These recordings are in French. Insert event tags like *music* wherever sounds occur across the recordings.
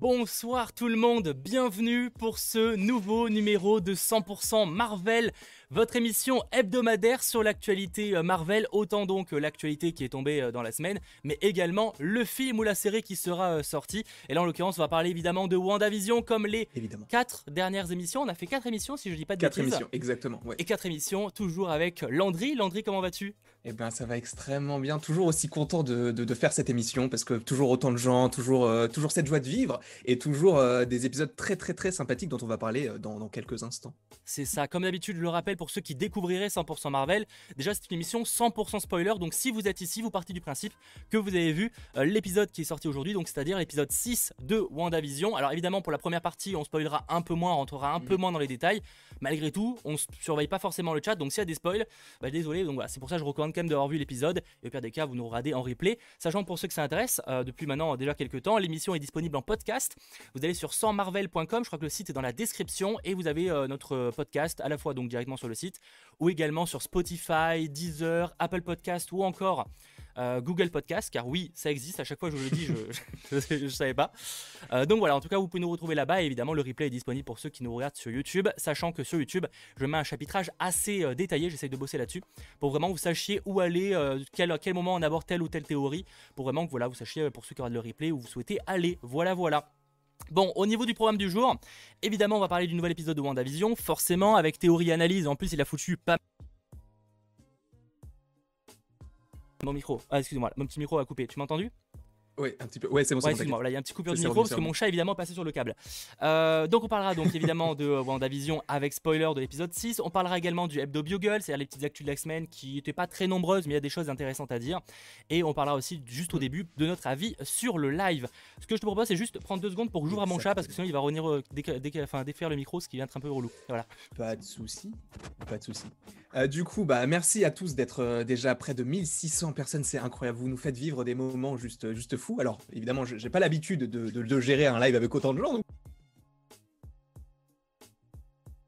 Bonsoir tout le monde, bienvenue pour ce nouveau numéro de 100% Marvel votre émission hebdomadaire sur l'actualité euh, Marvel, autant donc euh, l'actualité qui est tombée euh, dans la semaine, mais également le film ou la série qui sera sorti. Et là, en l'occurrence, on va parler évidemment de WandaVision comme les évidemment. quatre dernières émissions. On a fait quatre émissions, si je dis pas de quatre bêtises. émissions, exactement. Et quatre émissions, toujours avec Landry. Landry, comment vas-tu? Eh ben, ça va extrêmement bien. Toujours aussi content de, de, faire cette émission parce que toujours autant de gens, toujours, toujours cette joie de vivre et toujours des épisodes très, très, très sympathiques dont on va parler dans, dans quelques instants. C'est ça. Comme d'habitude, je le rappelle pour ceux qui découvriraient 100% Marvel, déjà c'est une émission 100% spoiler. Donc si vous êtes ici, vous partez du principe que vous avez vu euh, l'épisode qui est sorti aujourd'hui, donc c'est-à-dire l'épisode 6 de WandaVision. Alors évidemment, pour la première partie, on spoilera un peu moins, on rentrera un peu mm. moins dans les détails. Malgré tout, on surveille pas forcément le chat, donc s'il y a des spoils, bah, désolé. Donc voilà, c'est pour ça que je recommande quand même d'avoir vu l'épisode. Et au pire des cas, vous nous regardez en replay. Sachant pour ceux que ça intéresse, euh, depuis maintenant déjà quelques temps, l'émission est disponible en podcast. Vous allez sur 100marvel.com, je crois que le site est dans la description, et vous avez euh, notre podcast à la fois donc directement sur le site ou également sur Spotify, Deezer, Apple Podcast ou encore euh, Google Podcast, car oui, ça existe. À chaque fois, je le dis, je *laughs* ne savais pas. Euh, donc voilà, en tout cas, vous pouvez nous retrouver là-bas. Et évidemment, le replay est disponible pour ceux qui nous regardent sur YouTube, sachant que sur YouTube, je mets un chapitrage assez euh, détaillé. J'essaie de bosser là-dessus pour vraiment vous sachiez où aller, quel, quel moment on aborde telle ou telle théorie, pour vraiment que voilà, vous sachiez pour ceux qui regardent le replay où vous souhaitez aller. Voilà, voilà. Bon, au niveau du programme du jour, évidemment, on va parler du nouvel épisode de WandaVision, forcément, avec théorie analyse. En plus, il a foutu pas Mon micro. Ah, excusez-moi, mon petit micro a coupé. Tu m'as entendu? Oui, un petit peu. Ouais, c'est bon. Ouais, excuse-moi. il y a un petit coupure de micro parce que mon chat évidemment passé sur le câble. Euh, donc on parlera donc évidemment de euh, WandaVision avec spoiler de l'épisode 6. On parlera également du Hebdo Bugle, c'est-à-dire les petites actus de la semaine qui n'étaient pas très nombreuses, mais il y a des choses intéressantes à dire. Et on parlera aussi juste au début de notre avis sur le live. Ce que je te propose, c'est juste prendre deux secondes pour que j'ouvre à mon chat parce que sinon il va revenir euh, enfin, défaire le micro, ce qui vient être un peu relou. Voilà. Pas de souci, pas de souci. du coup, bah merci à tous d'être déjà près de 1600 personnes, c'est incroyable. Vous nous faites vivre des moments juste, juste fous. Alors évidemment, j'ai pas l'habitude de, de, gérer un live avec autant de gens.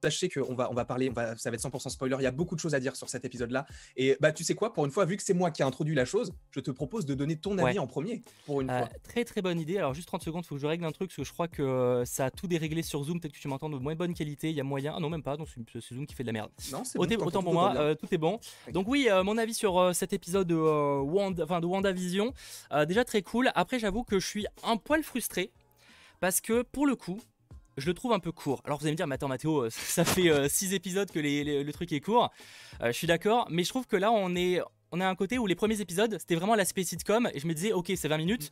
Sachez qu'on va, on va parler, on va, ça va être 100% spoiler. Il y a beaucoup de choses à dire sur cet épisode-là. Et bah, tu sais quoi, pour une fois, vu que c'est moi qui ai introduit la chose, je te propose de donner ton avis en premier. Pour une euh, fois. Très très bonne idée. Alors, juste 30 secondes, il faut que je règle un truc parce que je crois que euh, ça a tout déréglé sur Zoom. Peut-être que tu m'entends de moins bonne qualité. Il y a moyen. Ah non, même pas. Donc, c'est Zoom qui fait de la merde. Non, c'est bon, Autant pour moi, euh, tout est bon. Donc, oui, mon avis sur cet épisode de, Wanda, enfin, de WandaVision. déjà très cool. Après, j'avoue que je suis un poil frustré parce que pour le coup, je le trouve un peu court. Alors vous allez me dire, mais attends Mathéo, ça fait 6 euh, épisodes que le truc est court. Euh, je suis d'accord, mais je trouve que là on est, on a un côté où les premiers épisodes, c'était vraiment l'aspect sitcom, et je me disais, ok, c'est 20 minutes,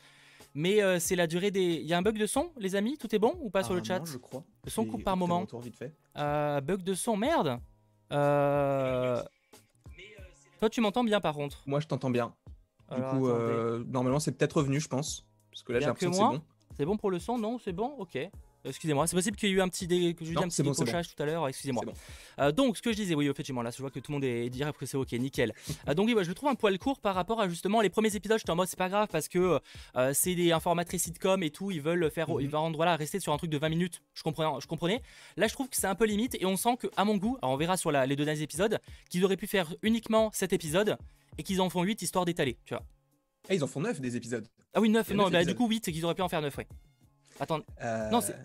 mais euh, c'est la durée des... Il y a un bug de son, les amis? Tout est bon ou pas sur le chat? Je crois. Le son coupe par moment. Vite fait. bug de son, merde Toi tu m'entends bien par contre Moi je t'entends bien. Du coup, normalement c'est peut-être revenu, je pense. Parce que là j'ai l'impression que c'est bon. C'est bon pour le son Non, c'est bon? Ok. Excusez-moi, c'est possible qu'il y ait eu un petit, dé... que un petit décrochage tout à l'heure, excusez-moi. Euh, donc, ce que je disais, oui, effectivement, là, je vois que tout le monde est direct que c'est ok, nickel. *laughs* Euh, donc, oui, je le trouve un poil court par rapport à justement les premiers épisodes. J'étais en mode, c'est pas grave parce que euh, c'est des, un format très sitcom et tout, ils veulent faire, mhm. ils voilà, rester sur un truc de 20 minutes. Je comprenais, je comprenais. Là, je trouve que c'est un peu limite et on sent que, à mon goût, alors on verra sur les deux derniers épisodes, qu'ils auraient pu faire uniquement cet épisode et qu'ils en font 8 histoire d'étaler, tu vois. Ah, ils en font 9 des épisodes. Ah oui, 9, non, bah, du coup 8, c'est qu'ils auraient pu en faire 9, ouais. Attends, non, c'est.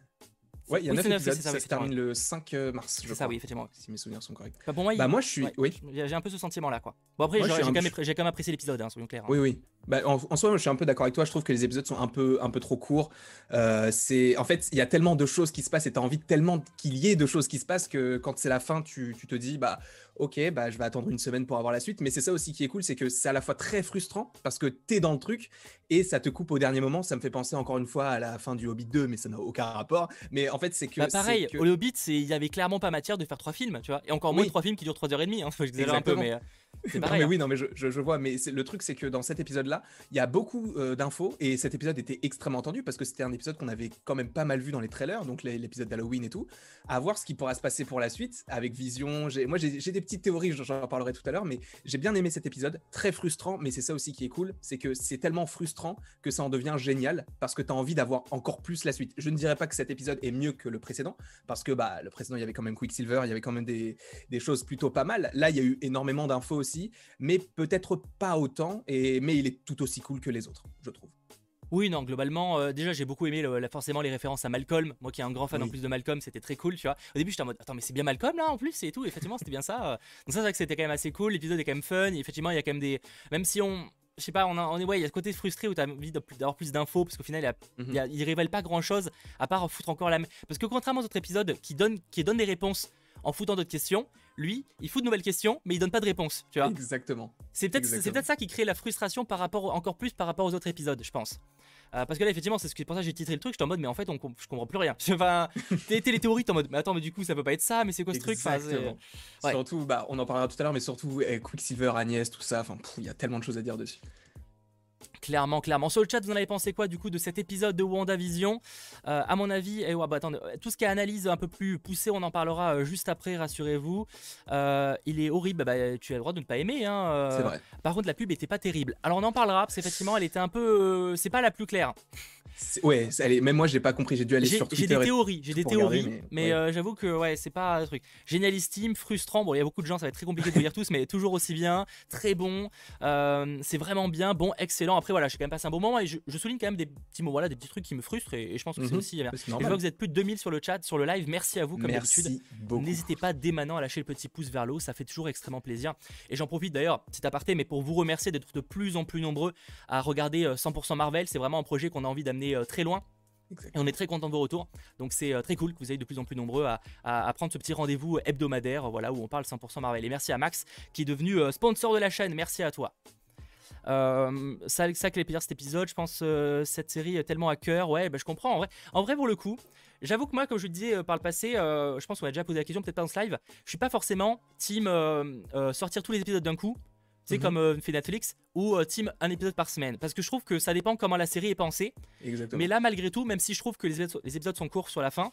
Ouais, il y a 9 épisodes, ça, se termine le 5 euh, mars. C'est ça, oui, effectivement. Si mes souvenirs sont corrects. Bah, pour moi, bah, moi je suis. Oui. J'ai un peu ce sentiment-là, quoi. Bon, après, j'ai quand, même apprécié l'épisode, hein, soyons clairs. Hein. Oui, oui. Bah, en, soi, je suis un peu d'accord avec toi. Je trouve que les épisodes sont un peu, un peu trop courts. Euh, c'est, en fait, il y a tellement de choses qui se passent et tu as envie tellement qu'il y ait de choses qui se passent que quand c'est la fin, tu, tu te dis, bah, ok, bah, je vais attendre une semaine pour avoir la suite. Mais c'est ça aussi qui est cool, c'est que c'est à la fois très frustrant parce que tu es dans le truc et ça te coupe au dernier moment. Ça me fait penser encore une fois à la fin du Hobbit 2, mais ça n'a aucun rapport. Mais en fait, c'est que. Bah pareil, au Hobbit, il y avait clairement pas matière de faire trois films, tu vois. Et encore moins trois films qui durent 3h30. Hein, je un peu, mais. C'est pareil. mais oui, hein. non, mais je, je, vois. Mais le truc, c'est que dans cet épisode-là, il y a beaucoup euh, d'infos et cet épisode était extrêmement entendu parce que c'était un épisode qu'on avait quand même pas mal vu dans les trailers, donc l'épisode d'Halloween et tout. À voir ce qui pourra se passer pour la suite avec Vision. Moi, j'ai des petites théories, j'en parlerai tout à l'heure, mais j'ai bien aimé cet épisode. Très frustrant, mais c'est ça aussi qui est cool. C'est que c'est tellement frustrant que ça en devient génial parce que tu as envie d'avoir encore plus la suite. Je ne dirais pas que cet épisode est mieux que le précédent parce que bah, le précédent, il y avait quand même Quicksilver, il y avait quand même des, des choses plutôt pas mal. Là, il y a eu énormément d'infos aussi, mais peut-être pas autant, et, mais il est tout aussi cool que les autres, je trouve. Oui, non, globalement, euh, déjà j'ai beaucoup aimé le- forcément les références à Malcolm. Moi qui est un grand fan en plus de Malcolm, c'était très cool, tu vois. Au début j'étais en mode, attends, mais c'est bien Malcolm là en plus et tout. Effectivement, c'était bien ça. euh. Donc ça, c'est vrai que c'était quand même assez cool. L'épisode est quand même fun. Et effectivement, il y a quand même des. Même si on. Je sais pas, on, a- on est, ouais, il y a ce côté frustré où t'as envie d'avoir plus d'infos parce qu'au final, il, Mhm. il, y a- il révèle pas grand chose à part foutre encore la. Parce que contrairement aux autres épisodes qui donnent, qui donnent des réponses en foutant d'autres questions, lui, il fout de nouvelles questions, mais il donne pas de réponses, tu vois. Exactement. C'est peut-être Exactement. ça qui crée la frustration par rapport encore plus par rapport aux autres épisodes, je pense. Euh, parce que là, effectivement, c'est ce que- pour ça que j'ai titré le truc. J'étais en mode, mais en fait, on, je comprends plus rien. *laughs* Enfin, t'es les théories, t'es en mode, mais attends, mais du coup, ça peut pas être ça, mais c'est quoi ce truc? Enfin, Exactement. ouais. Surtout, bah, on en parlera tout à l'heure, mais surtout eh, Quicksilver, Agnès, tout ça. Enfin, il y a tellement de choses à dire dessus. Clairement, clairement. Sur le chat, vous en avez pensé quoi du coup de cet épisode de WandaVision Euh, À mon avis, eh, ouais, bah, attendez, euh, tout ce qui est analyse un peu plus poussée, on en parlera euh, juste après, rassurez-vous. Euh, il est horrible, bah, tu as le droit de ne pas aimer. Hein, euh, C'est vrai. Par contre, la pub était pas terrible. Alors on en parlera, parce qu'effectivement, elle était un peu. c'est pas la plus claire. Ouais, même moi, j'ai pas compris. J'ai dû aller J'ai sur j'ai Twitter. des et- théories, j'ai des regarder, théories, mais, mais- ouais. j'avoue que ouais, c'est pas un truc. Génialissime, frustrant. Bon, il y a beaucoup de gens, ça va être très compliqué de vous lire tous, mais toujours aussi bien, très bon. C'est vraiment bien, bon, excellent. Après, voilà, j'ai quand même passé un bon moment et je, je souligne quand même des petits mots, voilà, des petits trucs qui me frustrent et, et je pense que c'est Mhm. aussi. C'est je normal. vois que vous êtes plus de 2000 sur le chat, sur le live. Merci à vous, comme d'habitude. N'hésitez pas dès maintenant à lâcher le petit pouce vers le haut, ça fait toujours extrêmement plaisir. Et j'en profite d'ailleurs, petit aparté, mais pour vous remercier d'être de plus en plus nombreux à regarder euh, 100% Marvel. C'est vraiment un projet qu'on a envie d'amener euh, très loin. Et on est très content de vos retours. Donc c'est euh, très cool que vous ayez de plus en plus nombreux à, à- à prendre ce petit rendez-vous hebdomadaire euh, voilà, où on parle 100% Marvel. Et merci à Max qui est devenu euh, sponsor de la chaîne. Merci à toi. Euh, ça, ça que les plaisir cet épisode, je pense euh, cette série est tellement à cœur. Ouais, bah, je comprends. En vrai, en vrai pour le coup, j'avoue que moi, comme je le disais euh, par le passé, euh, je pense qu'on a déjà posé la question, peut-être pas dans ce live. Je suis pas forcément team sortir tous les épisodes d'un coup. C'est Mhm. comme fait Netflix ou team un épisode par semaine parce que je trouve que ça dépend comment la série est pensée Exactement. mais là, malgré tout, même si je trouve que les les épisodes sont courts sur la fin,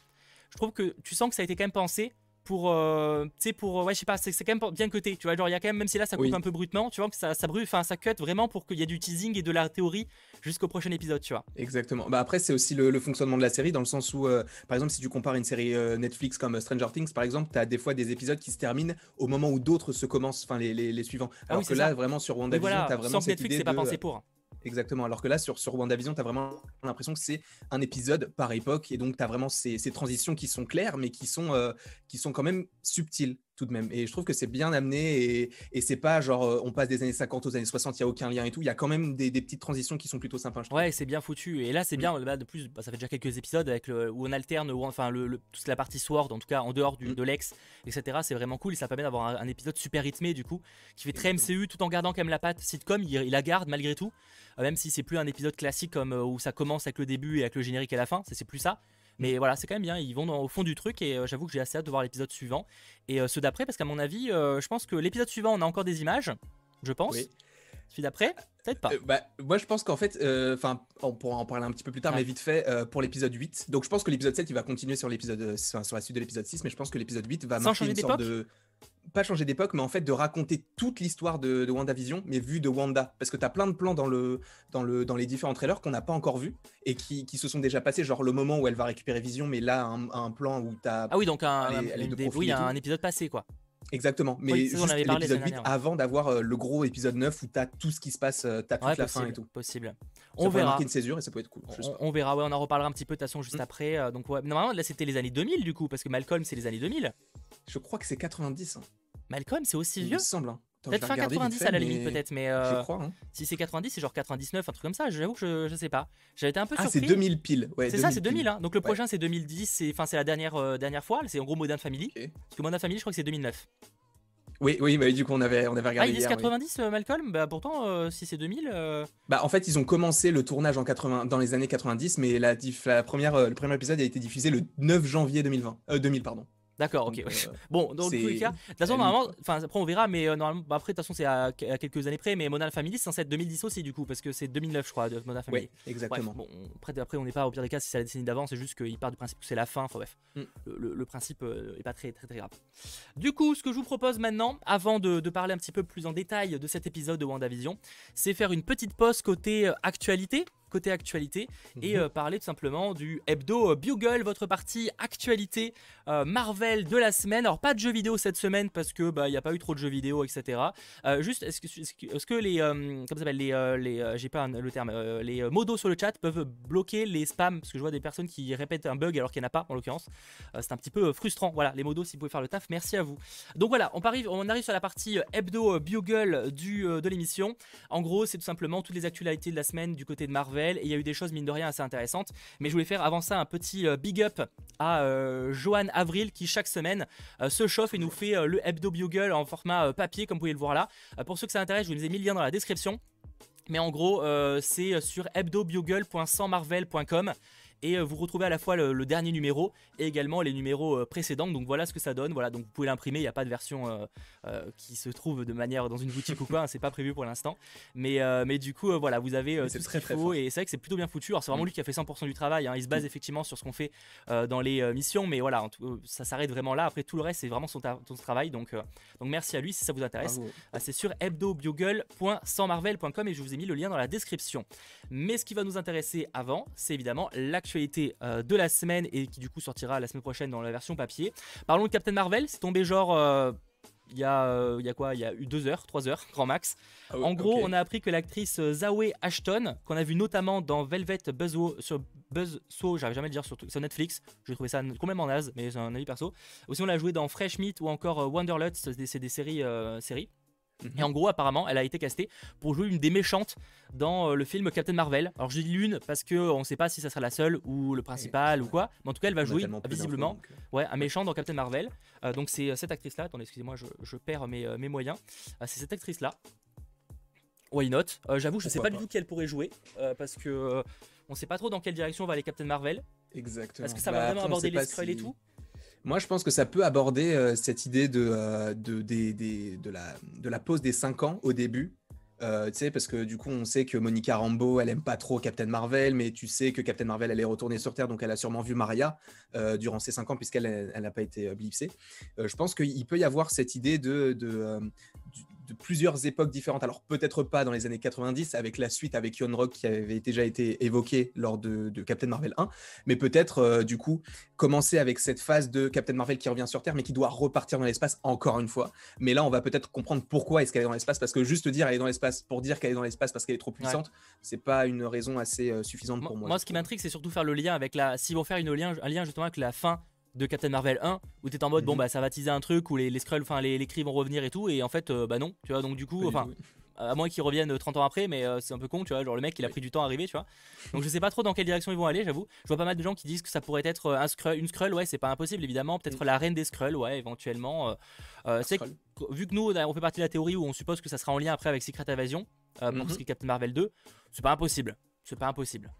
je trouve que tu sens que ça a été quand même pensé pour, euh, tu sais, pour, euh, ouais, je sais pas, c'est quand même bien cuté, tu vois, genre il y a quand même, même si là ça coupe Oui. un peu brutement, tu vois que ça, ça brûle, enfin ça cut vraiment pour qu'il y ait du teasing et de la théorie jusqu'au prochain épisode, tu vois. Exactement. Bah après, c'est aussi le, le fonctionnement de la série, dans le sens où, euh, par exemple, si tu compares une série euh, Netflix comme Stranger Things, par exemple, tu as des fois des épisodes qui se terminent au moment où d'autres se commencent, enfin les, les, les suivants. Ah Alors oui, que c'est là, ça. vraiment, sur WandaVision, voilà, tu as vraiment sans cette Netflix idée pas pensé pour. Exactement. Alors que là, sur, sur WandaVision, tu as vraiment l'impression que c'est un épisode par époque. Et donc, tu as vraiment ces, ces transitions qui sont claires, mais qui sont, euh, qui sont quand même subtiles tout de même. Et je trouve que c'est bien amené. Et, et c'est pas genre, euh, on passe des années 50 aux années 60, il n'y a aucun lien et tout. Il y a quand même des, des petites transitions qui sont plutôt sympas. je. Ouais, c'est bien foutu. Et là, c'est Mm. bien. bah, de plus, bah, ça fait déjà quelques épisodes avec le, où on alterne, où enfin, le, le- toute la partie Sword, en tout cas en dehors du, Mm. de l'ex, etc. C'est vraiment cool. Et ça permet d'avoir un, un épisode super rythmé, du coup, qui fait très MCU tout en gardant quand même la patte sitcom. Il, il la garde malgré tout. Euh, même si c'est plus un épisode classique comme euh, où ça commence avec le début et avec le générique à la fin. C'est plus ça. Mais voilà, c'est quand même bien. Ils vont au fond du truc et euh, j'avoue que j'ai assez hâte de voir l'épisode suivant et euh, ceux d'après parce qu'à mon avis, euh, je pense que l'épisode suivant, on a encore des images. Je pense. Oui. Celui d'après, peut-être pas. Euh, bah, moi, je pense qu'en fait, euh, enfin, on pourra en parler un petit peu plus tard, Ouais. mais vite fait, euh, pour l'épisode 8. Donc, je pense que l'épisode 7, il va continuer sur l'épisode, euh, enfin, sur la suite de l'épisode 6, mais je pense que l'épisode 8 va Sans marquer une sorte de. Pas changer d'époque, mais en fait de raconter toute l'histoire de, de WandaVision, mais vue de Wanda. Parce que tu as plein de plans dans, le, dans, le, dans les différents trailers qu'on n'a pas encore vus et qui, qui se sont déjà passés, genre le moment où elle va récupérer Vision, mais là, un, un plan où tu as. Ah oui, donc un, est une de des- oui, un épisode passé quoi. Exactement, mais Oui, ça, juste l'épisode semaine 8 dernière. avant d'avoir euh, le gros épisode 9 où tu as tout ce qui se passe, euh, tu as toute Ouais, la fin et tout. possible. Ça On pourrait verra. marquer une césure et ça peut être cool. On, verra, ouais, on en reparlera un petit peu de toute façon juste Mm. après. euh, donc ouais, normalement là c'était les années 2000 du coup parce que Malcolm c'est les années 2000. Je crois que c'est 90. hein. Malcolm c'est aussi Il vieux? me semble. hein. Peut-être fin vais regarder 90 vite fait, à la limite mais peut-être, mais euh, Je crois. hein. si c'est 90 c'est genre 99 un truc comme ça. J'avoue que je, je sais pas. J'avais été un peu Ah, c'est surpris. 2000 piles. Ouais, C'est ça, c'est 2000. piles. Hein. Donc le Ouais. prochain c'est 2010, c'est enfin c'est la dernière euh, dernière fois. C'est en gros Modern Family. Ok. Parce que Modern Family je crois que c'est 2009. Oui, oui, bah, du coup, on avait, on avait Ah regardé ils disent hier, oui. 90 euh, Malcolm? Bah pourtant euh, si c'est 2000. euh, Bah, en fait, ils ont commencé le tournage en 80, dans les années 90, mais la, diff- la première, euh, le premier épisode a été diffusé le 9 janvier 2020. Euh, 2000, pardon. D'accord, ok. Donc, euh, Bon, dans tous les cas, de toute façon, normalement, enfin après on verra, mais euh, normalement, bah, après de toute façon c'est à, à quelques années près, mais Modern Family c'est censé être 2010 aussi du coup, parce que c'est 2009 je crois de Modern Family. Ouais, exactement. Bref, bon, après, après on n'est pas au pire des cas si c'est la décennie d'avant, c'est juste qu'il part du principe que c'est la fin, enfin bref, Mm. le, le- le principe euh, est pas très, très très grave. Du coup, ce que je vous propose maintenant, avant de, de parler un petit peu plus en détail de cet épisode de WandaVision, c'est faire une petite pause côté euh, actualité, côté actualité et Mhm. euh, parler tout simplement du hebdo euh, Bugle, votre partie actualité euh, Marvel de la semaine. Alors pas de jeux vidéo cette semaine parce que bah il y a pas eu trop de jeux vidéo, etc. Juste est-ce que, est-ce que- les comment ça s'appelle les les j'ai pas un- le terme les modos sur le chat peuvent bloquer les spams? Parce que je vois des personnes qui répètent un bug alors qu'il n'y en a pas en l'occurrence. C'est un petit peu frustrant. Voilà les modos si vous pouvez faire le taf, merci à vous. Donc voilà, on arrive, on arrive sur la partie hebdo Bugle du, de l'émission. En gros, c'est tout simplement toutes les actualités de la semaine du côté de Marvel. Et il y a eu des choses, mine de rien, assez intéressantes. Mais je voulais faire avant ça un petit euh, big up à euh, Johan Avril qui, chaque semaine, euh, se chauffe et nous fait euh, le hebdo Bugle en format papier, comme vous pouvez le voir là. Pour ceux que ça intéresse, je vous ai mis le lien dans la description. Mais en gros, c'est sur hebdobugle.100marvel.com et euh, vous retrouvez à la fois le, le dernier numéro et également les numéros euh, précédents. Donc voilà ce que ça donne. Voilà, donc vous pouvez l'imprimer. Il n'y a pas de version euh, qui se trouve de manière dans une boutique ou quoi. hein, c'est pas prévu pour l'instant. Mais, mais du coup, voilà, vous avez tout c'est ce très, qu'il très faut et c'est vrai que c'est plutôt bien foutu. Alors c'est vraiment Mm. lui qui a fait 100% du travail. hein. Il se base effectivement sur ce qu'on fait dans les missions, mais voilà, ça s'arrête vraiment là. Après tout le reste, c'est vraiment son, travail. Donc, donc merci à lui si ça vous intéresse. Ah, C'est sur hebdobugle.100marvel.com et je vous ai mis le lien dans la description. Mais ce qui va nous intéresser avant, c'est évidemment l'actualité euh, de la semaine et qui du coup sortira la semaine prochaine dans la version papier. Parlons de Captain Marvel, c'est tombé genre euh, il y, a, euh, il y a quoi? Il y a eu deux heures, trois heures, grand max. Ah, En gros, on a appris que l'actrice euh, Zawe Ashton, qu'on a vu notamment dans Velvet Buzzsaw, sur Buzzsaw, j'arrive jamais à le dire sur, sur Netflix, j'ai trouvé ça complètement naze, mais c'est un avis perso. Aussi, on l'a joué dans Fresh Meat ou encore Wanderlust, c'est des, séries, euh, séries. Et en gros, apparemment, elle a été castée pour jouer une des méchantes dans euh, le film Captain Marvel. Alors, je dis l'une parce que on sait pas si ça sera la seule ou le principal ou quoi, mais en tout cas, elle va On jouer visiblement donc, euh, Ouais, un méchant dans Captain Marvel. Euh, donc c'est cette actrice-là. Attendez, excusez-moi, je, je perds mes, mes moyens. Euh, c'est cette actrice-là. Why not? Euh, J'avoue, je sais Pourquoi pas, pas. du tout qui elle pourrait jouer parce que on sait pas trop dans quelle direction va aller Captain Marvel. Exactement. Est-ce que ça Bah, va vraiment après, on aborder les Skrulls et si- tout Moi, je pense que ça peut aborder euh, cette idée de, euh, de, la, de la pause des 5 ans au début. Euh, tu sais, parce que du coup, on sait que Monica Rambeau, elle aime pas trop Captain Marvel, mais tu sais que Captain Marvel, elle est retournée sur Terre, donc elle a sûrement vu Maria durant ces 5 ans, puisqu'elle elle n'a pas été blipsée. Je pense qu'il peut y avoir cette idée de, de plusieurs époques différentes. Alors, peut-être pas dans les années 90, avec la suite avec Yon Rock qui avait déjà été évoquée lors de, de Captain Marvel 1, mais peut-être, euh, du coup, commencer avec cette phase de Captain Marvel qui revient sur Terre, mais qui doit repartir dans l'espace encore une fois. Mais là, on va peut-être comprendre pourquoi est-ce qu'elle est dans l'espace, parce que juste dire elle est dans l'espace pour dire qu'elle est dans l'espace parce qu'elle est trop puissante, c'est pas une raison assez euh, suffisante Moi, pour moi. moi, ce qui m'intrigue, c'est surtout faire le lien avec la. S'ils vont faire une lien, un lien justement avec la fin de Captain Marvel 1, où t'es en mode bon Mhm. bah ça va teaser un truc où les, les Skrulls, enfin les, les cris vont revenir et tout, et en fait euh, bah non, tu vois. Donc du coup, enfin. à moins qu'ils reviennent 30 ans après, mais euh, c'est un peu con, tu vois. Genre le mec, il a pris du temps à arriver, tu vois. Donc je sais pas trop dans quelle direction ils vont aller, j'avoue. Je vois pas mal de gens qui disent que ça pourrait être euh, un Skrull, une Skrull, ouais, c'est pas impossible évidemment. Peut-être la reine des Skrulls, ouais, éventuellement. euh, euh, c'est vu que nous, on fait partie de la théorie où on suppose que ça sera en lien après avec Secret Invasion, euh, pour Mhm. ce qui est Captain Marvel 2, c'est pas impossible. C'est pas impossible.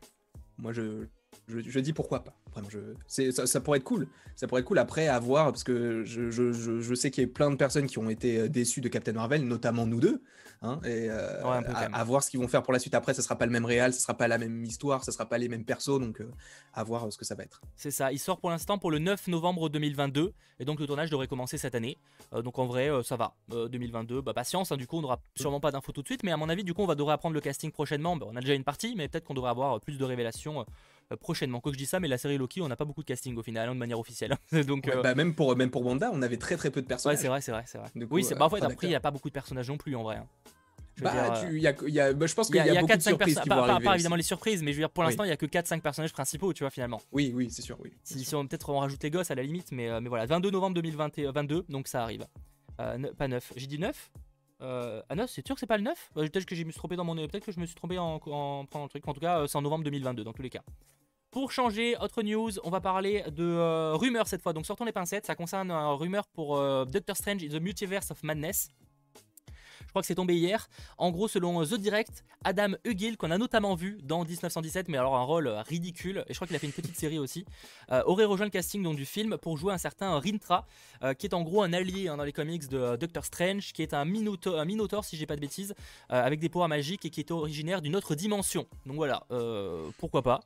Moi, je, je, je dis pourquoi pas. Vraiment, je, ça, ça pourrait être cool. Ça pourrait être cool après à voir, parce que je, sais qu'il y a plein de personnes qui ont été euh, déçues de Captain Marvel, notamment nous deux. hein, et euh, Ouais, à, voir ce qu'ils vont faire pour la suite. Après, ça sera pas le même réal, ça sera pas la même histoire, ça sera pas les mêmes persos, donc euh, à voir euh, ce que ça va être. C'est ça, il sort pour l'instant pour le 9 novembre 2022 et donc le tournage devrait commencer cette année. Euh, donc en vrai, ça va. Euh, 2022, bah patience, hein, du coup on n'aura sûrement pas d'infos tout de suite, mais à mon avis, du coup on va devrait apprendre le casting prochainement. Bah, on a déjà une partie, mais peut-être qu'on devrait avoir plus de révélations prochainement. Quoi que je dis ça, mais la série Loki, on n'a pas beaucoup de casting au final, hein, de manière officielle. *laughs* donc Ouais, euh, bah, même, pour, même pour Wanda, on avait très très peu de ouais, personnages. c'est vrai, c'est vrai, c'est vrai. Coup, oui, c'est euh, bah, en fait, après, il n'y a pas beaucoup de personnages non plus en vrai. hein. Je Bah, dire, euh, tu- il y a, y a- bah, je pense il qu'il y a, y a beaucoup de 4-5 surprises personnages, qui pas, vont pas- arriver. pas aussi. évidemment les surprises, mais je veux dire, pour l'instant, il y a que 4-5 personnages principaux, tu vois, finalement. Oui, oui, c'est sûr, oui. Si, si on peut-être on rajoute les gosses à la limite, mais, euh, mais voilà, 22 novembre 2022, donc ça arrive. Euh, ne- pas 9, j'ai dit 9 euh, Ah 9, c'est sûr que c'est pas le 9 Euh, Peut-être que je me suis trompé dans mon. Peut-être que je me suis trompé en, en prenant le truc. En tout cas, euh, c'est en novembre 2022 dans tous les cas. Pour changer, autre news, on va parler de euh, rumeurs cette fois. Donc sortons les pincettes, ça concerne un rumeur pour euh, Doctor Strange in the Multiverse of Madness. Je crois que c'est tombé hier. En gros, selon The Direct, Adam Hugill, qu'on a notamment vu dans 1917, mais alors un rôle ridicule, et je crois qu'il a fait une petite série aussi, euh, aurait rejoint le casting donc, du film pour jouer un certain Rintra, euh, qui est en gros un allié hein, dans les comics de euh, Doctor Strange, qui est un Minotaur, un Minotaur si j'ai pas de bêtises, euh, avec des pouvoirs magiques et qui est originaire d'une autre dimension. Donc voilà, pourquoi pas.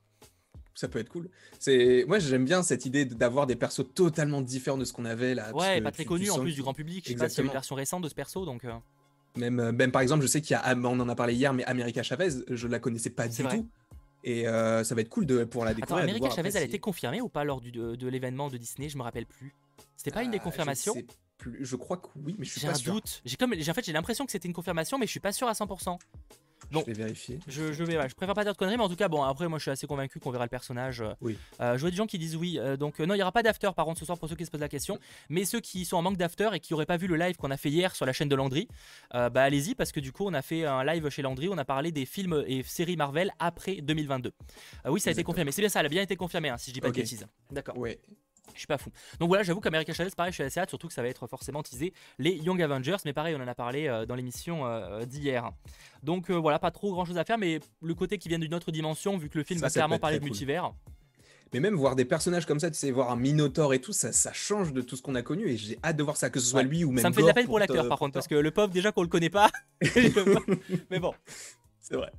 Ça peut être cool. C'est moi j'aime bien cette idée d'avoir des persos totalement différents de ce qu'on avait là. Ouais, pas très connu en plus du grand public. Je sais pas s'il y a une version récente de ce perso, donc euh, Même, euh, même par exemple, je sais qu'il y a, on en a parlé hier, mais America Chavez, je la connaissais pas du vrai. tout. Et ça va être cool de, pour la découvrir. Attends, America Chavez, elle a été confirmée ou pas lors du, de, l'événement de Disney? Je me rappelle plus. C'était pas une des ah, confirmations? je, je crois que oui, mais je suis pas sûr. J'ai un doute. J'ai comme, en fait, j'ai l'impression que c'était une confirmation, mais je suis pas sûr à 100%. Bon, je vais vérifier. Je, je, vais, je préfère pas dire de conneries, mais en tout cas, bon, après, moi je suis assez convaincu qu'on verra le personnage. Euh, oui. Euh, je vois des gens qui disent oui. Euh, donc, non, il n'y aura pas d'after par contre ce soir pour ceux qui se posent la question. Mais ceux qui sont en manque d'after et qui n'auraient pas vu le live qu'on a fait hier sur la chaîne de Landry, bah allez-y parce que du coup, on a fait un live chez Landry. On a parlé des films et séries Marvel après 2022. oui, ça a été confirmé. C'est bien ça, elle a bien été confirmée, hein, si je dis pas de bêtises. D'accord. Ouais. Je suis pas fou. Donc voilà, j'avoue qu'America Chavez, pareil, je suis assez hâte, surtout que ça va être forcément teasé les Young Avengers, mais pareil, on en a parlé euh, dans l'émission euh, d'hier. Donc euh, voilà, pas trop grand chose à faire, mais le côté qui vient d'une autre dimension, vu que le film va clairement parler de multivers. Mais même voir des personnages comme ça, tu sais, voir un Minotaur et tout, ça, ça change de tout ce qu'on a connu et j'ai hâte de voir ça, que ce soit lui ou même. Ça me fait de la peine pour, l'acteur par contre, parce que le pauvre, déjà qu'on le connaît pas. *laughs* mais bon. *laughs* C'est vrai.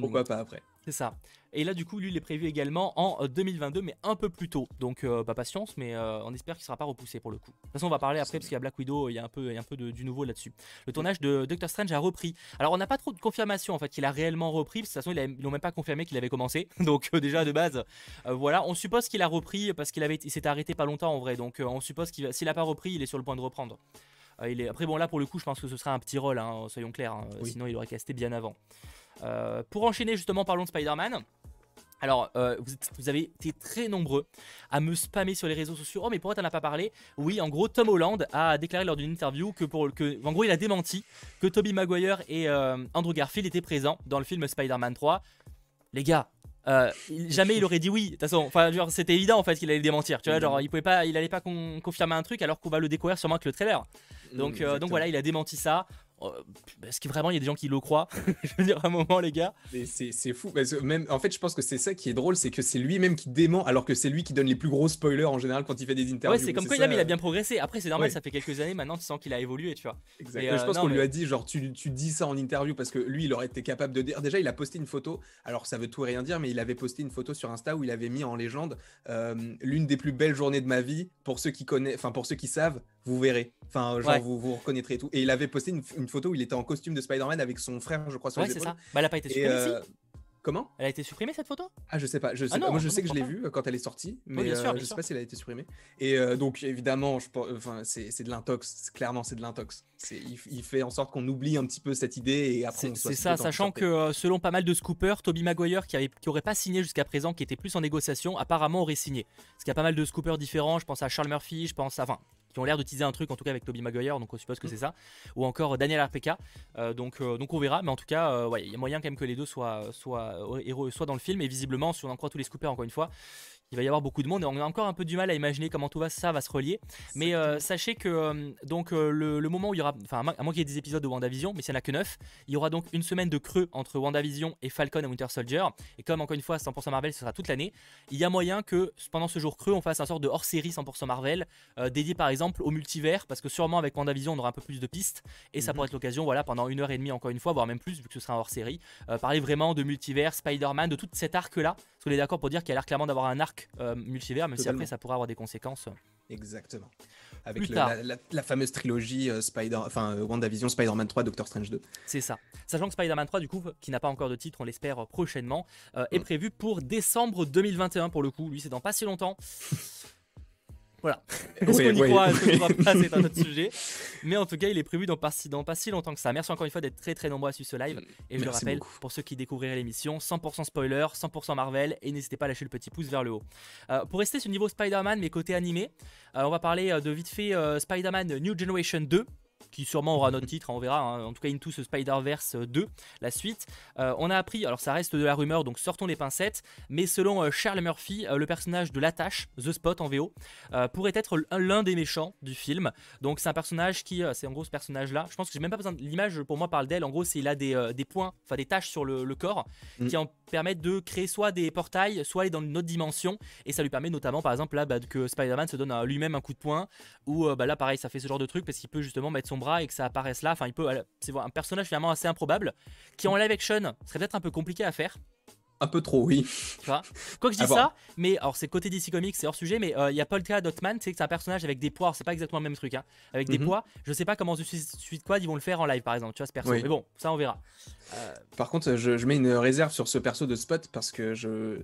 Pourquoi pas après C'est ça. Et là, du coup, lui, il est prévu également en 2022, euh, mais un peu plus tôt. Donc, euh, pas patience, mais euh, on espère qu'il ne sera pas repoussé pour le coup. De toute façon, on va parler après, parce qu'il y a Black Widow, il y a un peu, un peu de, du nouveau là-dessus. Le tournage de Doctor Strange a repris. Alors, on n'a pas trop de confirmation, en fait, qu'il a réellement repris. Parce que de toute façon, ils n'ont même pas confirmé qu'il avait commencé. *laughs* Donc, déjà, de base, voilà. On suppose qu'il a repris, parce qu'il il s'était arrêté pas longtemps, en vrai. Donc, on suppose qu'il s'il n'a pas repris, il est sur le point de reprendre. il est... Après, bon, là, pour le coup, je pense que ce sera un petit rôle, hein, soyons clairs. Hein. Sinon, il aurait casté bien avant. Pour enchaîner, justement, parlons de Spider-Man. Alors, euh, vous, avez été très nombreux à me spammer sur les réseaux sociaux. Oh, mais pourquoi t'en as pas parlé? Oui, en gros, Tom Holland a déclaré lors d'une interview que, pour, que, en gros, il a démenti que Tobey Maguire et euh, Andrew Garfield étaient présents dans le film Spider-Man 3. Les gars, euh, jamais il aurait dit oui. De toute façon, c'était évident en fait qu'il allait démentir. Tu vois, genre, il pouvait pas, il allait pas confirmer un truc alors qu'on va le découvrir sûrement avec le trailer. Donc, donc voilà, il a démenti ça. Oh, est-ce que vraiment il y a des gens qui le croient? *laughs* Je veux dire, à un moment, les gars. C'est fou. Parce que même, en fait, je pense que c'est ça qui est drôle, c'est que c'est lui-même qui dément, alors que c'est lui qui donne les plus gros spoilers en général quand il fait des interviews. Ouais, c'est comme quoi il, a, bien progressé. Après, c'est normal, ça fait quelques années maintenant, tu sens qu'il a évolué, tu vois. Exactement. je pense euh, qu'on lui a dit, genre, tu, tu, dis ça en interview parce que lui, il aurait été capable de dire. Déjà, il a posté une photo, alors ça veut tout et rien dire, mais il avait posté une photo sur Insta où il avait mis en légende euh, l'une des plus belles journées de ma vie. Pour ceux qui connaissent, enfin, pour ceux qui savent, vous verrez. Enfin, genre, vous, vous reconnaîtrez et tout. Et il avait posté une, une photo où il était en costume de Spider-Man avec son frère, je crois, sur ouais, c'est ça. Bah, elle a pas été supprimée euh, Comment? Elle a été supprimée cette photo? Ah, je sais pas. Je sais ah moi, je sais que je l'ai vue euh, quand elle est sortie, mais bien sûr, euh, je sais pas si elle a été supprimée. Et donc, évidemment, je, enfin, c'est de l'intox. Clairement, c'est de l'intox. Il, il, fait en sorte qu'on oublie un petit peu cette idée et après. C'est ça, sachant que selon pas mal de scoopers, Toby Maguire, qui, avait, qui aurait pas signé jusqu'à présent, qui était plus en négociation, apparemment aurait signé. Parce qu'il y a pas mal de scoopers différents. Je pense à Charles Murphy, je pense à, enfin, qui ont l'air de teaser un truc en tout cas avec Toby Maguire donc on suppose que mm. c'est ça ou encore Daniel RPK euh, donc, euh, donc on verra mais en tout cas euh, il y a moyen quand même que les deux soient, soient, soient dans le film et visiblement si on en croit tous les scoopers encore une fois il va y avoir beaucoup de monde et on a encore un peu du mal à imaginer comment tout va, ça va se relier. Mais euh, sachez que euh, donc euh, le, moment où il y aura, enfin à moins qu'il y ait des épisodes de WandaVision, mais s'il n'y en a que 9, il y aura donc une semaine de creux entre WandaVision et Falcon et Winter Soldier. Et comme encore une fois 100% Marvel, ce sera toute l'année, il y a moyen que pendant ce jour creux, on fasse un sort de hors-série 100% Marvel, dédié par exemple au multivers, parce que sûrement avec WandaVision, on aura un peu plus de pistes et ça mhm. pourrait être l'occasion, voilà, pendant une heure et demie encore une fois, voire même plus, vu que ce sera un hors-série, parler vraiment de multivers, Spider-Man, de tout cet arc-là. Parce qu'on est d'accord pour dire qu'il a l'air clairement d'avoir un arc multivers même si après ça pourrait avoir des conséquences. Exactement. Avec la, fameuse trilogie euh, Spider, enfin euh, WandaVision, Spider-Man 3, Doctor Strange 2. C'est ça. Sachant que Spider-Man 3, du coup, qui n'a pas encore de titre, on l'espère prochainement, euh, est mm. prévu pour décembre 2021 pour le coup. Lui, c'est dans pas si longtemps. Voilà. *laughs* Est-ce qu'on y croit, est-ce qu'on croit? Pas, c'est un autre sujet. Mais en tout cas, il est prévu dans pas, si, dans pas si longtemps que ça. Merci encore une fois d'être très très nombreux à suivre ce live. Et je le rappelle, pour ceux qui découvriraient l'émission, 100% spoiler, 100% Marvel, et n'hésitez pas à lâcher le petit pouce vers le haut. Euh, pour rester sur le niveau Spider-Man, mais côté animé, euh, on va parler euh, de vite fait Spider-Man New Generation 2 qui sûrement aura notre titre, hein, on verra. Hein. En tout cas, Into ce Spider-Verse 2, la suite. Euh, on a appris, alors ça reste de la rumeur, donc sortons les pincettes, mais selon euh, Charles Murphy, euh, le personnage de l'attache, The Spot en VO, pourrait être l'un des méchants du film. Donc c'est un personnage qui, c'est en gros ce personnage-là. Je pense que j'ai même pas besoin de l'image pour moi parle d'elle. En gros, c'est il a des, des points, enfin des taches sur le, corps mm. qui en permettent de créer soit des portails, soit aller dans une autre dimension. Et ça lui permet notamment, par exemple, là, bah, que Spider-Man se donne à lui-même un coup de poing. Ou bah, là, pareil, ça fait ce genre de truc parce qu'il peut justement mettre son bras et que ça apparaisse là. Enfin, il peut. C'est un personnage finalement assez improbable qui en live action serait peut-être un peu compliqué à faire. Un peu trop, oui. Tu vois? Quoi que je dis ça, mais alors c'est côté DC Comics, c'est hors sujet, mais euh, il y a Polka Dotman, sais que c'est un personnage avec des poids, c'est pas exactement le même truc, hein, avec des mhm. poids. Je sais pas comment Suicide Squad ils vont le faire en live par exemple, tu vois ce perso. Mais bon, ça on verra. Euh, par contre, je, je, mets une réserve sur ce perso de Spot parce que je,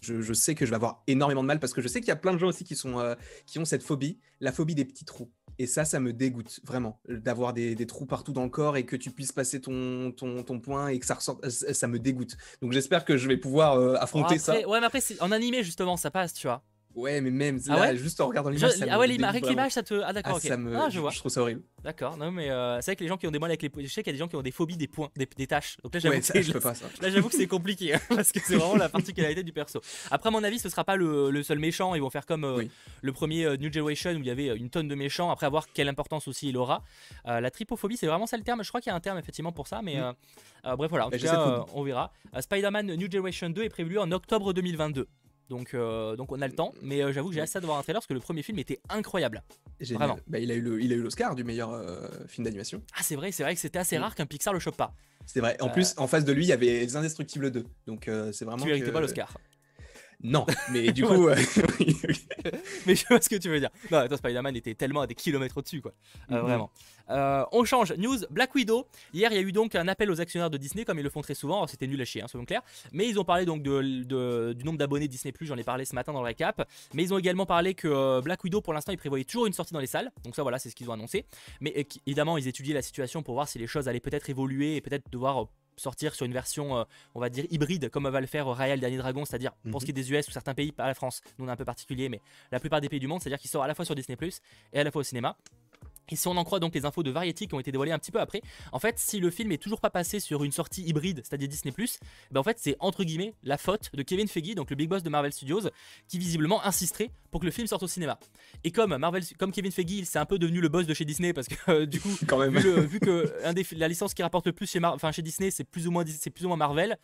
je, sais que je vais avoir énormément de mal parce que je sais qu'il y a plein de gens aussi qui, sont, euh, qui ont cette phobie, la phobie des petits trous. Et ça, ça me dégoûte vraiment d'avoir des, trous partout dans le corps et que tu puisses passer ton, ton, ton point et que ça ressorte. Ça me dégoûte. Donc j'espère que je vais pouvoir euh, affronter ça. Ouais, mais après, en animé, justement, ça passe, tu vois. Ouais, mais même ah là, juste en regardant l'image. Ah ouais, avec l'image, ça te. Ah d'accord, ah, ok. ah, je, vois. je trouve ça horrible. D'accord, non, mais euh, c'est vrai que les gens qui ont des mal avec les. Je sais qu'il y a des gens qui ont des phobies des points, des, des tâches. Donc là, j'avoue ouais, que, je peux pas, ça. Là, j'avoue que c'est compliqué hein, *laughs* parce que c'est vraiment la particularité du perso. Après, à mon avis, ce sera pas le, le seul méchant. Ils vont faire comme euh, le premier euh, New Generation où il y avait une tonne de méchants. Après, à voir quelle importance aussi il aura. la tripophobie, c'est vraiment ça le terme. Je crois qu'il y a un terme effectivement pour ça, mais mm. bref, voilà. En tout cas, on verra. Spider-Man New Generation 2 est prévu en octobre 2022. Donc, euh, donc on a le temps, mais euh, j'avoue que j'ai assez hâte de voir un trailer parce que le premier film était incroyable. Vraiment. Bah, il a eu le, il a eu l'Oscar du meilleur euh, film d'animation. Ah c'est vrai, c'est vrai que c'était assez mm. rare qu'un Pixar le chope pas. C'est vrai. En plus, en face de lui, il y avait Les Indestructibles 2. Donc c'est vraiment. Tu méritais pas l'Oscar. Non, mais du *laughs* coup. *laughs* mais je vois ce que tu veux dire. Non, toi, Spider-Man était tellement à des kilomètres au-dessus, quoi. Mm-hmm. Vraiment. Euh, on change. News Black Widow. Hier, il y a eu donc un appel aux actionnaires de Disney, comme ils le font très souvent. C'était nul à chier, hein, soyons clairs. Mais ils ont parlé donc de, du nombre d'abonnés Disney J'en ai parlé ce matin dans le récap. Mais ils ont également parlé que euh, Black Widow, pour l'instant, ils prévoyaient toujours une sortie dans les salles. Donc ça, voilà, c'est ce qu'ils ont annoncé. Mais euh, évidemment, ils étudiaient la situation pour voir si les choses allaient peut-être évoluer et peut-être devoir sortir sur une version, on va dire, hybride, comme va le faire Raya le dernier dragon, c'est-à-dire pour ce qui est des US ou certains pays, pas la France, nous on est un peu particulier, mais la plupart des pays du monde, c'est-à-dire qu'il sort à la fois sur Disney Plus et à la fois au cinéma. Et si on en croit donc les infos de Variety qui ont été dévoilées un petit peu après, en fait, si le film est toujours pas passé sur une sortie hybride, c'est-à-dire Disney+, ben en fait, c'est entre guillemets la faute de Kevin Feige, donc le big boss de Marvel Studios, qui visiblement insisterait pour que le film sorte au cinéma. Et comme Marvel, comme Kevin Feige, c'est un peu devenu le boss de chez Disney parce que euh, du coup, *laughs* Quand même. Vu, que un des, la licence qui rapporte le plus chez, chez Disney, c'est plus ou moins c'est plus ou moins Marvel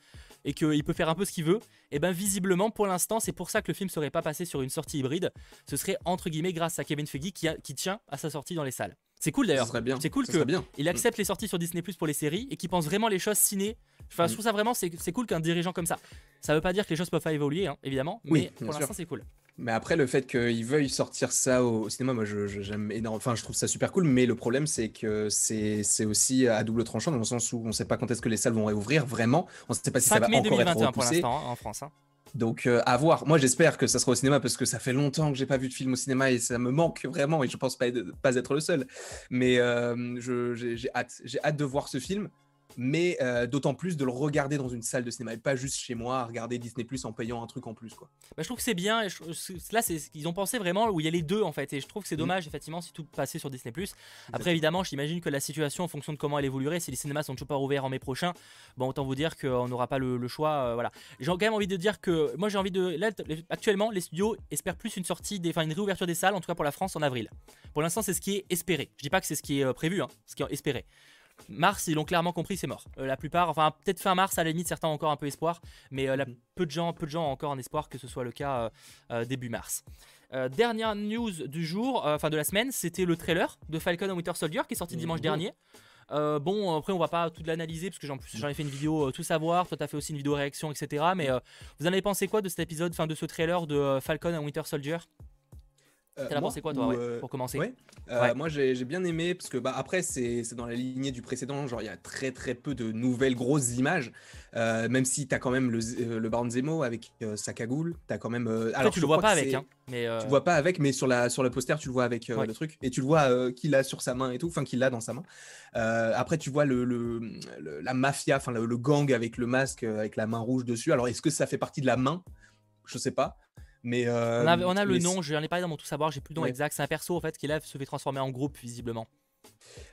et qu'il peut faire un peu ce qu'il veut, et ben visiblement pour l'instant c'est pour ça que le film serait pas passé sur une sortie hybride. Ce serait entre guillemets grâce à Kevin Feige qui, qui tient à sa sortie dans les salles. C'est cool d'ailleurs. C'est cool qu'il il accepte les sorties sur Disney Plus pour les séries et qu'il pense vraiment les choses ciné. Enfin, je mm. trouve ça vraiment c'est cool qu'un dirigeant comme ça. Ça veut pas dire que les choses peuvent pas évoluer, hein, évidemment, mais pour l'instant c'est cool. Mais après, le fait qu'ils veuillent sortir ça au, cinéma, moi, je, j'aime énormément. Enfin, je trouve ça super cool. Mais le problème, c'est que c'est, aussi à double tranchant dans le sens où on ne sait pas quand est-ce que les salles vont réouvrir vraiment. On ne sait pas si ça va encore 2021 être repoussé. pour l'instant hein, en France. Hein. Donc euh, à voir. Moi j'espère que ça sera au cinéma parce que ça fait longtemps que j'ai pas vu de film au cinéma et ça me manque vraiment et je pense pas, être le seul. Mais euh, j'ai hâte, j'ai hâte de voir ce film mais euh, d'autant plus de le regarder dans une salle de cinéma et pas juste chez moi à regarder Disney Plus en payant un truc en plus quoi. Bah, je trouve que c'est bien et là c'est ils ont pensé vraiment où il y a les deux en fait et je trouve que c'est mm. dommage effectivement si tout passait sur Disney Plus. Après évidemment j'imagine que la situation en fonction de comment elle évoluerait si les cinémas sont toujours pas ouverts en mai prochain bon autant vous dire qu'on n'aura pas le, choix euh, voilà. J'ai quand même envie de dire que moi j'ai envie de là actuellement les studios espèrent plus une sortie des enfin une réouverture des salles en tout cas pour la France en avril. Pour l'instant c'est ce qui est espéré. Je dis pas que c'est ce qui est euh, prévu hein, ce qui est espéré. Mars, ils l'ont clairement compris, c'est mort. Euh, la plupart, enfin peut-être fin mars, à la limite, certains ont encore un peu espoir, mais euh, mhm. peu de gens, peu de gens ont encore un espoir que ce soit le cas euh, début mars. dernière news du jour, enfin de la semaine, c'était le trailer de Falcon and Winter Soldier qui est sorti dimanche mhm. dernier. bon, après, on va pas tout l'analyser parce que j'en ai fait une vidéo tout savoir. Toi, t'as fait aussi une vidéo réaction, etc. Mais vous en avez pensé quoi de cet épisode, enfin de ce trailer de Falcon and Winter Soldier? Euh, T'as pensé quoi toi euh, pour commencer euh, Moi j'ai bien aimé parce que bah, après c'est dans la lignée du précédent, genre il y a très très peu de nouvelles grosses images, même si t'as quand même le, le Baron Zemo avec sa cagoule, t'as quand même... alors tu le vois pas avec, hein, mais Tu vois pas avec, mais sur, la, sur le poster tu le vois avec le truc, et tu le vois qu'il a sur sa main et tout, enfin qu'il a dans sa main. après tu vois le, la mafia, enfin le, gang avec le masque, avec la main rouge dessus, alors est-ce que ça fait partie de la main? Je sais pas. Mais euh, on a, le nom, j'en ai parlé dans mon tout savoir, j'ai plus le nom exact. C'est un perso en fait qui là se fait transformer en groupe visiblement.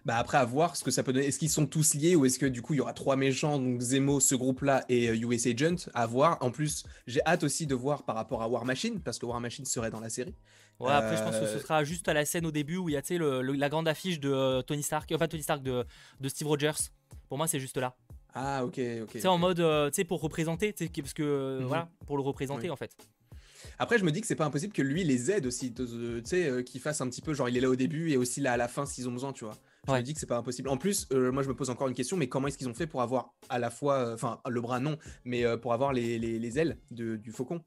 Bah après à voir ce que ça peut donner. Est-ce qu'ils sont tous liés ou est-ce que du coup il y aura trois méchants donc Zemo, ce groupe-là et US euh, Agent? À voir. En plus j'ai hâte aussi de voir par rapport à War Machine parce que War Machine serait dans la série. Ouais après je pense que ce euh, sera juste à la scène au début où il y a tu sais la grande affiche de Tony Stark, enfin Tony Stark de, de Steve Rogers. Pour moi c'est juste là. Ah ok ok. C'est en mode tu sais pour représenter parce que mhm. voilà pour le représenter en fait. Après, je me dis que c'est pas impossible que lui les aide aussi, tu sais, euh, qu'il fasse un petit peu genre il est là au début et aussi là à la fin s'ils ont besoin, tu vois. Je me dis que c'est pas impossible. En plus, euh, moi je me pose encore une question, mais comment est-ce qu'ils ont fait pour avoir à la fois, euh, enfin le bras non, mais pour avoir les, les, ailes du faucon?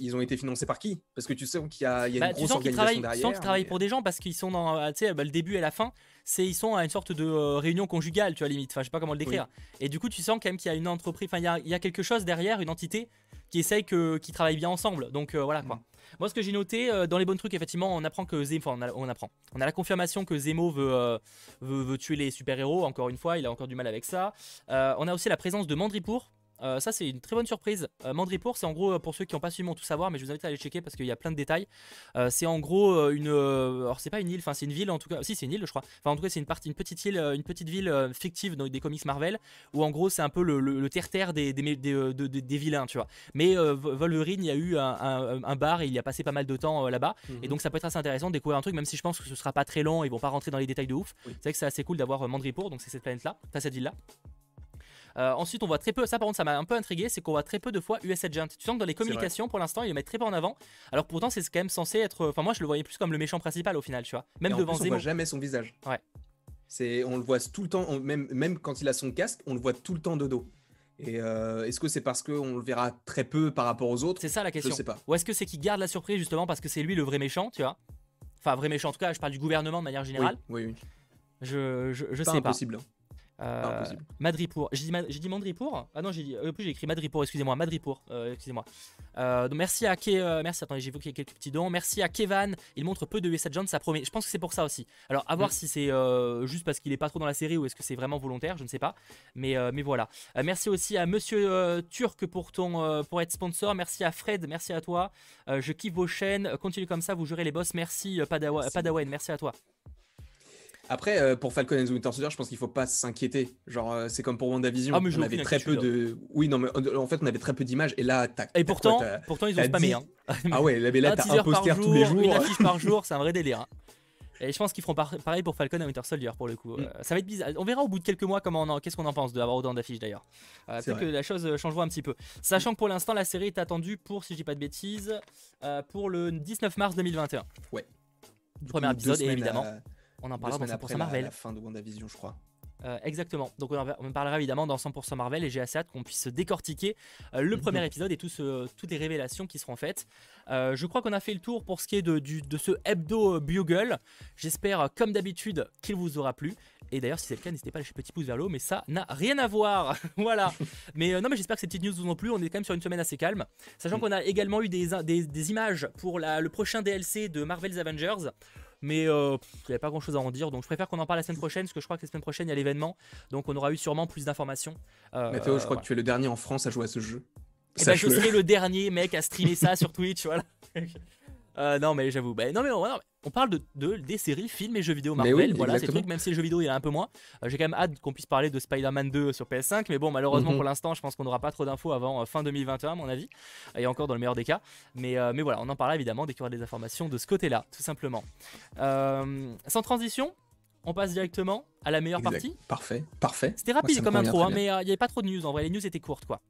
Ils ont été financés par qui? Parce que tu sais qu'il y a, il y a une bah, grosse organisation derrière. Tu sens qu'ils travaillent pour des gens parce qu'ils sont dans, tu sais, bah, le début et la fin, c'est ils sont à une sorte de réunion conjugale, tu vois limite. Enfin, je sais pas comment le décrire. Et du coup, tu sens quand même qu'il y a une entreprise, enfin, il y a, il y a quelque chose derrière, une entité qui essayent que, qui travaillent bien ensemble. Donc euh, voilà quoi. Mm. Moi, ce que j'ai noté euh, dans les bons trucs, effectivement, on apprend que Zemo, enfin, on, apprend. On a la confirmation que Zemo euh, veut, veut, tuer les super-héros. Encore une fois, il a encore du mal avec ça. on a aussi la présence de Mandripour, euh, ça, c'est une très bonne surprise. Euh, Mandripour, c'est en gros, euh, pour ceux qui n'ont pas suivi mon tout savoir, mais je vous invite à aller checker parce qu'il y a plein de détails. c'est en gros une. alors, c'est pas une île, enfin, c'est une ville en tout cas. Si, c'est une île, je crois. Enfin, en tout cas, c'est une, partie, une petite île, une petite ville fictive dans des comics Marvel où en gros, c'est un peu le, terre-terre des, des, des, vilains, tu vois. Mais Wolverine, il y a eu un, bar et il y a passé pas mal de temps là-bas. Et mhm. donc, ça peut être assez intéressant de découvrir un truc, même si je pense que ce sera pas très long, ils vont pas rentrer dans les détails de ouf. C'est vrai que c'est assez cool d'avoir Mandripour, donc c'est cette planète-là, cette île-là. Euh, ensuite, on voit très peu, ça par contre, ça m'a un peu intrigué, c'est qu'on voit très peu de fois US Agent. Tu sens que dans les communications, pour l'instant, ils le mettent très peu en avant. Alors pourtant, c'est quand même censé être. Enfin, moi, je le voyais plus comme le méchant principal au final, tu vois. Même devant plus, On voit jamais son visage. Ouais. C'est, on le voit tout le temps, même, même quand il a son casque, on le voit tout le temps de dos. Et euh, est-ce que c'est parce qu'on le verra très peu par rapport aux autres? C'est ça la question. Je sais pas. Ou est-ce que c'est qu'il garde la surprise justement parce que c'est lui le vrai méchant, tu vois? Enfin, vrai méchant en tout cas, je parle du gouvernement de manière générale. Oui, oui. Je, je, je pas sais impossible. pas. Euh, Madripour. J'ai dit, dit Mandripour Ah non, j'ai euh, plus j'ai écrit Madripour, excusez-moi, Madripour, euh, excusez-moi. donc merci à Ke, merci, attendez, j'ai vu qu'il y a quelques petits dons. Merci à Kevan, il montre peu de USA John, ça promet. Je pense que c'est pour ça aussi. Alors à voir mm. si c'est juste parce qu'il est pas trop dans la série ou est-ce que c'est vraiment volontaire, je ne sais pas. Mais, mais voilà. merci aussi à Monsieur Turc pour, ton, pour être sponsor. Merci à Fred, merci à toi. je kiffe vos chaînes, continuez comme ça, vous jurez les boss. Merci Padawan, merci à toi. Après, euh, pour Falcon and the Winter Soldier, je pense qu'il faut pas s'inquiéter. Genre, euh, c'est comme pour WandaVision. Ah, mais on avait très peu de. Oui, non, mais en fait, on avait très peu d'images. Et là, tac. Et pourtant, pourtant, ils ont spammé. Hein. Ah ouais, là, mais là, *laughs* t'as un poster tous les jours. Une affiche par jour, c'est un vrai délire. Hein. *laughs* Et je pense qu'ils feront pareil pour Falcon et Winter Soldier pour le coup. Mm. Euh, ça va être bizarre. On verra au bout de quelques mois comment qu'est-ce qu'on en pense d'avoir autant d'affiches d'ailleurs. Peut-être que la chose changera un petit peu. Sachant que pour l'instant la série est attendue pour, si je dis pas de bêtises, pour le 19 mars 2021. Ouais. Premier épisode et évidemment. On en parlera dans 100% Marvel. La, fin de WandaVision, je crois. Euh, exactement. Donc on en parlera évidemment dans 100% Marvel et j'ai assez hâte qu'on puisse décortiquer euh, le *laughs* premier épisode et toutes les révélations qui seront faites. Euh, je crois qu'on a fait le tour pour ce qui est de, de ce hebdo Bugle. J'espère comme d'habitude qu'il vous aura plu. Et d'ailleurs, si c'est le cas, n'hésitez pas à lâcher petit pouce vers le haut, mais ça n'a rien à voir. *laughs* voilà. *laughs* Mais non, mais j'espère que ces petites news vous ont plu. On est quand même sur une semaine assez calme. Sachant mm. qu'on a également eu des, des, images pour le prochain DLC de Marvel's Avengers. Mais euh, il n'y a pas grand chose à en dire. Donc je préfère qu'on en parle la semaine prochaine, parce que je crois que la semaine prochaine, il y a l'événement. Donc on aura eu sûrement plus d'informations. Euh, Mathéo, je crois que tu es le dernier en France à jouer à ce jeu. Et eh ben, je serai le *laughs* dernier mec à streamer ça sur Twitch. Voilà. *laughs* Euh, non, mais j'avoue. Bah, non, mais on, parle de, des séries, films et jeux vidéo Marvel. voilà, ces trucs, même si les jeux vidéo il y en a un peu moins. Euh, j'ai quand même hâte qu'on puisse parler de Spider-Man 2 sur PS5. Mais bon, malheureusement mhm. pour l'instant, je pense qu'on n'aura pas trop d'infos avant euh, fin 2021, à mon avis. Et encore dans le meilleur des cas. Mais, mais voilà, on en parlera évidemment dès qu'il y aura des informations de ce côté-là, tout simplement. sans transition, on passe directement à la meilleure partie. Parfait, parfait. C'était rapide comme intro, hein, mais il n'y avait pas trop de news en vrai. Les news étaient courtes, quoi.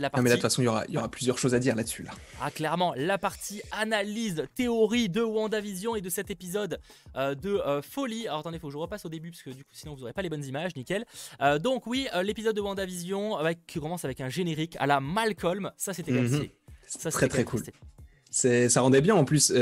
Non, mais de toute façon, il y aura, y aura plusieurs choses à dire là-dessus. Là. Ah, clairement, la partie analyse, théorie de WandaVision et de cet épisode euh, de euh, folie. Alors, attendez, il faut que je repasse au début, parce que du coup, sinon, vous n'aurez pas les bonnes images, nickel. Euh, donc, oui, l'épisode de WandaVision avec, qui commence avec un générique à la Malcolm. Ça, c'était mm Ça, très, très cool. Ça rendait bien en plus.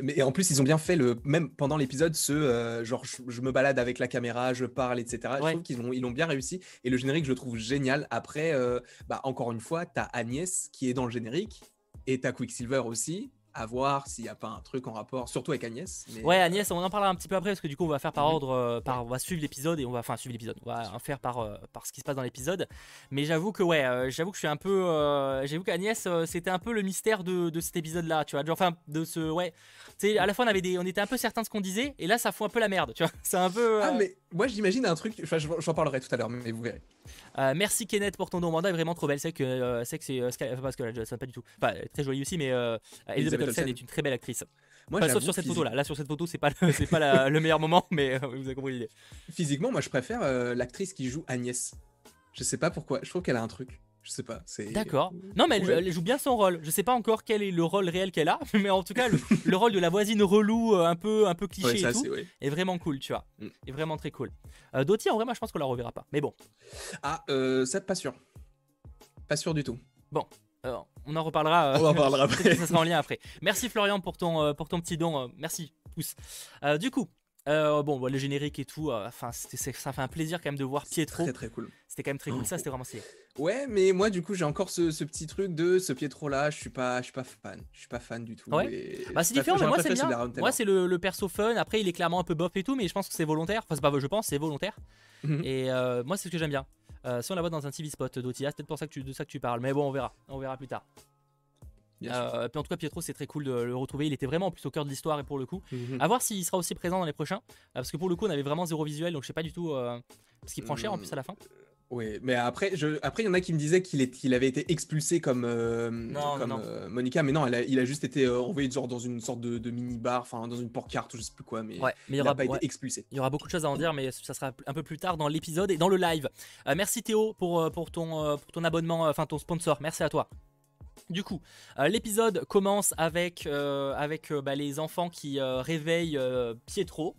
Mais en plus, ils ont bien fait le même pendant l'épisode ce euh, genre je, me balade avec la caméra, je parle, etc. Je trouve qu'ils ont ils l'ont bien réussi et le générique je le trouve génial. Après, euh, bah encore une fois, t'as Agnès qui est dans le générique et t'as Quicksilver aussi à voir s'il n'y a pas un truc en rapport, surtout avec Agnès. Ouais, Agnès, on en parlera un petit peu après parce que du coup, on va faire par mhm. ordre, euh, par, on va suivre l'épisode et on va, enfin, suivre l'épisode, on va en faire par, euh, par ce qui se passe dans l'épisode. Mais j'avoue que, ouais, euh, j'avoue que je suis un peu, j'avoue qu'Agnès, c'était un peu le mystère de, de cet épisode-là, tu vois. Enfin, de ce, ouais, tu sais, à la fois, on avait des, on était un peu certains de ce qu'on disait et là, ça fout un peu la merde, tu vois. *laughs* C'est un peu. Ah, mais moi, j'imagine un truc, enfin, j'en parlerai tout à l'heure, mais vous verrez. Merci Kenneth pour ton don. Manda est vraiment trop belle. C'est que, c'est que c'est, enfin, parce que ça pas du tout. Enfin, très jolie aussi, mais Elizabeth Olsen est une très belle actrice moi, sauf sur cette photo là. Là sur cette photo, c'est pas c'est pas *laughs* le meilleur moment, mais euh, vous avez compris l'idée. Physiquement, moi je préfère euh, l'actrice qui joue Agnès. Je sais pas pourquoi. Je trouve qu'elle a un truc. Je sais pas. c'est- D'accord. Non, mais elle, joue bien son rôle. Je sais pas encore quel est le rôle réel qu'elle a, *laughs* mais en tout cas, le, le rôle de la voisine relou, euh, un peu, un peu cliché Ouais, ça, et tout, ouais. est vraiment cool, tu vois. Mm. Est vraiment très cool. Euh, Doty, en vrai, moi, je pense qu'on la reverra pas. Mais bon, Ah, euh, ça, pas sûr. Pas sûr du tout. euh, on en reparlera. euh, On en parlera *laughs* Peut-être après. ça sera en lien après. Merci Florian pour ton, euh, pour ton petit don. euh, merci, pouce. Euh, du coup, euh, bon, bon, le générique et tout, euh, enfin, ça fait un plaisir quand même de voir Pietro. Très très cool. C'était quand même très cool. Ça, c'était vraiment stylé. Ouais, mais moi du coup j'ai encore ce, ce petit truc de ce Pietro là, je suis pas, je suis pas fan, je suis pas fan du tout. Ouais. et- Bah, c'est différent, mais moi, c'est bien. Moi, c'est le, le perso fun. Après, il est clairement un peu bof et tout, mais je pense que c'est volontaire. Enfin, c'est pas, je pense, c'est volontaire. Mhm. Et euh, moi, c'est ce que j'aime bien. Si on la voit dans un TV spot d'Otia, c'est peut-être pour ça que tu, de ça que tu parles. Mais bon, on verra. On verra plus tard. Euh, puis en tout cas, Pietro, c'est très cool de le retrouver. Il était vraiment en plus au cœur de l'histoire et pour le coup. Mhm. À voir s'il sera aussi présent dans les prochains. euh, parce que pour le coup, on avait vraiment zéro visuel, donc je sais pas du tout. euh, parce qu'il prend cher en plus à la fin. Oui, mais après, je, après, il y en a qui me disaient qu'il est- qu'il avait été expulsé comme, euh, Non, comme non. euh, Monica, mais non, elle a- il a juste été euh, envoyé genre dans une sorte de, de mini-bar, enfin dans une porte-carte je sais plus quoi, mais Ouais, mais il n'a pas ouais. été expulsé. Il y aura beaucoup de choses à en dire, mais ça sera un peu plus tard dans l'épisode et dans le live. Euh, merci Théo pour, euh, pour, ton, euh, pour ton abonnement, euh, enfin ton sponsor. Merci à toi. Du coup, euh, l'épisode commence avec, euh, avec euh, bah, les enfants qui réveillent Pietro.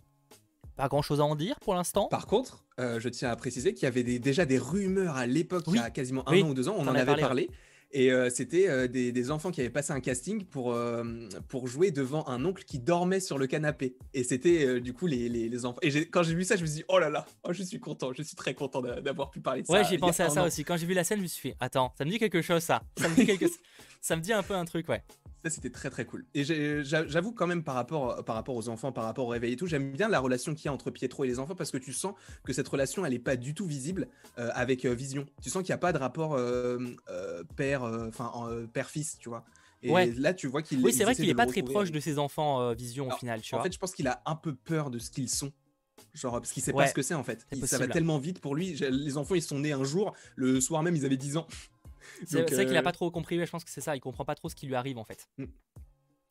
Pas grand chose à en dire pour l'instant. Par contre, je tiens à préciser qu'il y avait des- déjà des rumeurs à l'époque, il y a quasiment un Oui, an ou deux ans, on en avait parlé, parlé. Et euh, c'était euh, des, des enfants qui avaient passé un casting pour, euh, pour jouer devant un oncle qui dormait sur le canapé. Et c'était du coup les, les, les enfants. Et quand j'ai vu ça, je me suis dit, oh là là, oh, je suis content, je suis très content d'a- d'avoir pu parler de ça. Ouais, j'ai pensé à ça an. aussi. Quand j'ai vu la scène, je me suis fait Attends, ça me dit quelque chose ça. Ça me dit, quelque... *laughs* ça me dit un peu un truc, ouais. Ça, c'était très très cool. Et j'avoue quand même par rapport, par rapport aux enfants, par rapport au réveil et tout, j'aime bien la relation qu'il y a entre Pietro et les enfants parce que tu sens que cette relation, elle est pas du tout visible euh, avec euh, Vision. Tu sens qu'il n'y a pas de rapport euh, père, enfin père-fils, tu vois. Et Ouais. là, tu vois qu'il. Oui, c'est vrai qu'il est de pas très proche de ses enfants, Vision, au final, tu En vois. fait, je pense qu'il a un peu peur de ce qu'ils sont. Genre, parce qu'il sait Ouais, pas ce que c'est en fait. Il- ça va tellement vite pour lui. Les enfants, ils sont nés un jour, le soir même, ils avaient 10 ans. *laughs* C'est vrai qu'il a euh, pas trop compris, ouais, je pense que c'est ça, il comprend pas trop ce qui lui arrive en fait. Mm.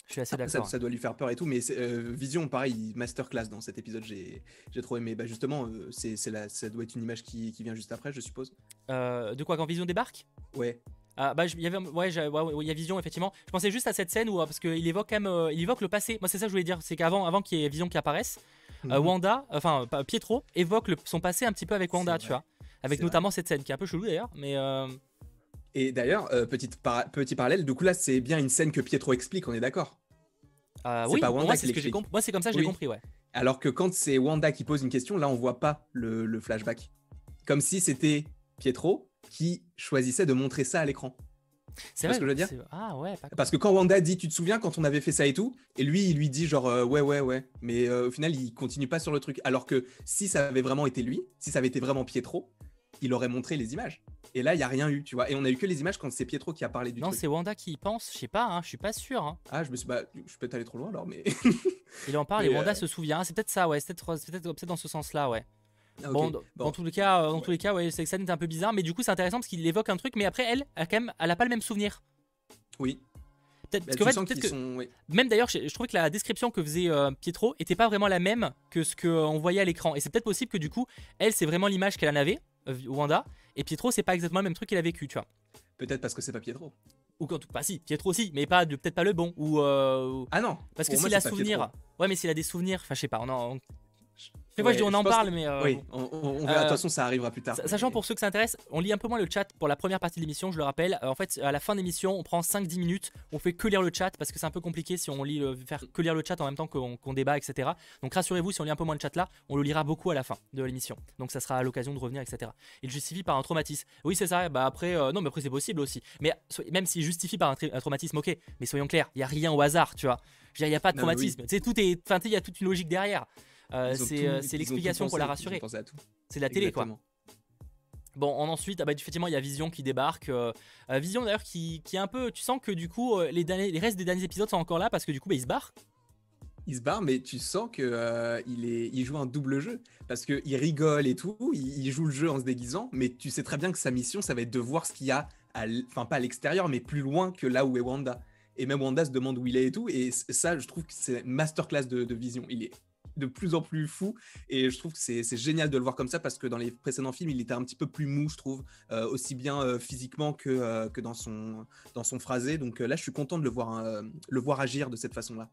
Je suis assez Après, ça, d'accord. ça doit lui faire peur et tout, mais euh, Vision, pareil, il- masterclass dans cet épisode, j'ai trop aimé. Bah, justement, euh, c'est, ça doit être une image qui, qui vient juste après, je suppose. De quoi quand Vision débarque? Ouais, Ah bah il y avait ouais, j'ai- ouais, ouais, il y a Vision effectivement. Je pensais juste à cette scène où parce qu'il évoque quand même il évoque le passé. Moi c'est ça que je voulais dire, c'est qu'avant avant qu'il y ait Vision qui apparaisse, Mhm. Wanda, enfin Pietro évoque le- son passé un petit peu avec Wanda, tu vois. Avec notamment cette scène qui est un peu chelou d'ailleurs, mais euh, Et d'ailleurs, euh, petite petit parallèle, du coup là, c'est bien une scène que Pietro explique, on est d'accord? euh, oui, pas moi c'est ce que. Moi c'est comme ça que je l'ai Oui. compris, ouais. Alors que quand c'est Wanda qui pose une question, là, on voit pas le, le flashback. Comme si c'était Pietro qui choisissait de montrer ça à l'écran. C'est ce que je veux dire? Ah ouais, Parce que quand Wanda dit, tu te souviens quand on avait fait ça et tout, et lui, il lui dit genre euh, ouais, ouais, ouais, mais euh, au final, il continue pas sur le truc. Alors que si ça avait vraiment été lui, si ça avait été vraiment Pietro, il aurait montré les images. Et là, il y a rien eu, tu vois. Et on a eu que les images quand c'est Pietro qui a parlé du Non, truc. c'est Wanda qui y pense, je sais pas, hein, je suis pas sûr. hein. Ah, je me suis, bah, je suis peut-être allé trop loin alors, mais. *laughs* Il en parle et Wanda euh, se souvient. C'est peut-être ça, ouais. C'est peut-être peut-être peut-être dans ce sens-là, ouais. Ah. Bon, dans- Bon. dans tous les cas, euh, dans Ouais. tous les cas, ouais, cette scène est un peu bizarre, mais du coup c'est intéressant parce qu'il évoque un truc, mais après elle, elle, quand même, elle a pas le même souvenir. Oui. Peut-être Bah, parce fait, que sont. ouais. même d'ailleurs, je, je trouvais que la description que faisait euh, Pietro était pas vraiment la même que ce qu'on voyait à l'écran, et c'est peut-être possible que du coup, elle c'est vraiment l'image qu'elle en avait, Wanda, et Pietro c'est pas exactement le même truc qu'il a vécu, tu vois. Peut-être parce que c'est pas Pietro. Ou quand, pas si, Pietro aussi, mais pas peut-être pas le bon, ou euh, Ah non parce que s'il a souvenir, ouais, mais s'il a des souvenirs, enfin je sais pas, on en, on- je Ouais, dis on en parle, que- mais euh, Oui, bon. on, on- on verra. De Euh, toute façon, ça arrivera plus tard. Sa- Sachant pour ceux que ça intéresse, on lit un peu moins le chat pour la première partie de l'émission, je le rappelle. Euh, en fait, à la fin de l'émission, on prend 5-10 minutes, on fait que lire le chat parce que c'est un peu compliqué si on lit le- faire que lire le chat en même temps qu'on débat, etc. Donc rassurez-vous, si on lit un peu moins le chat là, on le lira beaucoup à la fin de l'émission. Donc ça sera l'occasion de revenir, etc. Il justifie par un traumatisme. Oui, c'est ça. Bah après, euh, non, mais après c'est possible aussi. Mais so- même s'il justifie par un, tra- un traumatisme, ok. Mais soyons clairs, il y a rien au hasard, tu vois. Je il y a pas de Non, mais oui. traumatisme. Sais, tout est, il y a toute une logique derrière. Euh, c'est euh, l'explication pour la rassurer. C'est la télé, quoi. Bon, en ensuite, ah bah, effectivement, il y a Vision qui débarque. euh, Vision d'ailleurs qui, qui est un peu. Tu sens que du coup, les, derniers- les restes des derniers épisodes sont encore là parce que du coup, bah, il se barre. il se barre, mais tu sens que euh, il, est, il joue un double jeu parce que il rigole et tout, il, il joue le jeu en se déguisant, mais tu sais très bien que sa mission, ça va être de voir ce qu'il y a, à enfin pas à l'extérieur, mais plus loin que là où est Wanda. Et même Wanda se demande où il est et tout, et ça, je trouve que c'est masterclass de, de vision. Il est de plus en plus fou. Et je trouve que c'est génial de le voir comme ça parce que dans les précédents films, il était un petit peu plus mou, je trouve, euh, aussi bien euh, physiquement que, euh, que dans, son, dans son phrasé. Donc là, je suis content de le voir, le voir agir de cette façon-là.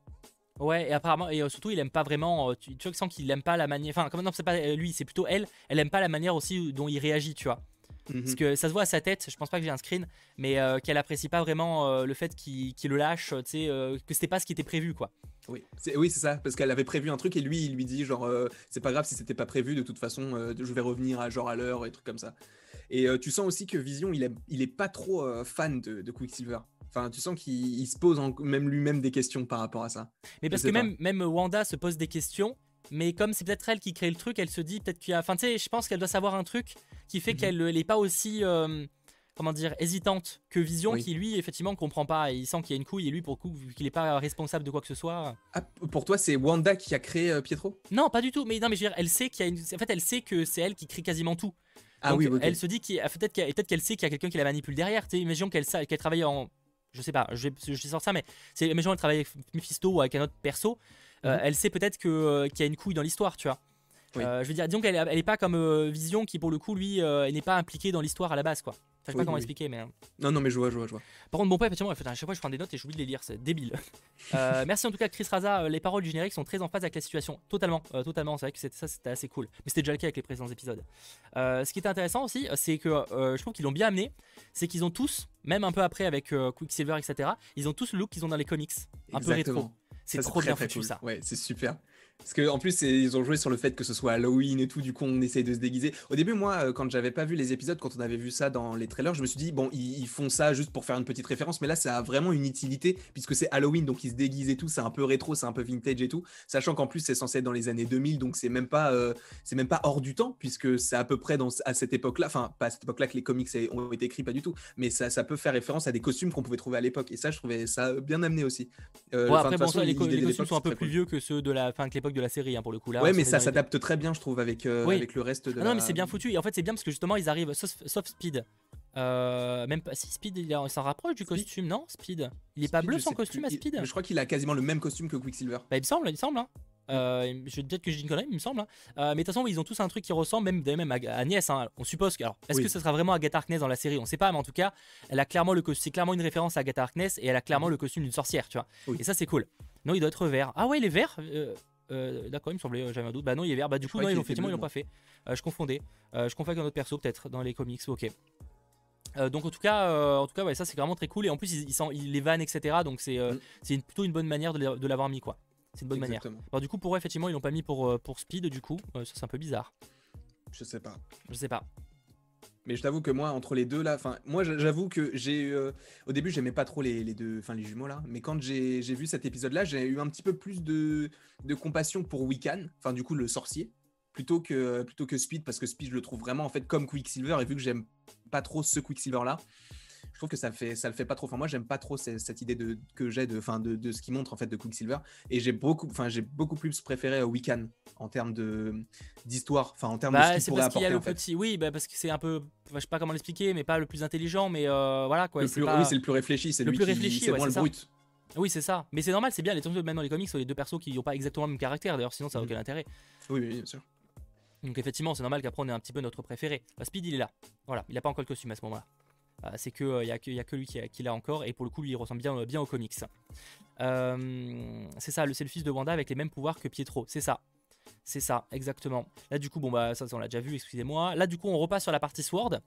Ouais, et apparemment, et surtout, il aime pas vraiment. Tu, tu sens qu'il aime pas la manière. Enfin, comme non, c'est pas lui, c'est plutôt elle. Elle aime pas la manière aussi dont il réagit, tu vois. Parce mhm. que ça se voit à sa tête, je pense pas que j'ai un screen, mais qu'elle apprécie pas vraiment le fait qu'il le lâche, tu sais, que c'était pas ce qui était prévu, quoi. Oui, c'est oui, ça, parce qu'elle avait prévu un truc et lui, il lui dit genre, euh, c'est pas grave si c'était pas prévu, de toute façon, euh, je vais revenir à genre à l'heure et trucs comme ça. Et euh, tu sens aussi que Vision, il est, il est pas trop fan de, Quicksilver. Enfin, tu sens qu'il se pose même lui-même des questions par rapport à ça. Mais parce que même, même Wanda se pose des questions, mais comme c'est peut-être elle qui crée le truc, elle se dit peut-être qu'il y a. Enfin, tu sais, je pense qu'elle doit savoir un truc qui fait mhm. qu'elle n'est pas aussi comment dire, hésitante que Vision, qui lui, effectivement, comprend pas. il sent qu'il y a une couille, et lui, pour le coup, vu qu'il n'est pas responsable de quoi que ce soit. Ah, pour toi, c'est Wanda qui a créé euh, Pietro? Non, pas du tout. Mais non, mais je veux dire, elle sait qu'il y a une. En fait, elle sait que c'est elle qui crée quasiment tout. Ah oui, Elle se dit qu'il peut-être qu'elle sait qu'il y a quelqu'un qui la manipule derrière. Tu sais, imaginons qu'elle travaille en. Je sais pas, je, je, je sors ça, mais c'est imaginons qu'elle travaille avec Mephisto ou avec un autre perso. Euh, mhm. elle sait peut-être euh, qu'il y a une couille dans l'histoire, tu vois. je veux dire, disons qu'elle n'est pas comme Vision qui, pour le coup, lui, n'est pas impliqué dans l'histoire à la base, quoi. Je sais pas comment expliquer, mais. Hein. Non, non, mais je vois, je vois, je vois. Par contre, bon pas, effectivement, à chaque fois je prends des notes et j'oublie de les lire, c'est débile. *laughs* Euh, merci en tout cas, Chris Raza. Euh, les paroles du générique sont très en phase avec la situation. Totalement, euh, totalement. C'est vrai que ça, c'était assez cool. Mais c'était déjà le cas avec les précédents épisodes. ce qui est intéressant aussi, c'est que je trouve qu'ils l'ont bien amené. C'est qu'ils ont tous, même un peu après avec Quicksilver, etc., ils ont tous le look qu'ils ont dans les comics. Un peu rétro. C'est trop bien foutu ça. Ouais, c'est super. Parce qu'en plus, ils ont joué sur le fait que ce soit Halloween et tout, du coup, on essaye de se déguiser. Au début, moi, euh, quand j'avais pas vu les épisodes, quand on avait vu ça dans les trailers, je me suis dit, bon, ils, font ça juste pour faire une petite référence, mais là, ça a vraiment une utilité, puisque c'est Halloween, donc ils se déguisent et tout, c'est un peu rétro, c'est un peu vintage et tout, sachant qu'en plus, c'est censé être dans les années 2000, donc c'est même pas, euh, c'est même pas hors du temps, puisque c'est à peu près dans, à cette époque-là, enfin, pas à cette époque-là que les comics ont été écrits, pas du tout, mais ça, ça peut faire référence à des costumes qu'on pouvait trouver à l'époque, et ça, je trouvais ça bien amené aussi. Euh, après, bon, les, costumes sont un peu plus vieux que ceux de la, fin, que l'époque de la série, hein, pour le coup ouais, mais ça s'adapte très bien, je trouve, avec, euh, avec le reste de. Ah non, mais c'est bien foutu. Et en fait, c'est bien parce que justement, ils arrivent. Sauf, Speed. Euh, même pas si Speed il s'en rapproche du costume non Speed? Il est pas bleu son costume à Speed? je crois qu'il a quasiment le même costume que Quicksilver bah il me semble il me semble hein. Euh, je peut-être que j'ai une connerie, il me semble. Hein. Euh, mais de toute façon, ils ont tous un truc qui ressemble, même, même à Agnès. Hein. On suppose que. Alors, est-ce que ce sera vraiment Agatha Harkness dans la série? On sait pas, mais en tout cas, elle a clairement le c'est clairement une référence à Agatha Harkness et elle a clairement le costume d'une sorcière, tu vois. Et ça, c'est cool. Non, il doit être vert. Ah ouais, il est vert. Euh, d'accord, il me semblait, j'avais un doute. Bah non, il est vert. Bah du coup, non, ils effectivement, ils l'ont pas fait. Euh, je confondais. Euh, je confondais avec un autre perso, peut-être, dans les comics. Ok. donc en tout cas, en tout cas ouais, ça c'est vraiment très cool. Et en plus, ils, ils, les vannes, etc. Donc c'est mm. plutôt une bonne manière de l'avoir mis, quoi. C'est une bonne manière. Alors du coup, pour effectivement, ils l'ont pas mis pour, pour Speed, du coup. ça c'est un peu bizarre. Je sais pas. Je sais pas. Mais je t'avoue que moi, entre les deux là, enfin, moi j'avoue que j'ai. Euh, au début, j'aimais pas trop les, deux, enfin les jumeaux là. Mais quand j'ai vu cet épisode là, j'ai eu un petit peu plus de, de compassion pour Wiccan, enfin du coup le sorcier, plutôt que, plutôt que Speed, parce que Speed, je le trouve vraiment en fait comme Quicksilver, et vu que j'aime pas trop ce Quicksilver là, je trouve que ça fait ça le fait pas trop. Enfin moi j'aime pas trop cette, idée de que j'ai de enfin de, de, ce qui montre en fait de Quicksilver et j'ai beaucoup enfin j'ai beaucoup plus préféré euh, Wiccan en termes de d'histoire enfin en termes de bah, ce qu'il pourrait apporter le petit oui bah parce que c'est un peu je sais pas comment l'expliquer mais pas le plus intelligent mais euh, voilà quoi. oui c'est le plus réfléchi c'est le plus réfléchi c'est le brut. Oui, c'est ça. Mais c'est normal, c'est bien. Les même dans les comics, sont les deux persos qui n'ont pas exactement le même caractère. D'ailleurs, sinon, ça n'a mm. aucun intérêt. Oui, oui, bien sûr. Donc, effectivement, c'est normal qu'après, on ait un petit peu notre préféré. Bah, Speed, il est là. Voilà, il n'a pas encore le costume à ce moment-là. Euh, c'est qu'il n'y a, que, a que lui qui, l'a encore, et pour le coup, lui, il ressemble bien, bien aux comics. Euh, c'est ça, c'est le fils de Wanda avec les mêmes pouvoirs que Pietro, c'est ça. C'est ça, exactement. Là, du coup, bon, bah, ça, on l'a déjà vu, excusez-moi. Là, du coup, on repasse sur la partie Sword.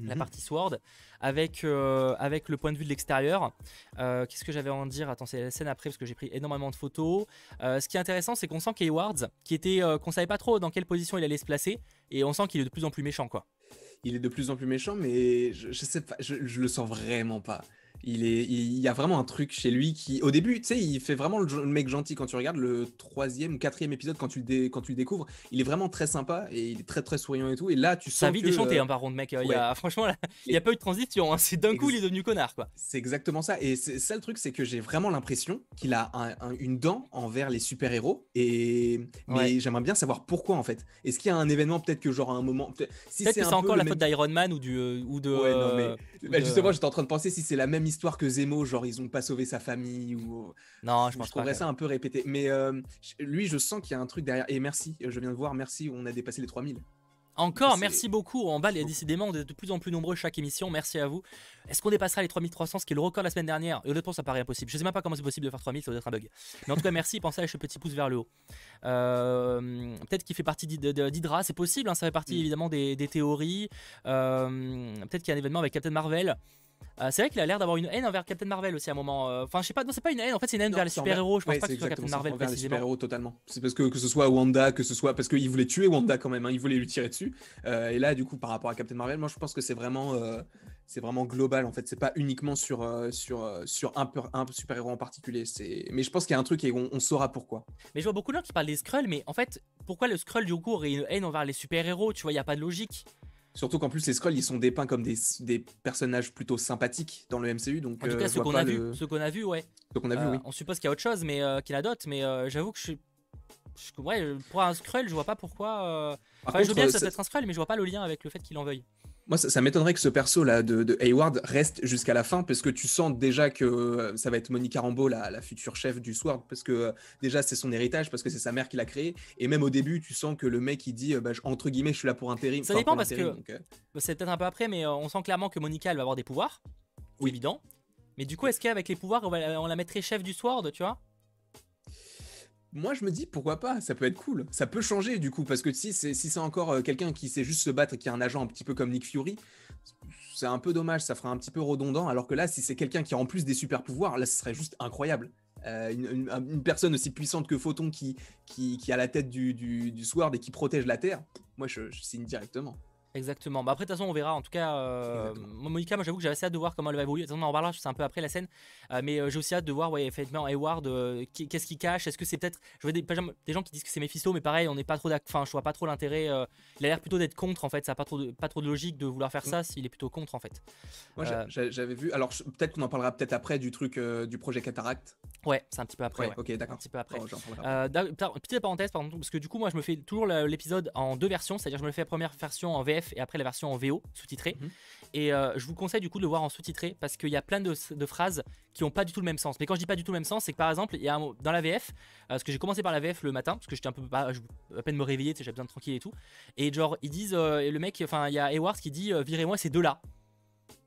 La mhm. partie Sword, avec, euh, avec le point de vue de l'extérieur. Qu'est-ce que j'avais à en dire? Attends, c'est la scène après parce que j'ai pris énormément de photos. ce qui est intéressant, c'est qu'on sent qu'Ewards, qui était, qu'on savait pas trop dans quelle position il allait se placer, et on sent qu'il est de plus en plus méchant, quoi il est de plus en plus méchant, mais je, sais pas, je, je, le sens vraiment pas. Il, est, il y a vraiment un truc chez lui qui, au début, tu sais, il fait vraiment le, mec gentil quand tu regardes le troisième ou quatrième épisode quand tu, le quand tu le découvres. Il est vraiment très sympa et il est très très souriant et tout. Et là, tu sens. Sa vie déchantée, hein, par contre, mec. Il y a, *laughs* franchement, il n'y a pas eu de transition. Hein. C'est d'un coup, il est devenu connard, quoi. C'est exactement ça. Et ça, le truc, c'est que j'ai vraiment l'impression qu'il a une dent envers les super-héros. Et mais j'aimerais bien savoir pourquoi, en fait. Est-ce qu'il y a un événement, peut-être que, genre, à un moment. Peut-être si c'est encore la faute d'Iron Man ou, du, euh, ou de. Ouais, non, mais. Euh, bah, justement, j'étais en train de penser si c'est la même histoire que Zemo, genre ils ont pas sauvé sa famille ou. Non, je pense trouverais ça un peu répété. Mais euh, lui, je sens qu'il y a un truc derrière. Et merci, je viens de voir, merci, on a dépassé les 3000. Encore, merci beaucoup. En bas, décidément, on est de plus en plus nombreux chaque émission. Merci à vous. Est-ce qu'on dépassera les 3300, ce qui est le record la semaine dernière? Et honnêtement, ça paraît impossible. Je sais même pas comment c'est possible de faire 3000, ça doit être un bug. Mais en tout cas, merci. Pensez à ce petit pouce vers le haut. Euh, peut-être qu'il fait partie d'Hydra, c'est possible. Hein, ça fait partie mm. évidemment des, théories. Euh, peut-être qu'il y a un événement avec Captain Marvel. Euh, c'est vrai qu'il a l'air d'avoir une haine envers Captain Marvel aussi à un moment. Euh, enfin, je sais pas, non, c'est pas une haine, en fait, c'est une haine vers les super-héros. Je pense pas que ce soit Captain Marvel les super-héros totalement. C'est parce que que ce soit Wanda, que ce soit. Parce qu'il voulait tuer Wanda quand même, hein, il voulait lui tirer dessus. Euh, et là, du coup, par rapport à Captain Marvel, moi je pense que c'est vraiment. c'est vraiment global en fait, c'est pas uniquement sur, sur, sur un, un super-héros en particulier. Mais je pense qu'il y a un truc et on, saura pourquoi. Mais je vois beaucoup de gens qui parlent des Skrulls, mais en fait, pourquoi le Skrull du coup aurait une haine envers les super-héros? Tu vois, il y a pas de logique. Surtout qu'en plus, les Skrulls, ils sont dépeints comme des, des, personnages plutôt sympathiques dans le MCU. Donc, en tout cas, ceux qu'on a, vu, ceux qu'on a vu, ouais. Ceux qu'on a vu, oui. On suppose qu'il y a autre chose, mais euh, qu'il a d'autres. Mais euh, j'avoue que je suis. ouais, pour un Skrull, je vois pas pourquoi. Euh... Enfin, je veux bien que ça peut être un Skrull, mais je vois pas le lien avec le fait qu'il en veuille. Moi, ça, m'étonnerait que ce perso là de, Hayward reste jusqu'à la fin parce que tu sens déjà que euh, ça va être Monica Rambeau, la, future chef du Sword, parce que euh, déjà c'est son héritage, parce que c'est sa mère qui l'a créé. Et même au début, tu sens que le mec il dit, euh, bah, entre guillemets, je suis là pour intérim. Ça dépend parce que bah, c'est peut-être un peu après, mais on sent clairement que Monica elle va avoir des pouvoirs. Oui. Évident. Mais du coup, est-ce qu'avec les pouvoirs, on, on la mettrait chef du Sword, tu vois? Moi je me dis pourquoi pas, ça peut être cool. Ça peut changer du coup, parce que si c'est si encore euh, quelqu'un qui sait juste se battre et qui est un agent un petit peu comme Nick Fury, c'est un peu dommage, ça fera un petit peu redondant. Alors que là, si c'est quelqu'un qui a en plus des super pouvoirs, là ce serait juste incroyable. Euh, une, personne aussi puissante que Photon qui, qui, a la tête du, du, Sword et qui protège la Terre, moi je signe directement. Exactement. Bah après, de toute façon, on verra. En tout cas, euh, Monica, moi j'avoue que j'avais assez hâte de voir comment elle va évoluer. On en parlera, c'est un peu après la scène. Euh, mais euh, j'ai aussi hâte de voir, ouais, effectivement, Hayward, euh, qu'est-ce qu'il cache? Est-ce que c'est peut-être. Je vois des, des, gens qui disent que c'est Mephisto, mais pareil, on n'est pas trop Enfin, je vois pas trop l'intérêt. il a l'air plutôt d'être contre, en fait. Ça n'a pas trop, de, pas trop de logique de vouloir faire mm. ça s'il est plutôt contre, en fait. Moi, j'avais vu. Alors, peut-être qu'on en parlera peut-être après du truc du projet Cataract. Ouais, c'est un petit peu après. Ouais, ok, d'accord. Un petit peu après. petite parenthèse, pardon, parce que du coup, moi, je me fais toujours l'épisode en deux versions. C'est-à-dire, je me fais la première version en VF et après la version en VO sous-titré. Mhm. Et euh, je vous conseille du coup de le voir en sous-titré parce qu'il y a plein de, phrases qui n'ont pas du tout le même sens. Mais quand je dis pas du tout le même sens, c'est que par exemple, il y a dans la VF, euh, parce que j'ai commencé par la VF le matin, parce que j'étais un peu bah, à peine me réveiller, j'avais besoin de tranquille et tout. Et genre, ils disent, euh, le mec, enfin, il y a Ewars qui dit, virez-moi ces deux-là.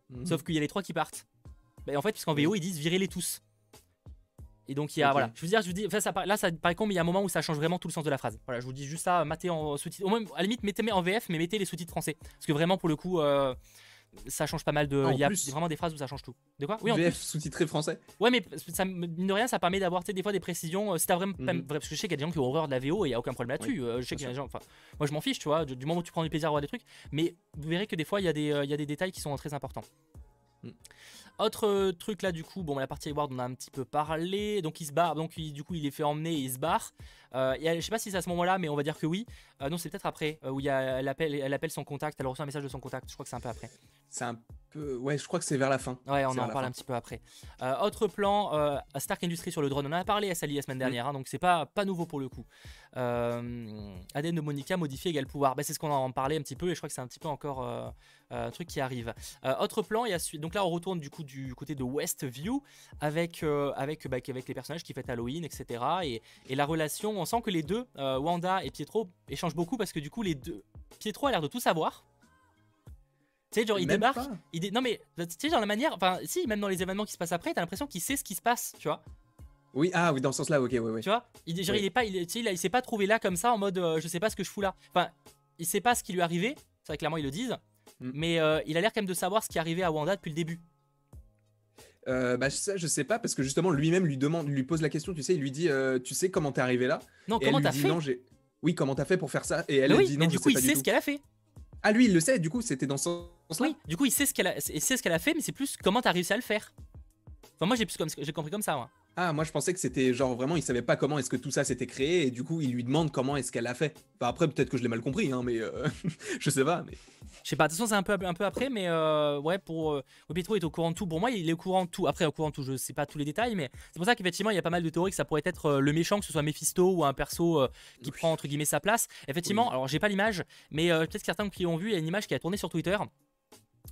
Mhm. Sauf qu'il y a les trois qui partent. Bah, en fait, puisqu'en VO, ils disent, virez-les tous. Et donc il y a voilà, je veux dire, je vous dis, ça, là ça paraît con, mais il y a un moment où ça change vraiment tout le sens de la phrase. Voilà, je vous dis juste ça, matez en sous-titres, au moins à la limite mettez en VF, mais mettez les sous-titres français, parce que vraiment pour le coup, euh, ça change pas mal de. Ah, il y a vraiment des phrases où ça change tout. De quoi? Oui, en VF sous-titré français. Ouais, mais ça, mine de rien, ça permet d'avoir des fois des précisions. Euh, si t'as vraiment, mhm. parce que je sais qu'il y a des gens qui ont horreur de la VO et il y a aucun problème là-dessus. Euh, je sais qu'il y a des gens, enfin, moi je m'en fiche, tu vois, du moment où tu prends du plaisir à voir des trucs, mais vous verrez que des fois il y a des, il y a des détails qui sont très importants. Mm. Autre euh, truc là du coup, bon la partie Hayward on a un petit peu parlé, donc il se barre, donc du coup il est fait emmener et il se barre. Euh, je sais pas si c'est à ce moment-là, mais on va dire que oui. Euh, non c'est peut-être après, où il y a, elle, appelle, elle appelle son contact, elle reçoit un message de son contact, je crois que c'est un peu après. C'est un Ouais, je crois que c'est vers la fin. Ouais, on en parle un petit peu après. Euh, autre plan, euh, Stark Industries sur le drone. On en a parlé à Sally la semaine dernière, hein, donc c'est pas, pas nouveau pour le coup. Euh, ADN de Monica modifié égale pouvoir. Bah, c'est ce qu'on en parlait un petit peu et je crois que c'est un petit peu encore euh, un truc qui arrive. autre plan, il y a, donc là on retourne du coup du côté de Westview avec, avec, bah, avec les personnages qui fêtent Halloween, etc. Et, et, la relation, on sent que les deux, Wanda et Pietro, échangent beaucoup parce que du coup les deux. Pietro a l'air de tout savoir. Tu sais, genre, il débarque. Il Non, mais tu sais, genre, la manière. Enfin, si, même dans les événements qui se passent après, t'as l'impression qu'il sait ce qui se passe, tu vois. Oui, ah oui, dans ce sens-là, ok, ouais, ouais. Tu vois, il, genre, il est pas, il, il, il s'est pas trouvé là comme ça en mode euh, je sais pas ce que je fous là. Enfin, il sait pas ce qui lui est arrivé, vrai, clairement, ils le disent, mm. mais euh, il a l'air quand même de savoir ce qui est arrivé à Wanda depuis le début. Euh, bah ça je sais pas parce que justement lui-même lui demande lui pose la question tu sais il lui dit euh, tu sais comment t'es arrivé là? Non comment t'as fait? non, oui comment t'as fait pour faire ça? Et elle, oui, dit non mais du coup il sait ce qu'elle a fait. Ah lui il le sait du coup c'était dans son oui, du coup, il sait ce qu'elle a, sait ce qu'elle a fait, mais c'est plus comment t'as réussi à le faire. Enfin, moi, j'ai plus comme, j'ai compris comme ça, moi. Ah, moi je pensais que c'était genre vraiment, il savait pas comment est-ce que tout ça s'était créé et du coup il lui demande comment est-ce qu'elle a fait. Enfin, après peut-être que je l'ai mal compris, hein, mais euh, *laughs* je sais pas. Mais... Je sais pas, de toute façon c'est un peu, un peu après, mais euh, ouais, pour. Euh, est au courant de tout. Pour moi, il est au courant de tout. Après, au courant de tout, je sais pas tous les détails, mais c'est pour ça qu'effectivement il y a pas mal de théories que ça pourrait être euh, le méchant, que ce soit Mephisto ou un perso qui prend entre guillemets sa place. Effectivement, alors j'ai pas l'image, mais peut-être certains qui l'ont vu, il y a une image qui a tourné sur Twitter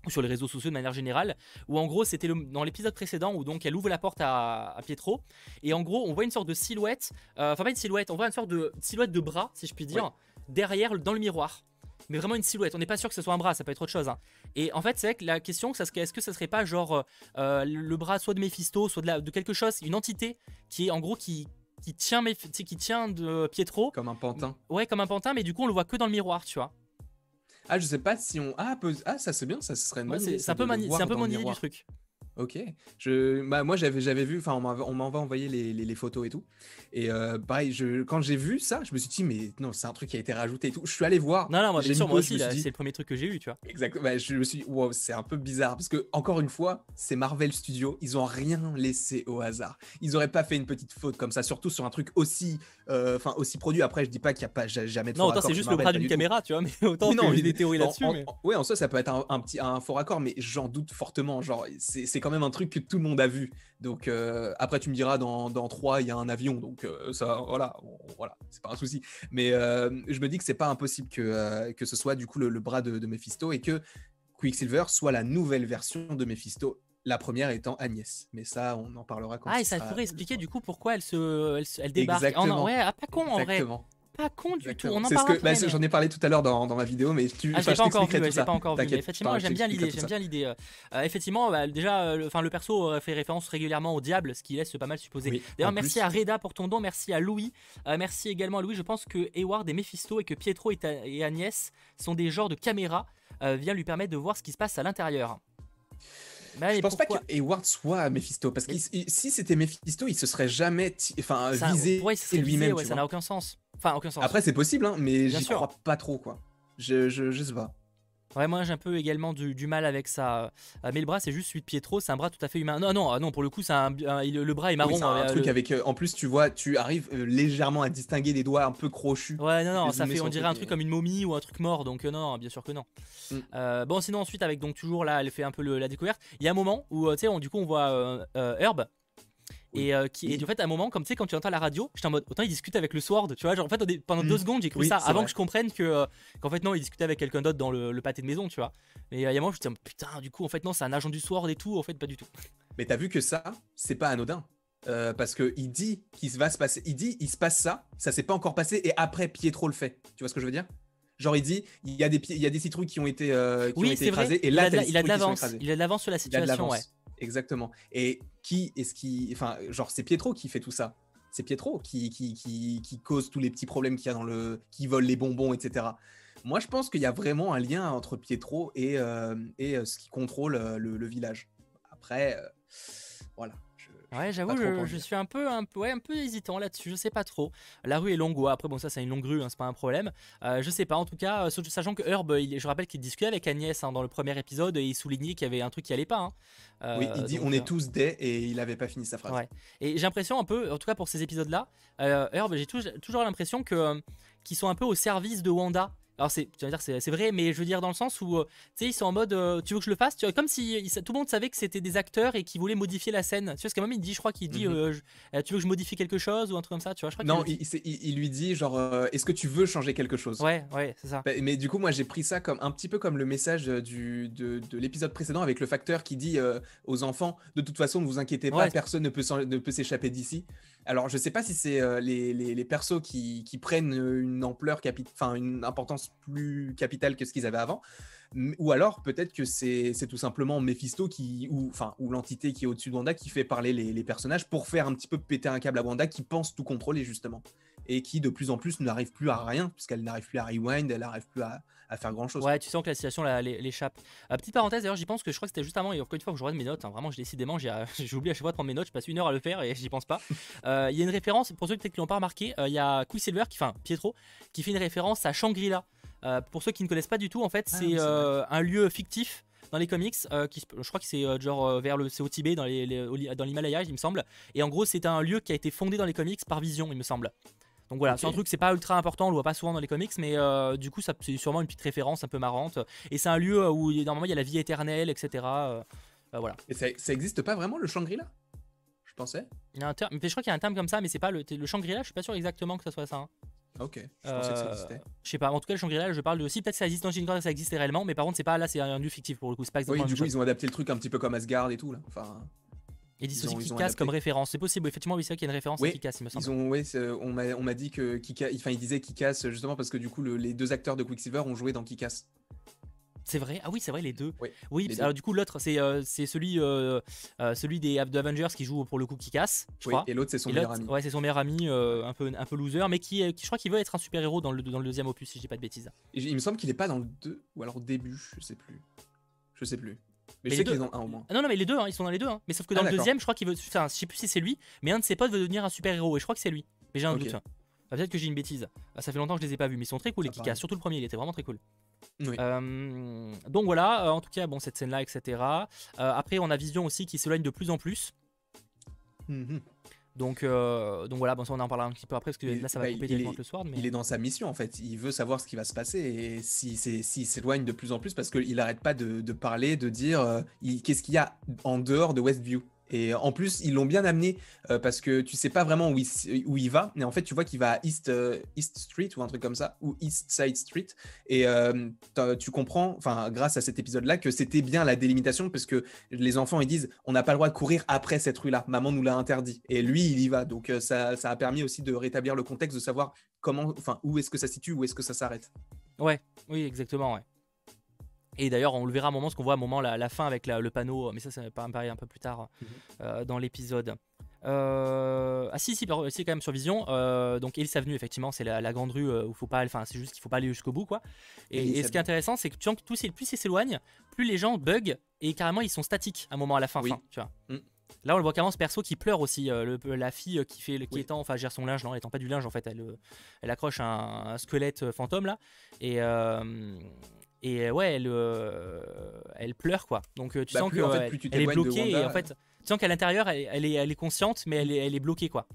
sur les réseaux sociaux de manière générale, où en gros c'était dans l'épisode précédent où donc elle ouvre la porte à, Pietro et en gros on voit une sorte de silhouette, euh, enfin pas une silhouette, on voit une sorte de silhouette de bras si je puis dire, derrière dans le miroir. Mais vraiment une silhouette, on n'est pas sûr que ce soit un bras, ça peut être autre chose. Hein. Et en fait, c'est vrai que la question, c'est est-ce que ça serait pas genre euh, le bras soit de Mephisto, soit de, de quelque chose, une entité qui est en gros qui, qui tient, qui tient de Pietro. Comme un pantin. Ouais, comme un pantin, mais du coup on le voit que dans le miroir, tu vois. Ah, je sais pas si on. Ah, ah ça c'est bien, ça serait une C'est un peu, un peu idée du truc. Ok. Je, bah, moi, j'avais, j'avais vu, enfin, on m'avait envoyé les, les, photos et tout. Et euh, pareil, je, quand j'ai vu ça, je me suis dit, mais non, c'est un truc qui a été rajouté et tout. Je suis allé voir. Non, non, moi, bien sûr, moi aussi, c'est le premier truc que j'ai eu, tu vois. Exactement. Bah, je me suis dit, wow, c'est un peu bizarre. Parce que, encore une fois, c'est Marvel Studios. Ils ont rien laissé au hasard. Ils auraient pas fait une petite faute comme ça, surtout sur un truc aussi, euh, enfin, aussi produit. Après, je dis pas qu'il n'y a pas jamais de Non, autant c'est juste le bras d'une caméra, tu vois. Mais *laughs* autant non, j'ai des théories là-dessus. Oui, en soi, ça peut être un, un, petit, un faux raccord, mais j'en doute fortement. Genre, c'est quand même un truc que tout le monde a vu. Donc euh, après, tu me diras, dans, dans 3, il y a un avion. Donc euh, ça, voilà, voilà c'est pas un souci. Mais euh, je me dis que c'est pas impossible que, que ce soit du coup le, bras de, Mephisto et que Quicksilver soit la nouvelle version de Mephisto. La première étant Agnès, mais ça, on en parlera quand Ah, et ça pourrait expliquer du coup pourquoi elle se, elle, débarque. Exactement. ouais, ah, pas con en vrai pas con du tout. On en que bah, J'en ai parlé tout à l'heure dans, dans, ma vidéo, mais tu. Ah, je l'ai pas encore vu. pas encore vu. effectivement, j'aime bien l'idée. J'aime bien l'idée. Euh, effectivement, bah, déjà, enfin, le perso fait référence régulièrement au diable, ce qui laisse pas mal supposer. D'ailleurs, merci à Reda pour ton don. Merci à Louis. Euh, merci également à Louis. Je pense que Eward et Mephisto et que Pietro et, Agnès sont des genres de caméras euh, vient lui permettre de voir ce qui se passe à l'intérieur. Bah, je pense pas que Hayward soit Mephisto parce que si c'était Mephisto, il se serait jamais enfin visé lui-même. ça n'a aucun sens. Enfin, aucun sens. Après, c'est possible, hein, mais j'y crois pas trop, quoi. Je, je, je sais pas. Ouais, moi j'ai un peu également du, mal avec ça. Euh, mais le bras, c'est juste celui de Pietro, c'est un bras tout à fait humain. Non, non, ah non, pour le coup, c'est un, le bras est marron. un euh, truc avec. Euh, en plus, tu vois, tu arrives légèrement à distinguer des doigts un peu crochus. Ouais, non, non, ça fait, on dirait un truc comme une momie ou un truc mort, donc non, bien sûr que non. Mm. bon, sinon, ensuite, avec donc toujours là, elle fait un peu la découverte. Il y a un moment où, tu sais, du coup, on voit Herb et, euh, qui, et en fait, à un moment, comme tu sais, quand tu entends la radio, j'étais en mode autant il discute avec le Sword, tu vois. Genre, en fait, pendant deux mm. secondes, j'ai cru ça avant que je comprenne que euh, qu'en fait, non, il discutait avec quelqu'un d'autre dans le, pâté de maison, tu vois. Mais euh, il y a un moment, je me disais putain, du coup, en fait, non, c'est un agent du Sword et tout, en fait, pas du tout. Mais t'as vu que ça, c'est pas anodin. parce que il dit qu'il va se passer, il dit il se passe ça, ça s'est pas encore passé et après Pietro le fait. Tu vois ce que je veux dire? Genre il dit il y a des il y a des citrouilles qui ont été qui ont été écrasées et là il a, il a de l'avance, il a de l'avance sur la situation, ouais. Exactement. Et qui est-ce qui. Enfin, genre, c'est Pietro qui fait tout ça. C'est Pietro qui, qui, qui, cause tous les petits problèmes qu'il y a dans le. qui vole les bonbons, etc. Moi, je pense qu'il y a vraiment un lien entre Pietro et, euh, et euh, ce qui contrôle euh, le, village. Après, voilà. Ouais, j'avoue, je, suis un peu, un, peu, ouais, un peu hésitant là-dessus. Je sais pas trop. La rue est longue. Ouais, après, bon, ça, c'est une longue rue, hein, c'est pas un problème. Euh, je sais pas. En tout cas, euh, sachant que Herb, il, je rappelle qu'il discutait avec Agnès hein, dans le premier épisode et il soulignait qu'il y avait un truc qui allait pas. Hein. Euh, oui, il dit on est tous des et il avait pas fini sa phrase. Ouais. Et j'ai l'impression un peu, en tout cas pour ces épisodes-là, Herb, j'ai toujours l'impression que qu'ils sont un peu au service de Wanda alors c'est, tu vas dire c'est, vrai, mais je veux dire dans le sens où euh, tu sais ils sont en mode euh, tu veux que je le fasse, tu vois, comme si tout le monde savait que c'était des acteurs et qu'ils voulaient modifier la scène. Tu vois ce qu'à même il dit, je crois qu'il dit mhm. euh, tu veux que je modifie quelque chose ou un truc comme ça, tu vois. Je crois non, il, il, lui dit genre est-ce que tu veux changer quelque chose? Ouais, ouais, c'est ça. Bah, mais du coup moi j'ai pris ça comme un petit peu comme le message du, de, de l'épisode précédent avec le facteur qui dit aux enfants de toute façon ne vous inquiétez pas, personne ne peut, ne peut s'échapper d'ici. Alors, je sais pas si c'est euh, les, les, persos qui, prennent une ampleur, enfin une importance plus capitale que ce qu'ils avaient avant, ou alors peut-être que c'est tout simplement Mephisto qui, ou ou l'entité qui est au-dessus de Wanda qui fait parler les, les, personnages pour faire un petit peu péter un câble à Wanda qui pense tout contrôler justement et qui de plus en plus n'arrive plus à rien puisqu'elle n'arrive plus à rewind, elle n'arrive plus à, à, faire grand chose. Ouais, tu sens que la situation l'échappe. Euh, petite parenthèse d'ailleurs, j'y pense que je crois que c'était juste avant et encore une fois que je regarde mes notes. Hein, vraiment, j'ai décidément, *laughs* j'ai oublié à chaque fois de prendre mes notes. Je passe une heure à le faire et j'y pense pas. Euh, il y a une référence pour ceux peut-être qui l'ont pas remarqué. Euh, il y a Quicksilver qui, enfin Pietro, qui fait une référence à Shangri-La. pour ceux qui ne connaissent pas du tout, en fait, ah c'est un lieu fictif dans les comics, qui, je crois que c'est genre vers le, c'est au Tibet, dans les, dans l'Himalaya, il me semble. Et en gros, c'est un lieu qui a été fondé dans les comics par Vision, il me semble. Donc voilà, c'est un truc, c'est pas ultra important, on le voit pas souvent dans les comics, mais euh, du coup, ça, c'est sûrement une petite référence un peu marrante. Et c'est un lieu euh, où normalement il y a la vie éternelle, etc. Euh, voilà. Et ça, ça existe pas vraiment le Shangri-La? Je pensais. Il y a un terme, mais je crois qu'il y a un terme comme ça, mais c'est pas le, le Shangri-La, je suis pas sûr exactement que ça soit ça. Hein. Ok, je pensais que ça existait. Je sais pas, en tout cas, le Shangri-La, je parle de. Si, peut-être ça existe dans Shangri-La, ça existait réellement, mais par contre, c'est pas là, c'est un lieu fictif pour le coup. C'est pas Oui, exactement la du coup, chose. ils ont adapté le truc un petit peu comme Asgard et tout, là. Enfin, Ils disent ils aussi ont- ils ont Kikas adapté. comme référence. C'est possible, effectivement, oui, c'est vrai qu'il y a une référence Oui, à Kikas, il me semble. ils ont, c'est- on m'a dit que Kika, enfin, ils disaient Kikas justement parce que du coup, le- les deux acteurs de Quicksilver ont joué dans Kikas. C'est vrai Ah oui, c'est vrai, les deux. Oui, Oui, les parce- deux. alors du coup, l'autre, c'est euh, celui, euh, euh, celui des de Avengers qui joue pour le coup Kikas, je Oui, crois. et l'autre, c'est son Et meilleur ami. ouais, c'est son meilleur ami, un, peu, un peu loser, mais qui, qui je crois qu'il veut être un super héros dans le, dans le deuxième opus, si je dis pas de bêtises. Et il me semble qu'il est pas dans le 2 ou alors au début, je sais plus. Je sais plus. Mais Mais, je les sais deux- qu'il est dans un au moins. Ah non, non, mais les deux, hein, ils sont dans les deux. hein. Mais sauf que Ah, dans le deuxième, je crois qu'il veut. Enfin, je sais plus si c'est lui, mais un de ses potes veut devenir un super héros, et je crois que c'est lui. Mais j'ai un doute. hein. Ah, Peut-être que j'ai une bêtise. Ça fait longtemps que je les ai pas vus, mais ils sont très cool, les paraît. Surtout le premier, il était vraiment très cool. Oui. Euh, donc voilà, euh, en tout cas, bon, cette scène-là, etc. Euh, après, on a Vision aussi qui s'éloigne de plus en plus. Mhm. Donc, euh, donc voilà, bon, ça, on en parlera un petit peu après parce que Il- là, ça va bah, couper il directement est- avec le Sword. Mais... Il est dans sa mission en fait. Il veut savoir ce qui va se passer et s'il si, s'il s'éloigne de plus en plus parce qu'il arrête pas de, de parler, de dire euh, qu'est-ce qu'il y a en dehors de Westview? Et en plus, ils l'ont bien amené euh, parce que tu sais pas vraiment où il, où il va, mais en fait, tu vois qu'il va à East, euh, East Street ou un truc comme ça, ou East Side Street. Et euh, tu comprends, grâce à cet épisode-là, que c'était bien la délimitation parce que les enfants ils disent on n'a pas le droit de courir après cette rue-là, maman nous l'a interdit. Et lui, il y va. Donc ça, ça a permis aussi de rétablir le contexte, de savoir comment, où est-ce que ça se situe, où est-ce que ça s'arrête. Ouais, oui, exactement. Et d'ailleurs, on le verra à un moment, ce qu'on voit à un moment, la, la fin avec la- le panneau, mais ça, ça va paraître un peu plus tard Mhm. euh, dans l'épisode. Euh, Ah si, si, si, quand même sur Vision. Euh, donc Ellis Avenue, effectivement, c'est la, la grande rue euh, où faut pas, enfin, c'est juste qu'il faut pas aller jusqu'au bout, quoi. Et, ce qui est intéressant, c'est que tu sens que plus, il- plus il s'éloigne, plus les gens bug et carrément ils sont statiques à un moment à la fin, Oui. fin, tu vois. Mm. Là, on le voit carrément ce perso qui pleure aussi, euh, le- la fille qui fait, le- qui Oui. étend, enfin, gère son linge, non, elle étend pas du linge en fait, elle, elle accroche un, un squelette fantôme là, et euh, et euh, ouais, elle, euh, elle pleure quoi. Donc euh, tu Bah, sens plus- que en fait, elle- plus tu elle est bloquée et en fait, tu sens qu'à l'intérieur, elle, elle est, elle est consciente, mais elle est, elle est bloquée quoi.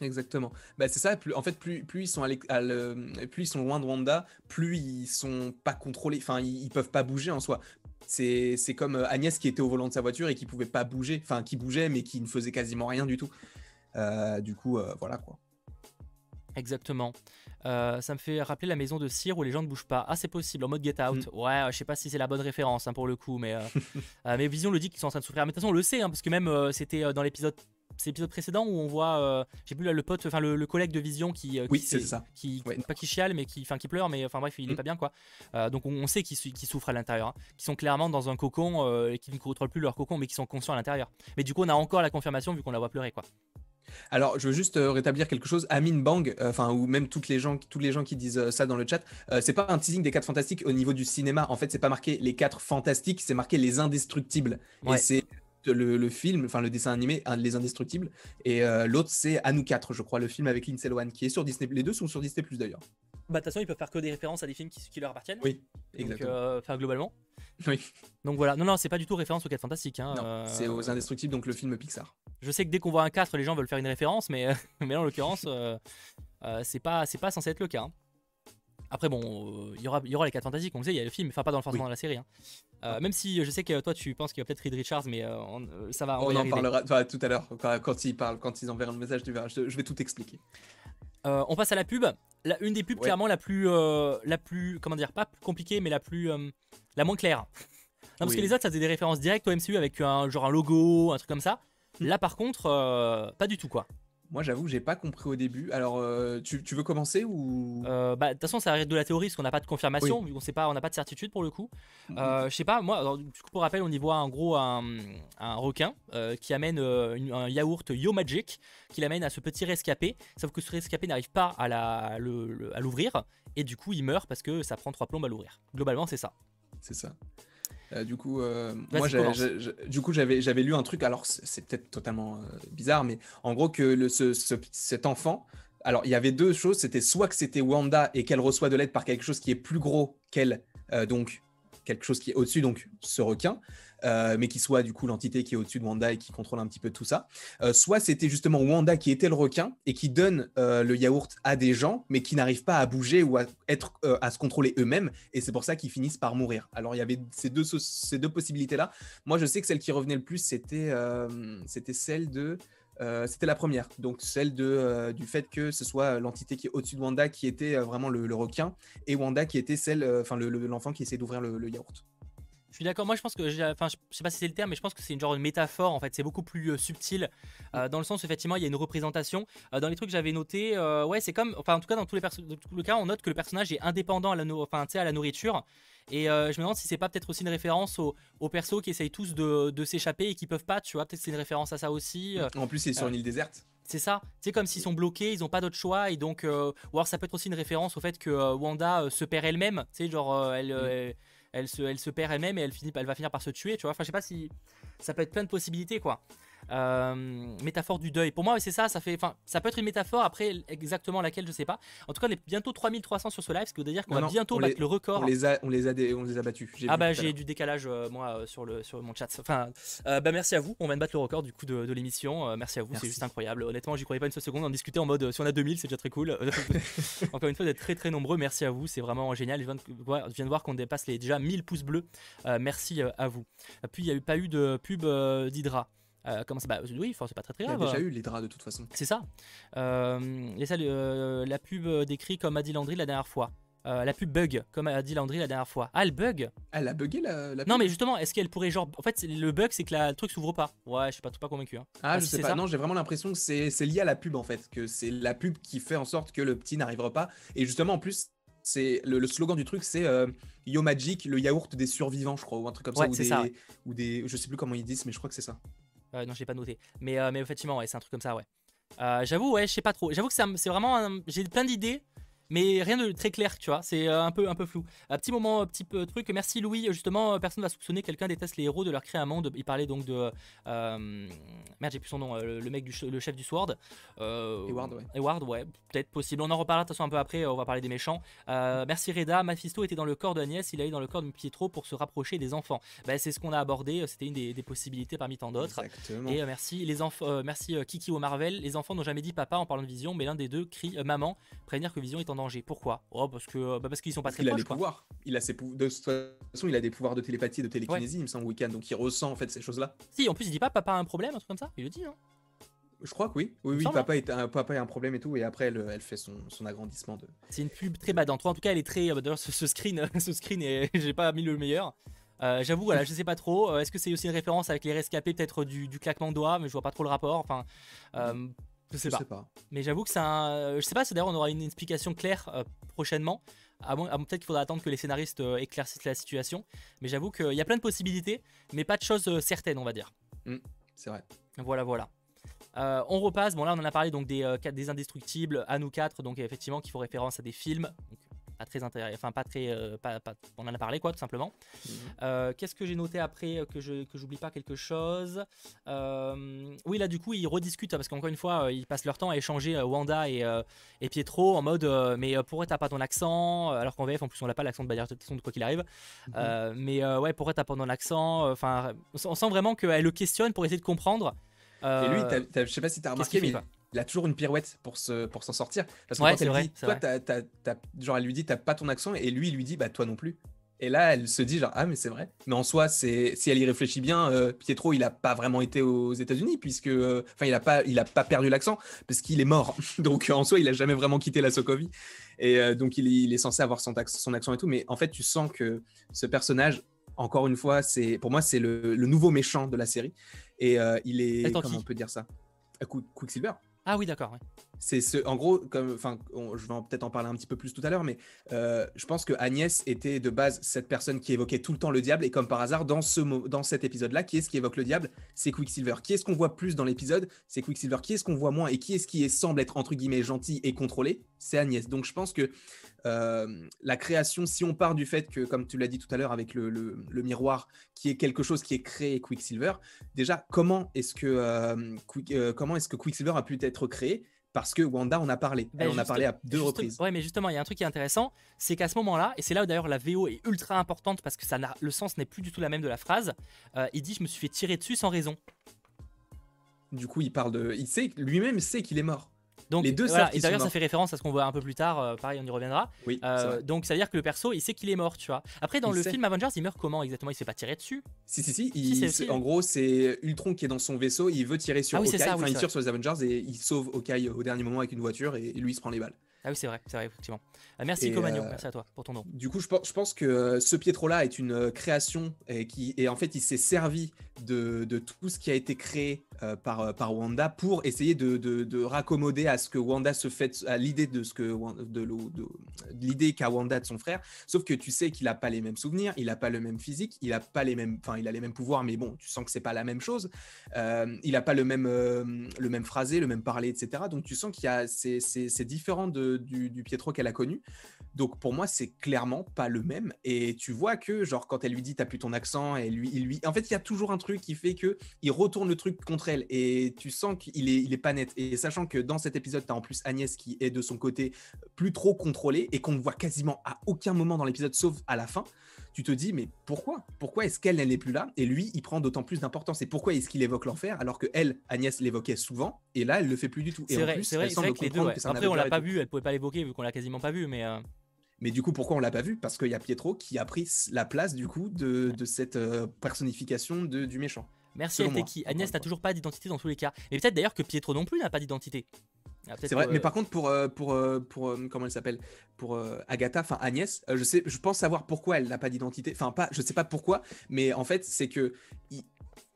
Exactement. Bah, c'est ça. Plus, en fait, plus, plus ils sont à le- plus ils sont loin de Wanda, plus ils sont pas contrôlés. Enfin, ils, ils peuvent pas bouger en soi. C'est c'est comme Agnès qui était au volant de sa voiture et qui pouvait pas bouger. Enfin, qui bougeait mais qui ne faisait quasiment rien du tout. Euh, du coup, euh, voilà quoi. Exactement. Euh, ça me fait rappeler la maison de cire où les gens ne bougent pas. Ah, c'est possible, en mode Get Out. Mm. Ouais, je sais pas si c'est la bonne référence hein, pour le coup, mais, euh, *laughs* euh, mais Vision le dit qu'ils sont en train de souffrir. Mais de toute façon, on le sait, hein, parce que même c'était dans l'épisode. L'épisode précédent où on voit, j'ai plus le pote, enfin le, le collègue de Vision qui, Oui, qui c'est ça. qui, Ouais. pas qui chiale, mais qui, enfin qui pleure, mais enfin bref, il est Mm. pas bien quoi. Donc on, on sait qu'ils sou- qu'ils souffrent à l'intérieur, hein, qu'ils sont clairement dans un cocon et qu'ils ne contrôlent plus leur cocon, mais qui sont conscients à l'intérieur. Mais du coup, on a encore la confirmation vu qu'on la voit pleurer quoi. Alors, je veux juste euh, rétablir quelque chose. Amin Bang, euh, enfin, ou même toutes les gens, tous les gens qui disent euh, ça dans le chat, euh, c'est pas un teasing des 4 fantastiques au niveau du cinéma. En fait, c'est pas marqué les 4 fantastiques, c'est marqué les indestructibles. Ouais. Et c'est le, le film, enfin le dessin animé, un, les indestructibles. Et euh, l'autre, c'est À nous 4, je crois, le film avec Lindsay Lohan, qui est sur Disney. Les deux sont sur Disney Plus d'ailleurs. Bah de toute façon, ils peuvent faire que des références à des films qui, qui leur appartiennent. Oui, exactement. euh, enfin globalement. Oui. Donc voilà, non, non, c'est pas du tout référence aux 4 fantastiques. Hein. Non, euh, c'est aux indestructibles, donc le film Pixar. Je sais que dès qu'on voit un 4, les gens veulent faire une référence, mais, *laughs* mais là, en l'occurrence, euh, euh, c'est pas, pas censé être le cas. hein. Après, bon, euh, il y aura, il y aura les 4 fantastiques, on le sait, il y a le film, enfin pas dans, forcément Oui. dans la série. hein. Euh, même si je sais que toi, tu penses qu'il y a peut-être Reed Richards, mais euh, on- euh, ça va, on, On, en parlera enfin, tout à l'heure, quand, quand ils parlent, quand ils enverront le message, tu verras, je, je vais tout expliquer. On passe à la pub. La, une des pubs Ouais. clairement la plus, la plus, comment dire, pas plus compliquée, mais la plus, la moins claire. Non, parce Oui. que les autres, ça faisait des références directes au MCU avec un genre un logo, un truc comme ça. Hmm. Là, par contre, euh, pas du tout quoi. Moi, j'avoue que j'ai pas compris au début. Alors, euh, tu, tu veux commencer ou? Euh, bah, de toute façon, ça arrive de la théorie, parce qu'on n'a pas de confirmation, vu qu'on sait pas, on n'a pas de certitude pour le coup. Euh, je sais pas, moi, alors, du coup, pour rappel, on y voit en gros un, un requin euh, qui amène une- un yaourt Yo Magic, qui l'amène à ce petit rescapé, sauf que ce rescapé n'arrive pas à la- le- le- à l'ouvrir, et du coup, il meurt parce que ça prend trois plombes à l'ouvrir. Globalement, c'est ça. C'est ça. Euh, du coup, euh, moi, du coup, j'avais, j'avais lu un truc. Alors, c'est, peut-être totalement euh, bizarre, mais en gros, que le, ce- ce- cet enfant. Alors, il y avait deux choses. C'était soit que c'était Wanda et qu'elle reçoit de l'aide par quelque chose qui est plus gros qu'elle, donc quelque chose qui est au-dessus, donc ce requin, euh, mais qui soit du coup l'entité qui est au-dessus de Wanda et qui contrôle un petit peu tout ça. Euh, soit c'était justement Wanda qui était le requin et qui donne euh, le yaourt à des gens, mais qui n'arrivent pas à bouger ou à, être, à se contrôler eux-mêmes, et c'est pour ça qu'ils finissent par mourir. Alors il y avait ces deux, ces deux possibilités-là. Moi je sais que celle qui revenait le plus, c'était celle de... c'était la première, donc celle de, du fait que ce soit l'entité qui est au-dessus de Wanda qui était vraiment le, requin et Wanda qui était celle, enfin l'enfant qui essaie d'ouvrir le, yaourt. Je suis d'accord. Moi, je pense que, enfin, je sais pas si c'est le terme, mais je pense que c'est une genre de métaphore. En fait, c'est beaucoup plus subtil mm. dans le sens effectivement, il y a une représentation. dans les trucs que j'avais noté, ouais, c'est comme, enfin, en tout cas, dans tous les, le cas, on note que le personnage est indépendant à la, enfin, à la nourriture. Et euh, je me demande si c'est pas peut-être aussi une référence aux, persos qui essayent tous de, s'échapper et qui peuvent pas, tu vois. Peut-être c'est une référence à ça aussi. Euh. En plus, c'est sur une île déserte. C'est ça. C'est comme s'ils sont bloqués, ils ont pas d'autre choix. Et donc, euh, ou alors ça peut être aussi une référence au fait que Wanda se perd elle-même. Tu sais, genre, elle. Mm. elle elle se perd elle-même et elle, elle va finir par se tuer, tu vois. Enfin, je sais pas si ça peut être plein de possibilités, quoi. Euh, métaphore du deuil. Pour moi, c'est ça. Ça fait, enfin, ça peut être une métaphore. Après, exactement laquelle, je sais pas. En tout cas, on est bientôt 3300 sur ce live, ce qui veut dire qu'on va bientôt battre le record. On les a, on les a, on les a battus. Ah bah j'ai du décalage euh, moi euh, sur le sur mon chat. Enfin, bah merci à vous. On vient de battre le record du coup de, l'émission. merci à vous. C'est juste incroyable. Honnêtement, j'y croyais pas une seule seconde. On discutait en mode si on a 2000, c'est déjà très cool. *laughs* Encore une fois, d'être très très nombreux. Merci à vous. C'est vraiment génial. Je viens de voir, viens de voir qu'on dépasse les déjà 1000 pouces bleus. merci à vous. Puis il n'y a eu pas eu de pub d'Hydra. Euh, comment ça bah, Oui, c'est pas très très grave. Il y a déjà eu les draps de toute façon. C'est ça. Euh, euh, la pub décrit comme a dit Landry la dernière fois. la pub bug, comme a dit Landry la dernière fois. Ah, elle bug Elle a bugué la, pub Non, mais justement, est-ce qu'elle pourrait genre. En fait, le bug, c'est que la, le truc s'ouvre pas. Ouais, je suis pas, pas convaincu. Hein. Ah, je sais pas. Non, j'ai vraiment l'impression que c'est lié à la pub en fait. Que c'est la pub qui fait en sorte que le petit n'arrivera pas. Et justement, en plus, c'est le, slogan du truc, c'est Yo Magic, le yaourt des survivants, je crois, ou un truc comme ça, ou des, ça ou des, je sais plus comment ils disent, mais je crois que c'est ça. Euh, non, j'ai pas noté. Mais, euh, mais effectivement, ouais, c'est un truc comme ça, ouais. Euh, j'avoue, ouais, je sais pas trop. J'avoue que c'est vraiment. J'ai plein d'idées, mais rien de très clair, tu vois. C'est un peu, un peu flou. Un petit moment, petit peu truc. Merci Louis. Justement, personne va soupçonner quelqu'un déteste les héros de leur créer un monde. Il parlait donc de. merde, j'ai plus son nom. le mec du le chef du Sword. Eward, ouais. Eward, ouais. Peut-être possible. On en reparlera de toute façon un peu après. On va parler des méchants. merci Reda. Mephisto était dans le corps de Agnès. Il allait dans le corps de Pietro pour se rapprocher des enfants. Bah, c'est ce qu'on a abordé. C'était une des, possibilités parmi tant d'autres. Et merci les enfants. merci Kiki ou Marvel. Les enfants n'ont jamais dit papa en parlant de Vision, mais l'un des deux crie maman. Prévenir que Vision est en danger. Pourquoi? Oh, parce que bah parce qu'ils sont pas très il a des pouvoirs. Il a ses de toute façon, il a des pouvoirs de télépathie, de télékinésie, il me semble, Weekend, donc il ressent en fait ces choses-là. Si, en plus, il dit pas papa a un problème, un truc comme ça. Il le dit, hein. Je crois que oui. Oui, oui, papa, est un, papa a un problème et tout, et après, elle, elle fait son, son, agrandissement. de. C'est une pub très badante. En tout cas, elle est très. Euh, d'ailleurs, ce, screen, ce screen, *laughs* *laughs* j'ai pas mis le meilleur. Euh, J'avoue, voilà, je sais pas trop. Euh, est-ce que c'est aussi une référence avec les rescapés, peut-être du, du, claquement de doigts, mais je vois pas trop le rapport. Enfin, euh, je sais, pas. Mais j'avoue que c'est un. Je sais pas si d'ailleurs on aura une explication claire euh, prochainement. Ah bon, peut-être qu'il faudra attendre que les scénaristes euh, éclaircissent la situation. Mais j'avoue qu'il y a plein de possibilités, mais pas de choses euh, certaines, on va dire. Mmh, c'est vrai. Voilà, voilà. on repasse. Bon, là, on en a parlé donc des, des indestructibles à nous quatre, donc effectivement, qui font référence à des films pas très intéressant, enfin pas très, euh, pas, on en a parlé quoi tout simplement. Mhm. Euh, qu'est-ce que j'ai noté après euh, que je que j'oublie pas quelque chose? Oui là du coup ils rediscutent parce qu'encore une fois ils passent leur temps à échanger Wanda et, et Pietro en mode mais pourquoi t'as pas ton accent? Alors qu'en VF en plus on n'a pas l'accent de Bayer de quoi qu'il arrive. Mhm. mais ouais pourquoi t'as pas ton accent? Enfin on sent vraiment qu'elle le questionne pour essayer de comprendre. et lui, je sais pas si t'as remarqué, mais il a toujours une pirouette pour se pour s'en sortir. Parce que quand elle dit toi genre elle lui dit t'as pas ton accent et lui il lui dit bah toi non plus. Et là elle se dit genre ah mais c'est vrai. Mais en soi c'est si elle y réfléchit bien euh, Pietro il a pas vraiment été aux États-Unis puisque euh, enfin il a pas il a pas perdu l'accent parce qu'il est mort. *laughs* Donc en soi il a jamais vraiment quitté la Sokovie. Et euh, donc il, est censé avoir son, son accent et tout. Mais en fait tu sens que ce personnage encore une fois c'est pour moi c'est le, nouveau méchant de la série. Et il est comment on peut dire ça? Quicksilver ah oui, d'accord. C'est ce, en gros, enfin, je vais peut-être en parler un petit peu plus tout à l'heure, mais euh, je pense que Agnès était de base cette personne qui évoquait tout le temps le diable, et comme par hasard, dans ce dans cet épisode-là, qui est-ce qui évoque le diable? C'est Quicksilver. Qui est-ce qu'on voit plus dans l'épisode? C'est Quicksilver. Qui est-ce qu'on voit moins? Et qui est-ce qui semble être entre guillemets gentil et contrôlé? C'est Agnès. Donc je pense que euh, la création, si on part du fait que, comme tu l'as dit tout à l'heure avec le, miroir, qui est quelque chose qui est créé Quicksilver, déjà, comment est-ce que, euh, euh, comment est-ce que Quicksilver a pu être créé? Parce que Wanda en a parlé. Ben, Elle en a parlé à deux reprises. Ouais, mais justement, il y a un truc qui est intéressant, c'est qu'à ce moment-là, et c'est là où d'ailleurs la VO est ultra importante parce que ça le sens n'est plus du tout la même de la phrase. il dit Je me suis fait tirer dessus sans raison. Du coup, il parle de. Il sait, lui-même sait qu'il est mort. Donc, Les deux voilà, et d'ailleurs, ça fait référence à ce qu'on voit un peu plus tard. euh, pareil, on y reviendra. Oui, Euh, donc, ça veut dire que le perso, il sait qu'il est mort, tu vois. Après, dans Il le sait. film Avengers, il meurt comment exactement? Il se fait pas tirer dessus? Si, si, si. Si, il- en gros, c'est Ultron qui est dans son vaisseau. Il veut tirer sur Ah oui, Hawkeye. ça, oui, enfin, il vrai. tire sur les Avengers et il sauve Hawkeye au dernier moment avec une voiture et, lui il se prend les balles. Ah oui, c'est vrai, c'est vrai, effectivement. Euh, merci Comagno, merci à toi pour ton nom. Du coup, je pense, je pense que ce Pietro-là est une création et, qui, et en fait, il s'est servi de, de tout ce qui a été créé euh, par, euh, par Wanda pour essayer de, de, de raccommoder à ce que Wanda se fait, à l'idée de ce que de, l'idée qu'a Wanda de son frère. Sauf que tu sais qu'il a pas les mêmes souvenirs, il a pas le même physique, il a pas les mêmes, enfin, il a les mêmes pouvoirs, mais bon, tu sens que c'est pas la même chose. Euh, il a pas le même, le même phrasé, le même parler, etc. Donc tu sens qu'il y a, c'est, différent du, du Pietro qu'elle a connu. Donc pour moi, c'est clairement pas le même. Et tu vois que, genre, quand elle lui dit t'as plus ton accent, et lui, il lui, en fait, il y a toujours un truc qui fait que il retourne le truc contre elle. Et tu sens qu'il est, il est pas net. Et sachant que dans cet épisode, t'as en plus Agnès qui est de son côté plus trop contrôlée et qu'on ne voit quasiment à aucun moment dans l'épisode, sauf à la fin. Tu te dis, mais pourquoi? Pourquoi est-ce qu'elle, elle n'est plus là? Et lui, il prend d'autant plus d'importance. Et pourquoi est-ce qu'il évoque l'enfer alors que elle, Agnès, l'évoquait souvent? Et là, elle le fait plus du tout. C'est vrai, c'est vrai, vrai que les deux. ouais. Après, on l'a pas vu, elle pouvait pas l'évoquer vu qu'on l'a quasiment pas vu, mais. euh, Mais du coup, pourquoi on l'a pas vu? Parce qu'il y a Pietro qui a pris la place du coup de, de cette euh, personnification de, du méchant. Merci encore Agnès n'a toujours pas d'identité dans tous les cas. Mais peut-être d'ailleurs que Pietro non plus n'a pas d'identité. Ah, C'est vrai, mais par contre pour euh, pour euh, pour comment elle s'appelle? Pour euh, Agatha, enfin Agnès, je sais, je pense savoir pourquoi elle n'a pas d'identité. Enfin pas, je sais pas pourquoi, mais en fait c'est que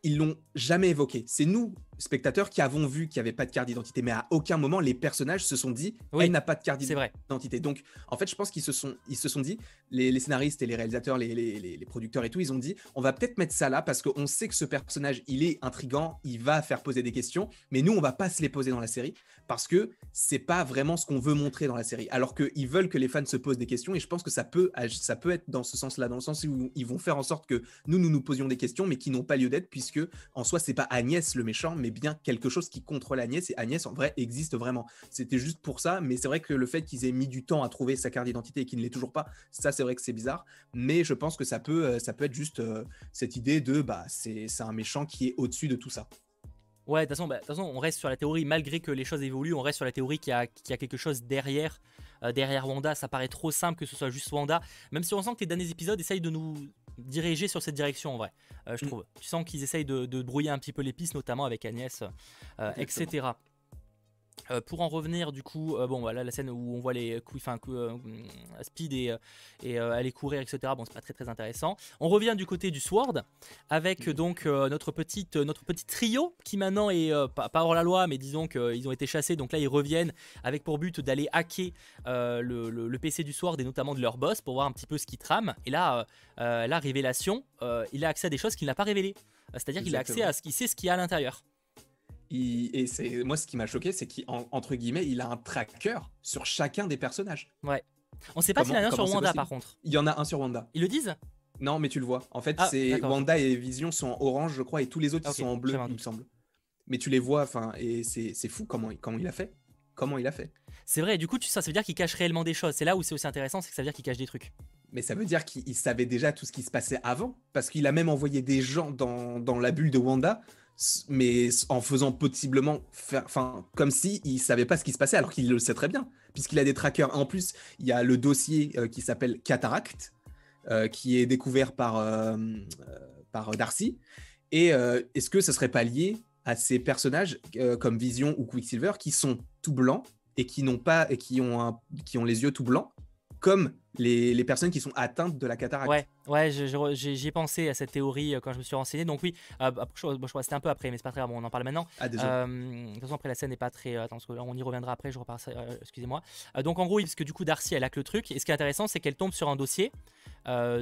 ils l'ont jamais évoqué. C'est nous spectateurs qui avons vu qu'il n'y avait pas de carte d'identité, mais à aucun moment les personnages se sont dit Oui, elle n'a pas de carte d'identité. Donc, en fait, je pense qu'ils se sont, ils se sont dit, les, les scénaristes et les réalisateurs, les, les- les- producteurs et tout, ils ont dit, on va peut-être mettre ça là parce qu'on sait que ce personnage, il est intrigant, il va faire poser des questions, mais nous, on va pas se les poser dans la série parce que c'est pas vraiment ce qu'on veut montrer dans la série. Alors qu'ils veulent que les fans se posent des questions et je pense que ça peut, ça peut être dans ce sens-là, dans le sens où ils vont faire en sorte que nous, nous nous posions des questions, mais qui n'ont pas lieu d'être puisque en soi, c'est pas Agnès le méchant, mais bien quelque chose qui contrôle Agnès et Agnès en vrai existe vraiment. C'était juste pour ça, mais c'est vrai que le fait qu'ils aient mis du temps à trouver sa carte d'identité et qu'il ne l'ait toujours pas, ça c'est vrai que c'est bizarre. Mais je pense que ça peut, euh, ça peut être juste euh, cette idée de bah c'est un méchant qui est au-dessus de tout ça. Ouais, de toute façon, bah, de toute façon, on reste sur la théorie, malgré que les choses évoluent, on reste sur la théorie qu'il y qu'il y a quelque chose derrière, euh, derrière Wanda. Ça paraît trop simple que ce soit juste Wanda, même si on sent que les derniers épisodes essayent de nous diriger sur cette direction en vrai. Euh, je Mm. trouve. Tu sens qu'ils essayent de, de brouiller un petit peu les pistes, notamment avec Agnès, euh, etc. Euh, pour en revenir du coup, euh, bon voilà la scène où on voit les coups, enfin cou- euh, Speed et, et aller courir etc. Bon c'est pas très très intéressant. On revient du côté du Sword avec euh, donc notre petite notre petit trio qui maintenant est pas, pas hors la loi mais disons qu'ils ont été chassés donc là ils reviennent avec pour but d'aller hacker le, le- le PC du Sword et notamment de leur boss pour voir un petit peu ce qui trame et là la révélation il a accès à des choses qu'il n'a pas révélées c'est-à-dire qu'il a accès à ce qu'il sait ce qu'il y a à l'intérieur. Il- et c'est moi ce qui m'a choqué, c'est qu'entre guillemets, il a un tracker sur chacun des personnages. On sait pas s'il y en a un sur Wanda par contre. Il y en a un sur Wanda. Ils le disent? Non, mais tu le vois. En fait, Ah, c'est. Wanda et Vision sont en orange, je crois, et tous les autres sont en bleu, il me semble. Mais tu les vois, enfin, et c'est fou comment, il- comment il a fait. Comment il a fait. C'est vrai, du coup, tu, ça, ça veut dire qu'il cache réellement des choses. C'est là où c'est aussi intéressant, c'est que ça veut dire qu'il cache des trucs. Mais ça veut dire qu'il il savait déjà tout ce qui se passait avant, parce qu'il a même envoyé des gens dans, dans la bulle de Wanda, mais en faisant possiblement enfin, comme si il savait pas ce qui se passait, alors qu'il le sait très bien, puisqu'il a des trackers. En plus, il y a le dossier euh, qui s'appelle Cataract, euh, qui est découvert par, euh, par Darcy. Et est-ce que ça serait pas lié à ces personnages comme Vision ou Quicksilver qui sont tout blancs et qui n'ont pas et qui ont un, qui ont les yeux tout blancs comme les, les personnes qui sont atteintes de la cataracte. Ouais, ouais, j'y ai pensé à cette théorie euh, quand je me suis renseigné. Donc oui, euh, après, je, bon, je crois que c'était un peu après, mais c'est pas très grave, on en parle maintenant. Ah. Euh, de toute façon, après la scène n'est pas très. euh, Attends, parce que là, on y reviendra après. Je repars. euh, Excusez-moi. Euh, donc en gros, oui, parce que du coup, Darcy, elle hack le truc. Et ce qui est intéressant, c'est qu'elle tombe sur un dossier.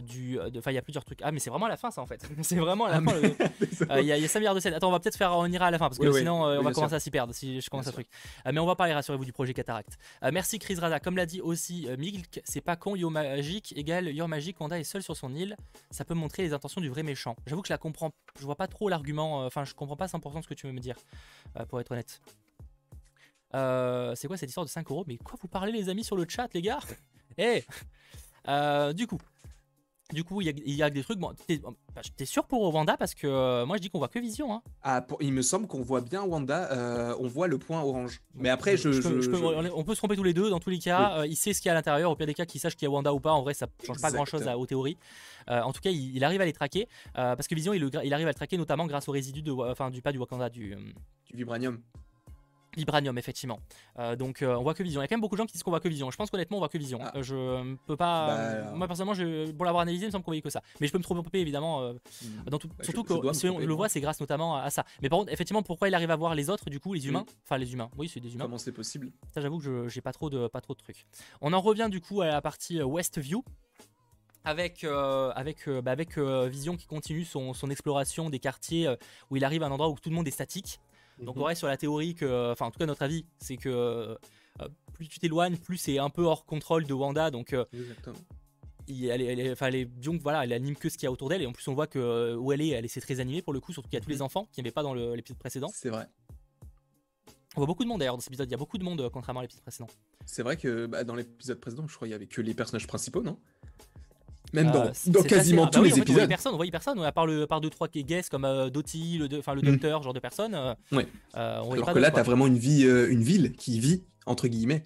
du. Enfin, il y a plusieurs trucs. Ah, mais c'est vraiment à la fin, ça en fait. *laughs* c'est vraiment à la Ah, fin. *laughs* Il y, a- il y a 5 milliards de scènes. Attends, on va peut-être faire, on ira à la fin parce que Oui, sinon Oui, on va commencer sûr. à s'y perdre si je commence Bien un truc. Mais on va parler, rassurez-vous, du projet Cataract. Euh, merci Chris Rada. Comme l'a dit aussi Milk, c'est pas con, Yo Magic égale Yo Magic, Wanda est seul sur son île. Ça peut montrer les intentions du vrai méchant. J'avoue que je la comprends, je vois pas trop l'argument, euh, enfin je comprends pas 100% ce que tu veux me dire, euh, pour être honnête. Euh, c'est quoi cette histoire de 5 euros? Mais quoi vous parlez les amis sur le chat les gars? Eh Du coup, Du coup, il y, a- il y a des trucs. Bon, t'es bah, t'es sûr pour Wanda parce que euh, moi je dis qu'on voit que Vision. Hein. Ah, pour- il me semble qu'on voit bien Wanda, euh, on voit le point orange. Mais après, je. Je peux- je- je peux- je- on peut se tromper tous les deux. Dans tous les cas, euh, il sait ce qu'il y a à l'intérieur. Au pire des cas, qu'il sache qu'il y a Wanda ou pas, en vrai, ça change pas grand chose Exactement. aux théories. En tout cas, il, il arrive à les traquer parce que Vision, il, arrive à le traquer notamment grâce aux résidus de, Wa- enfin, du pas du Wakanda, du Du vibranium. Vibranium, effectivement. Euh, donc, euh, on voit que Vision. Il y a quand même beaucoup de gens qui disent qu'on voit que Vision. Je pense qu'honnêtement, on voit que Vision. Ah. Euh, je peux pas. Bah, euh. Moi, personnellement, je, pour l'avoir analysé, il me semble qu'on voyait que ça. Mais je peux me tromper, évidemment. euh, dans tout- Bah, surtout je- je dois que me si on tromper, le voit, c'est grâce notamment à, ça. Mais par contre, effectivement, pourquoi il arrive à voir les autres, du coup, les humains? Mm. Enfin, les humains. Oui, c'est des humains. Comment c'est possible? Ça, j'avoue que je- j'ai pas trop de pas trop de trucs. On en revient du coup à la partie euh, Westview. Avec, euh, avec, euh, bah, avec euh, Vision qui continue son, son exploration des quartiers où il arrive à un endroit où tout le monde est statique. Donc on Mhm. reste sur la théorie que, enfin en tout cas notre avis, c'est que euh, plus tu t'éloignes, plus c'est un peu hors contrôle de Wanda. Donc euh, Exactement. il- elle, elle enfin, que voilà, elle anime que ce qu'il y a autour d'elle. Et en plus on voit que euh, où elle est, elle est c'est très animé pour le coup, surtout qu'il y a tous les Mhm. enfants qui n'y avait pas dans l'épisode précédent. C'est vrai. On voit beaucoup de monde d'ailleurs dans cet épisode. Il y a beaucoup de monde contrairement à l'épisode précédent. C'est vrai que bah, dans l'épisode précédent, je crois qu'il y avait que les personnages principaux, non? Même Euh, dans, quasiment assez- ah bah tous oui, les en fait, On voyait épisodes. personne, on voyait personne, à part, le, à part deux, trois guests comme euh, Dottie, le, enfin, le Mm. docteur, ce genre de personnes. euh, Ouais. euh, on Alors pas que là, t'as vraiment une vie, euh, une ville qui vit entre guillemets.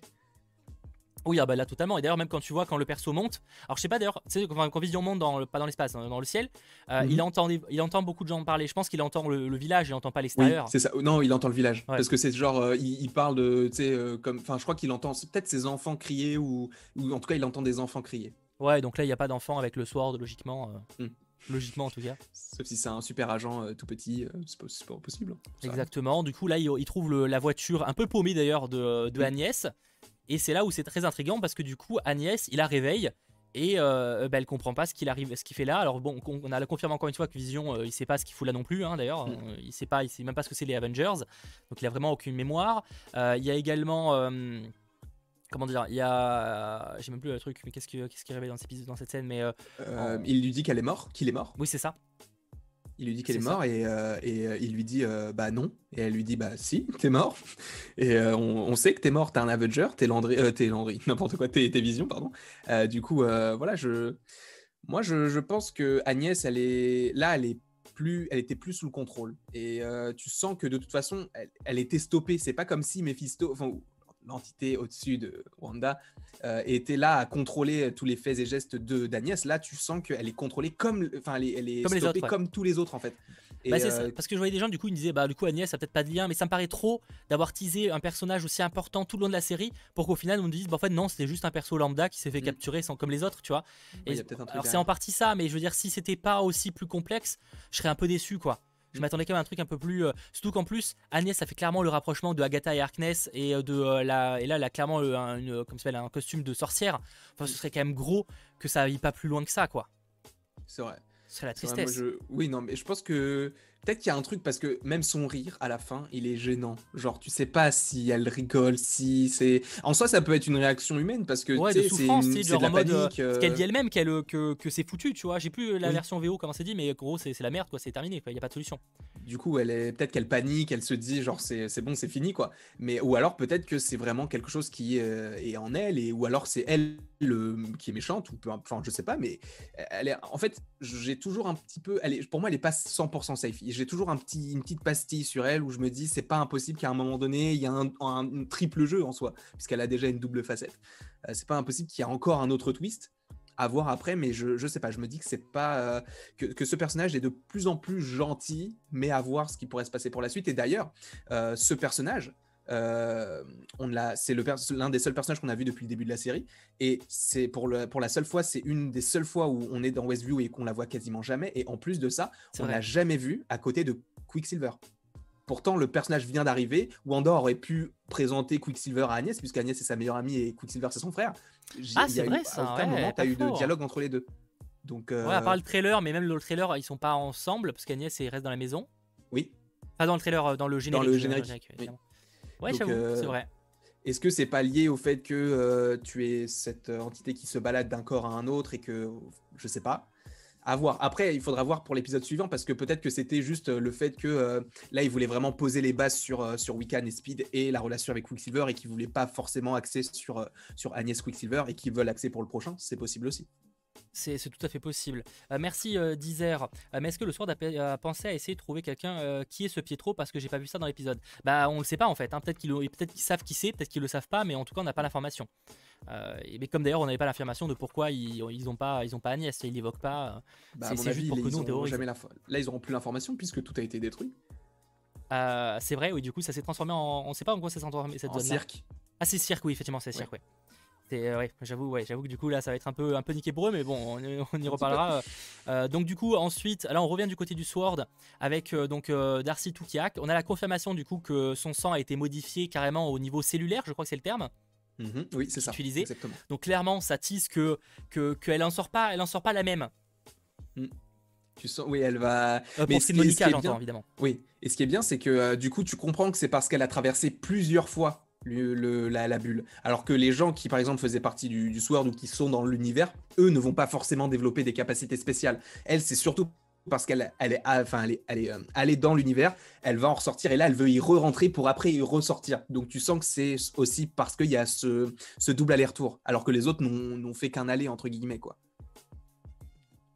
Oui, ah bah là totalement. Et d'ailleurs, même quand tu vois quand le perso monte, alors je sais pas d'ailleurs, tu sais, quand, quand Vision monte dans le, pas dans l'espace, hein, dans le ciel, euh, Mhm. il, entend il entend beaucoup de gens parler. Je pense qu'il entend le, le village, il entend pas Oui, l'extérieur. c'est ça. Non, il entend le village Ouais. parce que c'est genre, euh, il, il parle de, tu sais, euh, comme, enfin, je crois qu'il entend peut-être ses enfants crier ou, ou en tout cas, il entend des enfants crier. Ouais, donc là il n'y a pas d'enfant avec le sword, logiquement. euh, Mm. Logiquement en tout cas. Sauf si c'est un super agent euh, tout petit, euh, c'est pas, possible. hein. Exactement. Du coup, là, il, il trouve le- la voiture un peu paumée d'ailleurs de, de Mm. Agnès. Et c'est là où c'est très intriguant parce que du coup, Agnès, il la réveille. Et euh, bah, elle comprend pas ce qu'il arrive, ce qu'il fait là. Alors bon, on a la confirme encore une fois que Vision, euh, il sait pas ce qu'il fout là non plus. hein, D'ailleurs, Mm. Euh, il sait pas, il sait même pas ce que c'est les Avengers. Donc il a vraiment aucune mémoire. Euh, il y a également, comment dire, il y a, j'ai même plus le truc. Mais qu'est-ce que qu'est-ce qui révèle dans, cette scène Mais euh, Euh, Il lui dit qu'elle est morte, qu'il est mort. oui, c'est ça. Il lui dit qu'elle est, morte et, euh, et euh, il lui dit euh, bah non. Et elle lui dit bah si, t'es mort. *laughs* Et euh, on, on sait que t'es mort, t'es un Avenger, t'es Landry, euh, t'es Landry, *laughs* n'importe quoi, t'es Vision, pardon. Euh, du coup, euh, voilà, je, moi je, je pense que Agnès, elle est là, elle est plus, elle était plus sous le contrôle. Et euh, tu sens que de toute façon, elle, elle était stoppée. C'est pas comme si Mephisto, enfin l'entité au-dessus de Wanda, euh, était là à contrôler tous les faits et gestes de d'Agnès. Là, tu sens qu'elle est contrôlée comme, enfin, elle est, elle est Comme les autres, ouais. comme tous les autres en fait. Et, Bah, euh, parce que je voyais des gens du coup ils me disaient bah du coup Agnès a peut-être pas de lien mais ça me paraît trop d'avoir teasé un personnage aussi important tout le long de la série pour qu'au final on me dise bah en fait non c'était juste un perso lambda qui s'est fait Mm. capturer sans comme les autres tu vois ouais, Et alors c'est en partie ça mais je veux dire si c'était pas aussi plus complexe je serais un peu déçu quoi je m'attendais quand même à un truc un peu plus euh, surtout qu'en plus Agnès ça fait clairement le rapprochement de Agatha et Harkness et euh, de euh, la et là elle a clairement un, une, comme ça s'appelle, un costume de sorcière. Enfin ce serait quand même gros que ça aille pas plus loin que ça quoi. C'est vrai. ce serait la C'est vrai, moi, tristesse. je- Oui, non, mais je pense que peut-être qu'il y a un truc parce que même son rire à la fin, il est gênant. Genre, tu sais pas si elle rigole, si c'est. En soi, ça peut être une réaction humaine parce que ouais de c'est souffrance de la mode euh, panique. ce qu'elle euh, dit elle-même qu'elle euh, que, que c'est foutu tu vois j'ai plus la Oui. version VO comment c'est dit mais gros c'est la merde quoi c'est terminé quoi y a pas de solution Du coup, elle est peut-être qu'elle panique, elle se dit genre c'est bon, c'est fini quoi. Mais ou alors peut-être que c'est vraiment quelque chose qui euh, est en elle et ou alors c'est elle le, qui est méchante ou peu enfin je sais pas mais elle est en fait j'ai toujours un petit peu elle est pour moi elle est pas 100% safe. J'ai toujours un petit une petite pastille sur elle où je me dis c'est pas impossible qu'à un moment donné il y a un, triple jeu en soi puisqu'elle a déjà une double facette. Euh, c'est pas impossible qu'il y ait encore un autre twist à voir après, mais je, je sais pas, je me dis que c'est pas euh, que, que ce personnage est de plus en plus gentil, mais à voir ce qui pourrait se passer pour la suite. Et d'ailleurs, euh, ce personnage, euh, on l'a, c'est le l'un des seuls personnages qu'on a vu depuis le début de la série, et c'est pour le pour la seule fois, c'est une des seules fois où on est dans Westview et qu'on la voit quasiment jamais. Et en plus de ça, on l'a jamais vu à côté de Quicksilver. Pourtant, le personnage vient d'arriver. Wanda aurait pu présenter Quicksilver à Agnès, puisque Agnès est sa meilleure amie et Quicksilver c'est son frère. Ah, c'est eu- vrai, à ça, aucun ouais, moment, tu as eu de faux. dialogue entre les deux. Donc, euh, ouais à part le trailer mais même le trailer ils sont pas ensemble parce qu'Agnès reste dans la maison oui. pas dans le trailer euh, dans le générique le euh, générique, oui. Ouais j'avoue euh, c'est vrai Est-ce que c'est pas lié au fait que euh, tu es cette euh, entité qui se balade d'un corps à un autre et que je sais pas à voir. Après, il faudra voir pour l'épisode suivant parce que peut-être que c'était juste le fait que euh, là, il voulait vraiment poser les bases sur, sur Wiccan et Speed et la relation avec Quicksilver et qu'il voulait pas forcément axer sur, sur Agnès Quicksilver et qu'ils veulent axer pour le prochain. C'est possible aussi. C'est tout à fait possible. Euh, merci euh, Dizer. Euh, mais est-ce que le Sword a, pensé à essayer de trouver quelqu'un qui est ce Pietro Parce que j'ai pas vu ça dans l'épisode? Bah on le sait pas en fait. Hein. Peut-être qu'ils peut savent qui c'est, peut-être qu'ils le savent pas, mais en tout cas on n'a pas l'information. mais comme d'ailleurs on n'avait pas l'information de pourquoi ils, ils ont pas ils ont pas Agnès, ils l'évoquent pas. Bah, c'est juste pour que nous on jamais la... Là ils auront plus l'information puisque tout a été détruit. c'est vrai, oui. Du coup ça s'est transformé en, on sait pas en quoi ça s'est transformé cette en cirque. Ah c'est cirque, oui effectivement c'est cirque, ouais. Euh, ouais, j'avoue, ouais, j'avoue que du coup là ça va être un peu, un peu niqué pour eux, mais bon, on, y reparlera. Euh, donc du coup ensuite, là on revient du côté du Sword avec euh, donc Darcy Tukiak. On a la confirmation du coup que son sang a été modifié carrément au niveau cellulaire, je crois que c'est le terme. Mhm, oui, c'est ça. Utilisé. Exactement. Donc clairement, ça tisse que qu'elle en sort pas, elle en sort pas la même. Mm. Tu sens, oui, elle va. mais c'est Monica, évidemment. Oui, et ce qui est bien, c'est que du coup, tu comprends que c'est parce qu'elle a traversé plusieurs fois la, bulle. Alors que les gens qui, par exemple, faisaient partie du, Sword ou qui sont dans l'univers, eux ne vont pas forcément développer des capacités spéciales. Elle, c'est surtout parce qu'elle elle est, elle est, elle est, euh, dans l'univers, elle va en ressortir et là, elle veut y re-rentrer pour après y ressortir. Donc, tu sens que c'est aussi parce qu'il y a ce, ce double aller-retour, alors que les autres n'ont fait qu'un aller, entre guillemets, quoi.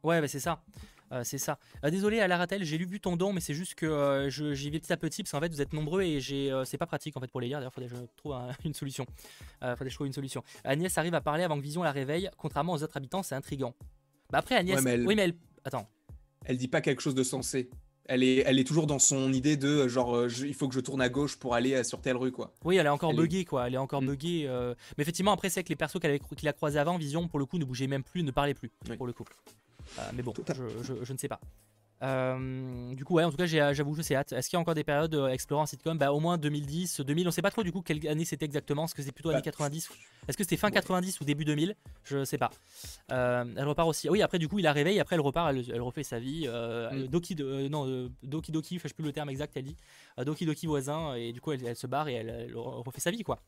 Ouais, bah c'est ça. Euh, c'est ça. Euh, désolé à la Ratel, j'ai lu vu ton don, mais c'est juste que euh, j'y vais petit à petit parce qu'en fait vous êtes nombreux et c'est pas pratique en fait pour les lire. D'ailleurs, faudrait que je trouve *laughs* une solution. faudrait que je trouve une solution. Agnès arrive à parler avant que Vision la réveille. Contrairement aux autres habitants, c'est intrigant. Bah après Agnès, oui mais elle, attends. Elle dit pas quelque chose de sensé. Elle est, elle est toujours dans son idée de genre il faut que je tourne à gauche pour aller sur telle rue quoi. Oui, elle est encore buggée quoi, elle est encore mm. buggée. Mais effectivement après c'est que les persos qu'elle a croisés avant, Vision pour le coup ne bougeait même plus, ne parlait plus pour le coup. Euh, mais bon, je, ne sais pas. Euh, du coup, ouais, en tout cas, j'avoue, je sais hâte. Est-ce qu'il y a encore des périodes euh, explorant en sitcom? Bah, Au moins 2010, 2000, on sait pas trop du coup quelle année c'était exactement. Est-ce que c'est plutôt années 90 Est-ce que c'était fin 90 ou début 2000 Je sais pas. elle repart aussi. Oui, après, du coup, il a réveillé. Après, elle repart, elle, refait sa vie. Mm. Doki, non, Doki Doki, je sais plus le terme exact, elle dit. Doki Doki voisin. Et du coup, elle, se barre et elle refait sa vie, quoi.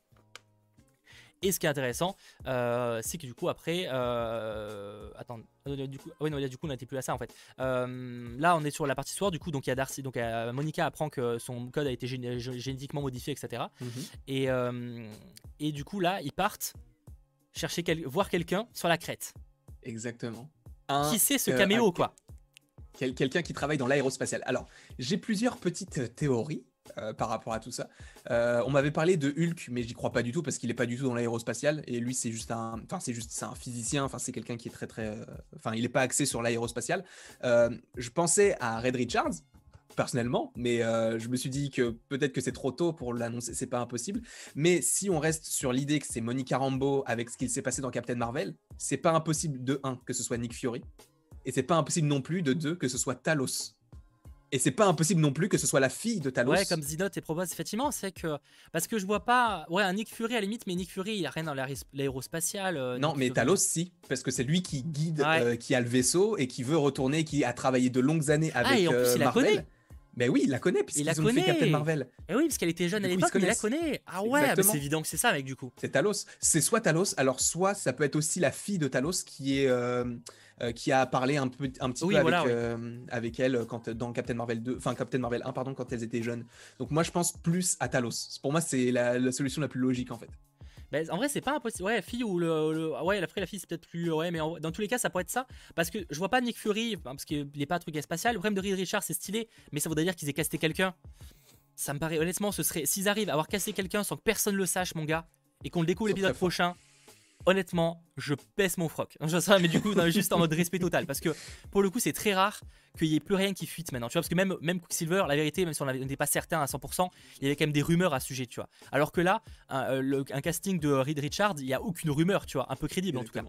Et ce qui est intéressant, euh, c'est que du coup après, euh, attends, euh, du coup, oui, non, du coup on n'était plus à ça en fait. là on est sur la partie soir, du coup donc il y a Darcy, donc Monica apprend que son code a été génétiquement modifié, etc. et, mhm. et du coup là ils partent chercher voir quelqu'un sur la crête. Exactement. qui c'est ce caméo quoi Quelqu'un qui travaille dans l'aérospatial. Alors j'ai plusieurs petites théories. Euh, par rapport à tout ça. Euh, on m'avait parlé de Hulk, mais j'y crois pas du tout parce qu'il est pas du tout dans l'aérospatial et lui c'est juste un, enfin c'est juste c'est un physicien, enfin c'est quelqu'un qui est très très, euh, enfin il est pas axé sur l'aérospatial. je pensais à Red Richards personnellement, mais je me suis dit que peut-être que c'est trop tôt pour l'annoncer, c'est pas impossible. Mais si on reste sur l'idée que c'est Monica Rambeau avec ce qu'il s'est passé dans Captain Marvel, c'est pas impossible de 1 que ce soit Nick Fury et c'est pas impossible non plus de 2 que ce soit Talos. Et c'est pas impossible non plus que ce soit la fille de Talos. Ouais, comme Zinot et propose effectivement, c'est que parce que je vois pas, ouais, un Nick Fury à la limite, mais Nick Fury il a rien dans l'aérospatial. Euh, non, mais Talos si, parce que c'est lui qui guide, euh, qui a le vaisseau et qui veut retourner, qui a travaillé de longues années avec ah, et en plus, euh, il la connaît. Mais oui, il la connaît puisqu'ils ont connaît. fait Captain Marvel. Et oui, parce qu'elle était jeune à l'époque, mais il la connaît. Ah ouais, c'est évident que c'est ça, mec, du coup. C'est Talos. C'est soit Talos, alors soit ça peut être aussi la fille de Talos qui est euh, qui a parlé un, peu, un petit peu avec, euh, avec, elle quand, dans Captain Marvel 2, enfin Captain Marvel 1, pardon, quand elles étaient jeunes. Donc moi, je pense plus à Talos. Pour moi, c'est la, solution la plus logique en fait. Bah, en vrai, c'est pas impossible. Ouais, fille ou le. Ouais, après, la fille, c'est peut-être plus. Ouais, mais dans tous les cas, ça pourrait être ça. Parce que je vois pas Nick Fury, parce qu'il n'est pas un truc spatial. Le problème de Reed Richard, c'est stylé, mais ça voudrait dire qu'ils aient casté quelqu'un. Ça me paraît, honnêtement, ce serait. S'ils arrivent à avoir cassé quelqu'un sans que personne le sache, mon gars, et qu'on le découvre l'épisode prochain, honnêtement, je pèse mon froc. Mais du coup, juste en mode respect total. Parce que pour le coup, c'est très rare qu'il n'y ait plus rien qui fuite maintenant. Tu vois, parce que même, même Quicksilver, la vérité, même si on n'était pas certain à 100%, il y avait quand même des rumeurs à ce sujet, tu vois. Alors que là, un, euh, casting de Reed Richards, il n'y a aucune rumeur, tu vois, un peu crédible en tout cas.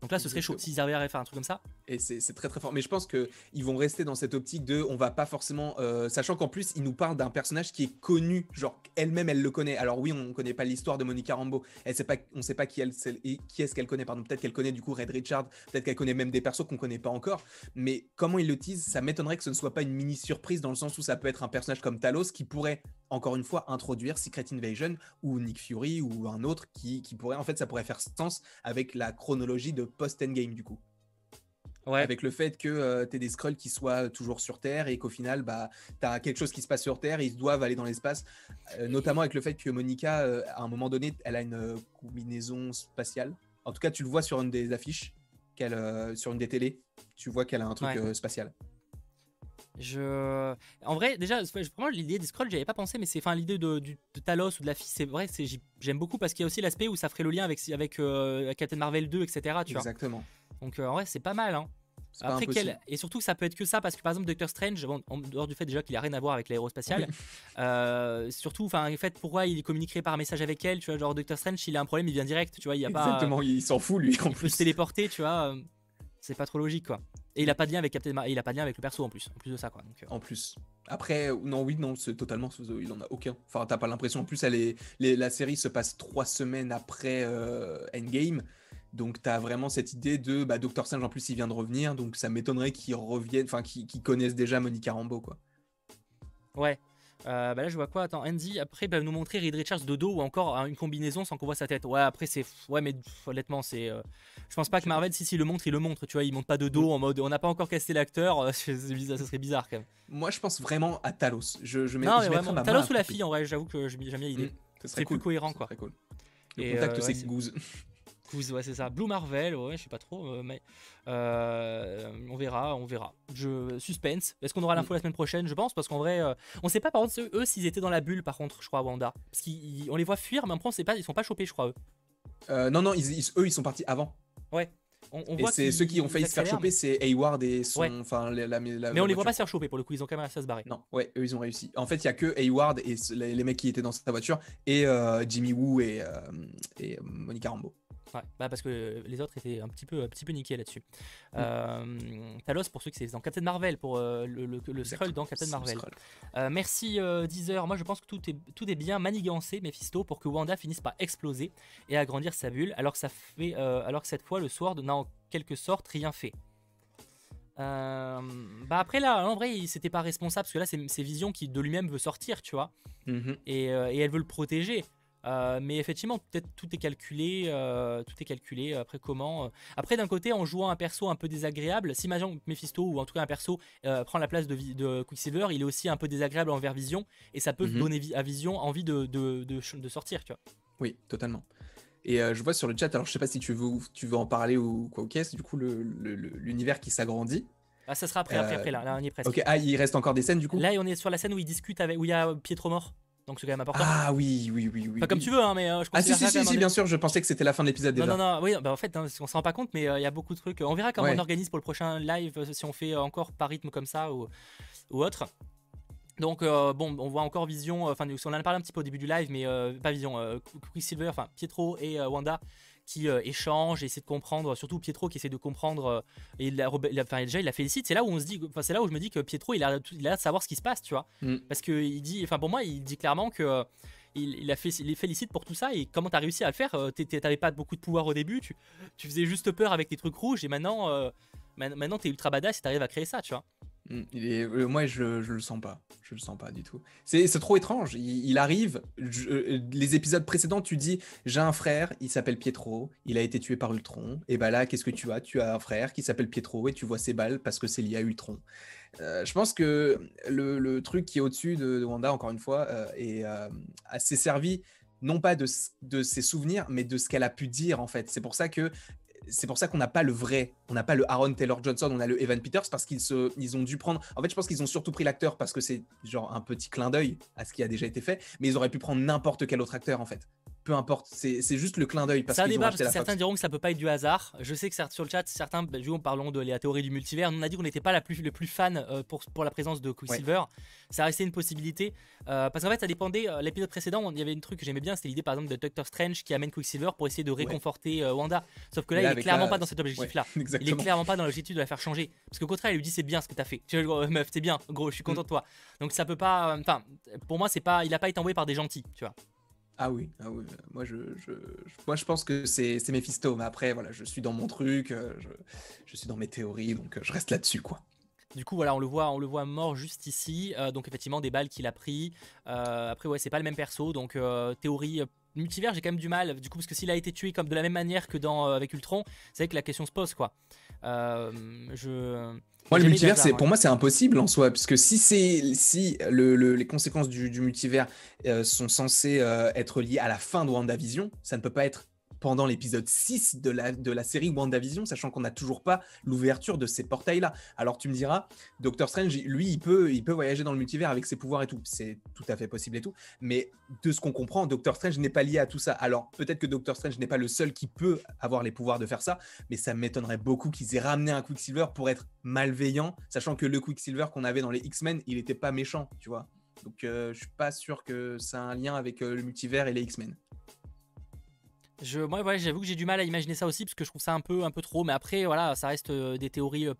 Donc là, ce serait chaud s'ils arrivaient à faire un truc comme ça. Et c'est très très fort. Mais je pense qu'ils vont rester dans cette optique de on va pas forcément. Euh, sachant qu'en plus, ils nous parlent d'un personnage qui est connu. Genre, elle-même, elle le connaît. Alors oui, on connaît pas l'histoire de Monica Rambeau. Elle sait pas, on sait pas qui, elle, qui est-ce qu'elle connaît. Pardon, peut-être qu'elle connaît du coup Red Richard. Peut-être qu'elle connaît même des persos qu'on connaît pas encore. Mais comment ils le teasent, ça m'étonnerait que ce ne soit pas une mini surprise dans le sens où ça peut être un personnage comme Talos qui pourrait, encore une fois, introduire Secret Invasion ou Nick Fury ou un autre qui, qui pourrait, en fait, ça pourrait faire sens avec la chronologie de post-endgame du coup. Ouais. Avec le fait que euh, tu des scrolls qui soient toujours sur Terre et qu'au final, bah, tu as quelque chose qui se passe sur Terre et ils doivent aller dans l'espace. Euh, notamment avec le fait que Monica, euh, à un moment donné, elle a une combinaison spatiale. En tout cas, tu le vois sur une des affiches sur une des télés, tu vois qu'elle a un truc spatial. Je... En vrai, déjà, vraiment l'idée des scrolls, j'avais pas pensé, mais c'est enfin l'idée de, de, Talos ou de la fille, c'est vrai, j'aime beaucoup parce qu'il y a aussi l'aspect où ça ferait le lien avec, avec euh, Captain Marvel 2, etc. Tu Exactement. Donc euh, en vrai, c'est pas mal. Hein. Après, quel... et surtout, ça peut être que ça parce que par exemple, Doctor Strange, bon, en dehors du fait déjà qu'il a rien à voir avec l'aérospatial, *laughs* euh, surtout, enfin, en fait, pourquoi il communiquerait par message avec elle, tu vois, genre Doctor Strange, s'il a un problème, il vient direct, tu vois, il y a pas. Exactement, il s'en fout lui. En il peut se téléporter, tu vois, c'est pas trop logique quoi. Et il a pas de lien avec Captain il a pas de lien avec le perso en plus, en plus de ça quoi. Euh. En plus. Après, non, oui, non, c'est totalement, il en a aucun. Enfin, t'as pas l'impression. En plus, elle est, la série se passe trois semaines après euh, Endgame. Donc, tu as vraiment cette idée de bah, Doctor Strange, en plus, il vient de revenir. Donc, ça m'étonnerait qu'ils reviennent, enfin, qu'ils connaissent déjà Monica Rambeau, quoi. Ouais. Euh, bah là, je vois quoi? Attends, Andy, après, va nous montrer Reed Richards de dos ou encore hein, une combinaison sans qu'on voit sa tête. Ouais, après, c'est. Ouais, mais honnêtement, c'est. Euh, je pense pas que Marvel, si, si le montre, il le montre. Tu vois, il monte pas de dos en mode on n'a pas encore casté l'acteur. Euh, *laughs* ça serait bizarre quand même. Moi, je pense vraiment à Talos. Je, je mets, non, mais vraiment, Talos ou la fille, en vrai, j'avoue que j'aime bien l'idée. Mmh, c'est plus cohérent, quoi. Cool. Le contact, c'est Goose. Ouais, c'est ça. Blue Marvel, ouais, je sais pas trop, euh, mais euh, on verra, on verra. Je suspense. Est-ce qu'on aura l'info la semaine prochaine? Je pense, parce qu'en vrai, euh, on sait pas par contre eux s'ils étaient dans la bulle, par contre, je crois, à Wanda, parce qu'on les voit fuir, mais après on sait pas, ils sont pas chopés, je crois eux. non, non, eux ils sont partis avant. Ouais. On, et c'est ceux qui ont failli se faire choper, c'est Hayward et son. Enfin, la, mais on les voit pas se faire choper pour le coup, ils ont quand même réussi à se barrer. Non, ouais, eux ils ont réussi. En fait, il y a que Hayward et les, mecs qui étaient dans sa voiture et Jimmy Woo et, et Monica Rambeau. Ouais, bah parce que les autres étaient un petit peu, un petit peu niqués là-dessus. Mm. Euh, Talos, pour ceux qui c'est dans Captain Marvel, pour euh, le, le, le Skrull dans Captain Marvel. Euh, merci Deezer. Moi, je pense que tout est, tout est bien manigancé, Mephisto, pour que Wanda finisse par exploser et agrandir sa bulle, alors que, ça fait, alors que cette fois, le Sword n'a en quelque sorte rien fait. bah après là, en vrai, il s'était pas responsable parce que là, c'est Vision qui de lui-même veut sortir, tu vois, mm-hmm. et, et, elle veut le protéger. Euh, mais effectivement, peut-être tout est calculé, euh, tout est calculé. Après comment euh. Après d'un côté, en jouant un perso un peu désagréable, si Majan Mephisto ou en tout cas un perso prend la place de, de, Quicksilver, il est aussi un peu désagréable envers Vision et ça peut mhm. donner à Vision envie de, de, de, sortir, tu vois. Oui, totalement. Et je vois sur le chat, alors je sais pas si tu veux, tu veux en parler ou quoi, ok, du coup l'univers le, qui s'agrandit. Ah, ça sera après, après, après, là, là, on y est presque. Ok, ah, il reste encore des scènes du coup? Là, on est sur la scène où il disdiscute avec, où il y a Pietro mort donc c'est quand même important. Ah oui, oui, oui, oui. Enfin, comme tu veux, hein, mais euh, je Ah si, si, si, bien sûr, je pensais que c'était la fin de l'épisode déjà. Non, non, non, oui, bah, en fait, hein, on s'en rend pas compte, mais euh, il y a beaucoup de trucs. On verra comment on organise pour le prochain live, euh, si on fait encore par rythme comme ça ou, ou autre. Donc bon, on voit encore Vision, enfin on en a parlé un petit peu au début du live, mais pas Vision, Quicksilver, enfin Pietro et Wanda qui euh, échange, essaie de comprendre, surtout Pietro qui essaie de comprendre, euh, et enfin, déjà il la félicite, c'est là où on se dit, enfin, c'est là où je me dis que Pietro il a, il a de savoir ce qui se passe, tu vois, mm. parce que il dit, enfin pour moi il dit clairement que il, a fait, il les félicite pour tout ça et comment t'as réussi à le faire, euh, t'avais pas beaucoup de pouvoir au début, tu, tu faisais juste peur avec tes trucs rouges et maintenant, maintenant t'es ultra badass et t'arrives à créer ça, tu vois. Mm, euh, moi, je, je le sens pas. Je le sens pas du tout. C'est trop étrange. Il, arrive. Euh, les épisodes précédents, tu dis j'ai un frère, il s'appelle Pietro, il a été tué par Ultron. Et bah là, qu'est-ce que tu as? Tu as un frère qui s'appelle Pietro et tu vois ses balles parce que c'est lié à Ultron. Euh, je pense que le, le, truc qui est au-dessus de, Wanda, encore une fois, est assez servi non pas de, de, ses souvenirs, mais de ce qu'elle a pu dire en fait. C'est pour ça que c'est pour ça qu'on n'a pas le vrai, on n'a pas le Aaron Taylor Johnson, on a le Evan Peters parce qu'ils se, ils ont dû prendre. En fait, je pense qu'ils ont surtout pris l'acteur parce que c'est genre un petit clin d'œil à ce qui a déjà été fait, mais ils auraient pu prendre n'importe quel autre acteur en fait peu importe, c'est juste le clin d'œil. C'est un débat parce que certains diront que ça peut pas être du hasard. Je sais que sur le chat, certains, bah, en parlons de la théorie du multivers, on a dit qu'on n'était pas la plus, le plus fan euh, pour, pour la présence de Quicksilver. Ça restait une possibilité. Euh, parce qu'en fait, ça dépendait. Euh, l'épisode précédent, il y avait une truc que j'aimais bien, c'était l'idée par exemple de Doctor Strange qui amène Quicksilver pour essayer de réconforter Wanda. Sauf que là, il est clairement pas dans cet objectif-là. *laughs* il est clairement pas dans l'objectif de la faire changer. Parce qu'au contraire, il lui dit c'est bien ce que t'as fait. Tu vois, *laughs* meuf, c'est bien, gros, je suis content mm. de toi. Donc ça peut pas. Enfin, pour moi, c'est pas. Il a pas été envoyé par des gentils, tu vois. Ah oui, ah oui. Moi, je, je, moi, je pense que c'est Mephisto. Mais après, voilà, je suis dans mon truc, euh, je, suis dans mes théories, donc euh, je reste là-dessus, quoi. Du coup, voilà, on le voit, on le voit mort juste ici. Euh, donc effectivement, des balles qu'il a pris. après, ouais, c'est pas le même perso. Donc théorie multivers, j'ai quand même du mal. Du coup, parce que s'il a été tué comme de la même manière que dans avec Ultron, c'est vrai que la question se pose, quoi. je moi, le multivers, c'est, pour moi, c'est impossible en soi, puisque si, c'est, si le, les conséquences du, multivers euh, sont censées euh, être liées à la fin de WandaVision, ça ne peut pas être pendant l'épisode 6 de la, de la série WandaVision, sachant qu'on n'a toujours pas l'ouverture de ces portails-là. Alors tu me diras, Doctor Strange, lui, il peut, il peut voyager dans le multivers avec ses pouvoirs et tout. C'est tout à fait possible et tout. Mais de ce qu'on comprend, Doctor Strange n'est pas lié à tout ça. Alors peut-être que Doctor Strange n'est pas le seul qui peut avoir les pouvoirs de faire ça, mais ça m'étonnerait beaucoup qu'ils aient ramené un Quicksilver pour être malveillant, sachant que le Quicksilver qu'on avait dans les X-Men, il n'était pas méchant, tu vois. Donc euh, je suis pas sûr que ça a un lien avec euh, le multivers et les X-Men. Je, moi, ouais, j'avoue que j'ai du mal à imaginer ça aussi parce que je trouve ça un peu, un peu trop. Mais après, voilà, ça reste euh, des théories euh,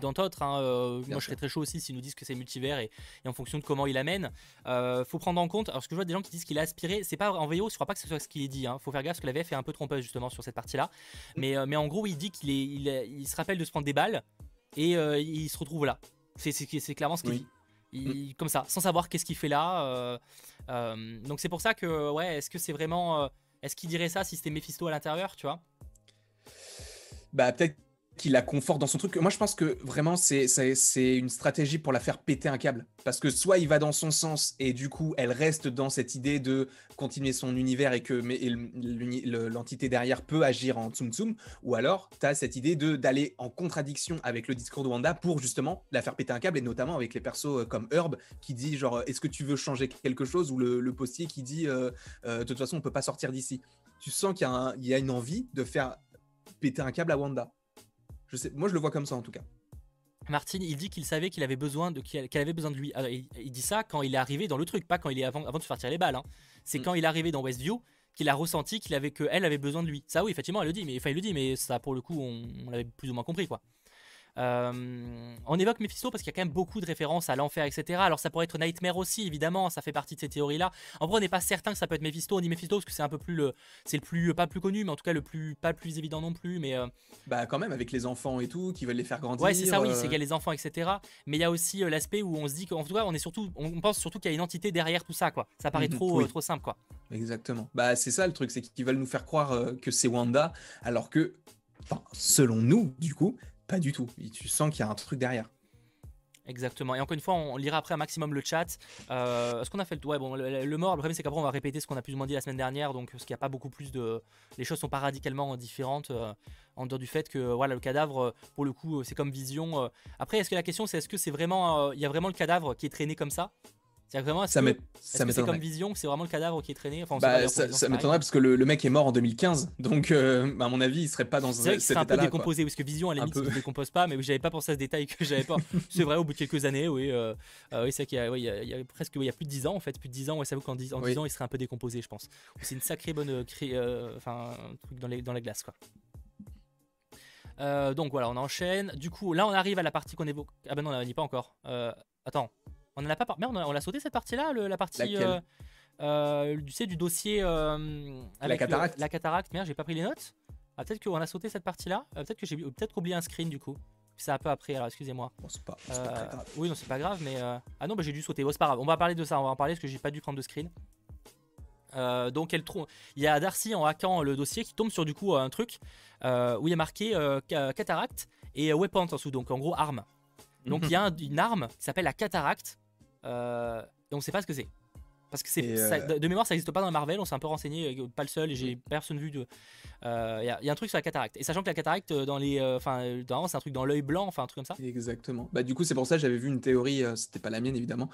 dans d'autres. Hein, euh, moi, je serais très chaud aussi s'ils nous disent que c'est multivers et, en fonction de comment il amène. faut prendre en compte. Alors, ce que je vois des gens qui disent qu'il a aspiré, c'est pas en VO, je crois pas que ce soit ce qu'il est dit. Hein. Faut faire gaffe parce que la VF est un peu trompeuse justement sur cette partie-là. Mm. Mais, mais en gros, il dit qu'il est, il, se rappelle de se prendre des balles et il se retrouve là. C'est clairement ce qu'il dit. Mm. Comme ça, sans savoir qu'est-ce qu'il fait là. donc c'est pour ça que, ouais, est-ce que c'est vraiment est-ce qu'il dirait ça si c'était Mephisto à l'intérieur, tu vois? Bah peut-être qu'il la conforte dans son truc. Moi, je pense que vraiment, c'est une stratégie pour la faire péter un câble. Parce que soit il va dans son sens et du coup, elle reste dans cette idée de continuer son univers et que l'entité derrière peut agir en tsum tsum, ou alors tu as cette idée d'aller en contradiction avec le discours de Wanda pour justement la faire péter un câble, et notamment avec les persos euh, comme Herb qui dit genre est-ce que tu veux changer quelque chose, ou le, postier qui dit euh, euh, de toute façon on peut pas sortir d'ici. Tu sens qu'il y, y a une envie de faire péter un câble à Wanda sais, moi, je le vois comme ça en tout cas. Martin, il dit qu'il savait qu'il avait besoin de qu'elle avait besoin de lui. il, dit ça quand il est arrivé dans le truc, pas quand il est avant, avant de se faire tirer les balles. Hein. C'est mm. quand il est arrivé dans Westview qu'il a ressenti qu'il avait que elle avait besoin de lui. Ça oui, effectivement, elle le dit, mais enfin il le dit, mais ça pour le coup on, on l'avait plus ou moins compris quoi. Euh, on évoque Mephisto parce qu'il y a quand même beaucoup de références à l'enfer, etc. Alors ça pourrait être Nightmare aussi, évidemment, ça fait partie de ces théories-là. En vrai, on n'est pas certain que ça peut être Mephisto. On dit Mephisto parce que c'est un peu plus le, c'est le plus pas plus connu, mais en tout cas le plus pas le plus évident non plus. Mais euh, bah quand même avec les enfants et tout, qui veulent les faire grandir. Ouais, c'est ça, oui, c'est qu'il y a les enfants, etc. Mais il y a aussi euh, l'aspect où on se dit qu'en tout cas, on est surtout, on pense surtout qu'il y a une entité derrière tout ça, quoi. Ça paraît mhm, trop, trop simple, quoi. Exactement. Bah c'est ça le truc, c'est qu'ils veulent nous faire croire que c'est Wanda, alors que, selon nous, du coup, pas du tout. tu sens qu'il y a un truc derrière. Exactement. Et encore une fois, on lira après un maximum le chat. Euh, ce qu'on a fait le ouais, bon, le, mort, le problème c'est qu'après on va répéter ce qu'on a plus ou moins dit la semaine dernière, donc ce qu'il n'y a pas beaucoup plus de, les choses sont pas radicalement différentes euh, en dehors du fait que voilà le cadavre, pour le coup, c'est comme Vision. Euh. Après, est-ce que la question c'est est-ce que c'est vraiment, il y a vraiment le cadavre qui est traîné comme ça? C'est vraiment ça c'est comme vision, c'est vraiment le cadavre qui est traîné. Enfin, bah, ça, m'étonnerait parce que le, mec est mort en 2015, donc euh, à mon avis, il serait pas dans un. C'est vrai qu'il serait un peu décomposé, parce que vision à la limite, ne décompose pas, mais j'avais pas pensé à ce détail que j'avais pas. *laughs* c'est vrai, au bout de quelques années, oui, euh, euh, oui c'est qu'il y, y, a presque, il y a plus de 10 ans en fait, plus de 10 ans, ouais, ça vaut qu'en 10, en 10 ans, il serait un peu décomposé, je pense. C'est une sacrée bonne, enfin, truc dans, les, dans la glace, quoi. donc voilà, on enchaîne. Du coup, là, on arrive à la partie qu'on évoque. Ah ben non, on dit pas encore. attends. On en a pas par... Merde, on l'a sauté cette partie-là, la partie euh, euh, tu sais, du dossier euh, la cataracte. la cataracte. Merde, j'ai pas pris les notes. Ah, peut-être qu'on a sauté cette partie-là. peut-être que j'ai peut-être oublié un screen du coup. C'est un peu après, alors excusez-moi. Bon, c'est pas, grave. Oui, non, c'est pas grave, mais. Ah non, bah, j'ai dû sauter. Bon, c'est pas grave. On va parler de ça, on va en parler parce que j'ai pas dû prendre de screen. donc elle il y a Darcy en hackant le dossier qui tombe sur du coup un truc où il y a marqué cataracte et weapon en dessous, donc en gros arme. Donc il y a une arme qui s'appelle la cataracte euh, et on sait pas ce que c'est. Parce que c'est euh, de mémoire, ça n'existe pas dans Marvel. On s'est un peu renseigné, euh, pas le seul, et j'ai personne vu de. Il y, a un truc sur la cataracte. Et sachant que la cataracte, dans les, enfin, c'est un truc dans l'œil blanc, enfin un truc comme ça. Exactement. Bah du coup, c'est pour ça que j'avais vu une théorie. c'était pas la mienne évidemment.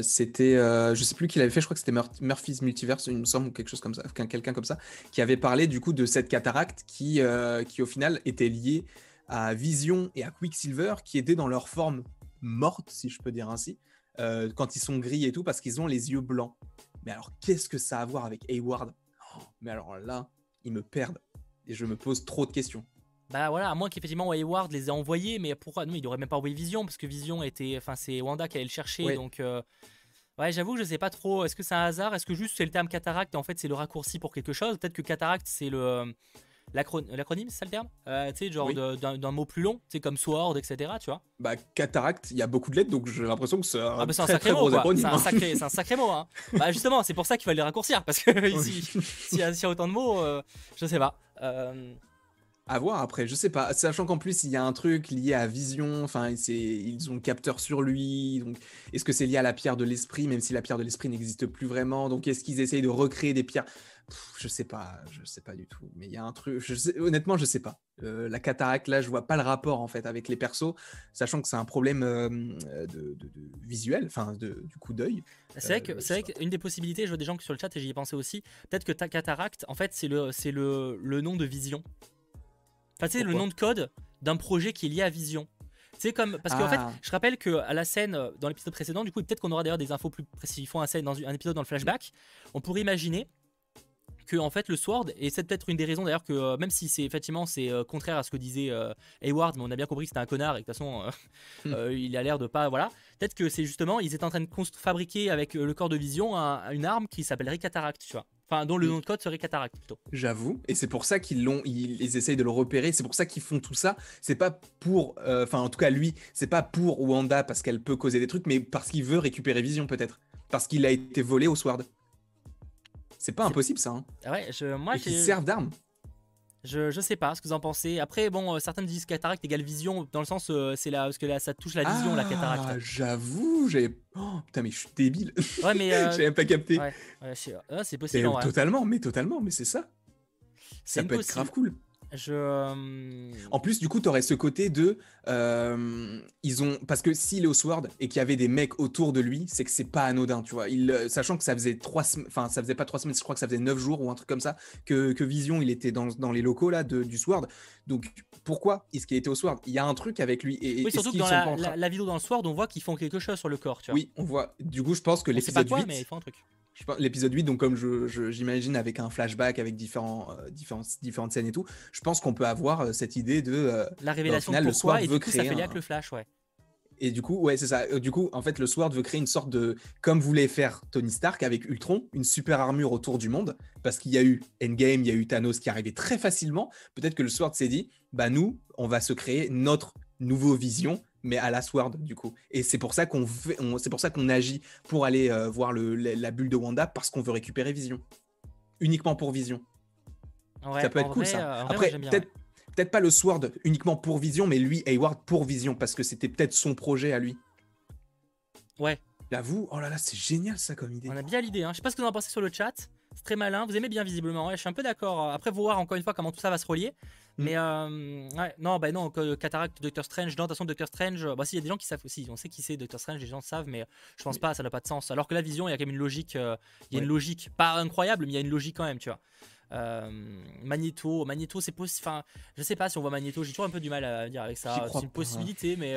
c'était, je sais plus qui l'avait fait. Je crois que c'était Murphy's Multiverse, il me semble, ou quelque chose comme ça, quelqu'un comme ça, qui avait parlé du coup de cette cataracte qui, qui au final était liée à Vision et à Quicksilver, qui étaient dans leur forme morte, si je peux dire ainsi. Euh, quand ils sont gris et tout, parce qu'ils ont les yeux blancs. Mais alors, qu'est-ce que ça a à voir avec Hayward? Oh, Mais alors là, ils me perdent. Et je me pose trop de questions. Bah voilà, à moins qu'effectivement Hayward les ait envoyés, mais pourquoi Non, il aurait même pas envoyé Vision, parce que Vision était. Enfin, c'est Wanda qui allait le chercher, donc. Euh, ouais, j'avoue je sais pas trop. Est-ce que c'est un hasard? Est-ce que juste c'est le terme cataracte et en fait c'est le raccourci pour quelque chose? Peut-être que cataracte c'est le l'acronyme, c'est ça le terme? Euh, Tu sais, genre d'un mot plus long, c'est comme sword, etc. Tu vois? Bah, cataracte, il y a beaucoup de lettres, donc j'ai l'impression que c'est un, ah bah, un sacré mot. C'est un, sacré, un sacré mot. Hein. bah, justement, c'est pour ça qu'il fallait les raccourcir, parce que *laughs* s'il y, a autant de mots, euh, je sais pas. Euh, À voir après, je sais pas. Sachant qu'en plus, il y a un truc lié à Vision, enfin, ils ont le capteur sur lui. Donc, est-ce que c'est lié à la pierre de l'esprit, même si la pierre de l'esprit n'existe plus vraiment? Donc, est-ce qu'ils essayent de recréer des pierres? Je sais pas, je sais pas du tout. Mais il y a un truc, je sais, honnêtement, je sais pas. Euh, la cataracte, là, je vois pas le rapport en fait avec les persos, sachant que c'est un problème euh, de, visuel, enfin, du coup d'œil. C'est vrai que c'est qu'une des possibilités, je vois des gens sur le chat et j'y ai pensé aussi. Peut-être que ta cataracte, en fait, c'est le, c'est le, le nom de Vision. Enfin, c'est le nom de code d'un projet qui est lié à Vision. C'est comme parce qu'en fait, ah. je rappelle que à la scène euh, dans l'épisode précédent, du coup, peut-être qu'on aura d'ailleurs des infos plus précises. Ils font un, scène dans un épisode dans le flashback. On pourrait imaginer que en fait le Sword et c'est peut-être une des raisons d'ailleurs que euh, même si c'est effectivement c'est euh, contraire à ce que disait Hayward mais on a bien compris que c'était un connard et que de toute façon *laughs* hmm. il a l'air de pas voilà peut-être que c'est justement ils étaient en train de fabriquer avec le corps de vision une arme qui s'appellerait Cataract tu vois Enfin, dont le nom de code serait Cataract plutôt. J'avoue, et c'est pour ça qu'ils l'ont, ils, essayent de le repérer. C'est pour ça qu'ils font tout ça. C'est pas pour, euh, enfin, en tout cas lui, c'est pas pour Wanda parce qu'elle peut causer des trucs, mais parce qu'il veut récupérer Vision peut-être, parce qu'il a été volé au Sword. C'est pas impossible ça. Hein. Ah ouais, je, moi, et servent d'arme. Je, je sais pas ce que vous en pensez. Après, bon, euh, certains disent cataracte égale vision, dans le sens, euh, c'est là, parce que là, ça touche la vision, la cataracte. Ah, j'avoue, j'ai. Oh, putain, mais je suis débile. Ouais, mais. *laughs* Euh... J'avais même pas capté. Ouais, ouais c'est possible. Totalement, mais totalement, mais c'est ça. Ça peut être grave cool. Je... Euh, en plus, du coup, tu aurais ce côté de. Euh, ils ont parce que s'il est au Sword et qu'il y avait des mecs autour de lui, c'est que c'est pas anodin, tu vois. Il, euh, sachant que ça faisait trois enfin, ça faisait pas trois semaines, je crois que ça faisait neuf jours ou un truc comme ça que, que Vision, il était dans, dans les locaux là de, du Sword. Donc pourquoi est-ce qu'il était au Sword? Il y a un truc avec lui. Et, oui, surtout que dans la, la, vidéo dans le Sword, on voit qu'ils font quelque chose sur le corps, tu vois. Oui, on voit. Du coup, je pense que l'épisode 8. mais ils font un truc l'épisode 8, donc comme j'imagine avec un flashback, avec différents, euh, différentes scènes et tout, je pense qu'on peut avoir euh, cette idée de... Euh, la révélation de pourquoi, et du coup ça fait lien le flash, ouais. Et du coup, ouais, c'est ça. Du coup, en fait, le Sword veut créer une sorte de, comme voulait faire Tony Stark avec Ultron, une super armure autour du monde, parce qu'il y a eu Endgame, il y a eu Thanos qui arrivait très facilement. Peut-être que le Sword s'est dit, bah nous, on va se créer notre nouveau vision mais à la Sword du coup. Et c'est pour ça qu'on c'est pour ça qu'on agit pour aller euh, voir le, la, bulle de Wanda parce qu'on veut récupérer Vision, uniquement pour Vision. ça peut être cool ça. Euh, Après peut-être peut-être pas le Sword uniquement pour Vision, mais lui Hayward pour Vision parce que c'était peut-être son projet à lui. Ouais. J'avoue, oh là là, c'est génial ça comme idée. On a bien l'idée. Hein. Je sais pas ce que vous en pensez sur le chat. C'est très malin. Vous aimez bien visiblement. je suis un peu d'accord. Après, vous voir encore une fois comment tout ça va se relier. Mm. Mais euh, ouais, non, bah non, Cataract, Doctor Strange. Non, de toute façon, Doctor Strange. Bah, si, il y a des gens qui savent aussi. On sait qui c'est Doctor Strange, les gens savent, mais je pense pas, ça n'a pas de sens. Alors que la vision, il y a quand même une logique. Euh, il y a une logique, pas incroyable, mais il y a une logique quand même, tu vois. Euh, Magneto, Magneto, c'est possible. Enfin, je sais pas si on voit Magneto, j'ai toujours un peu du mal à dire avec ça. C'est une possibilité, mais.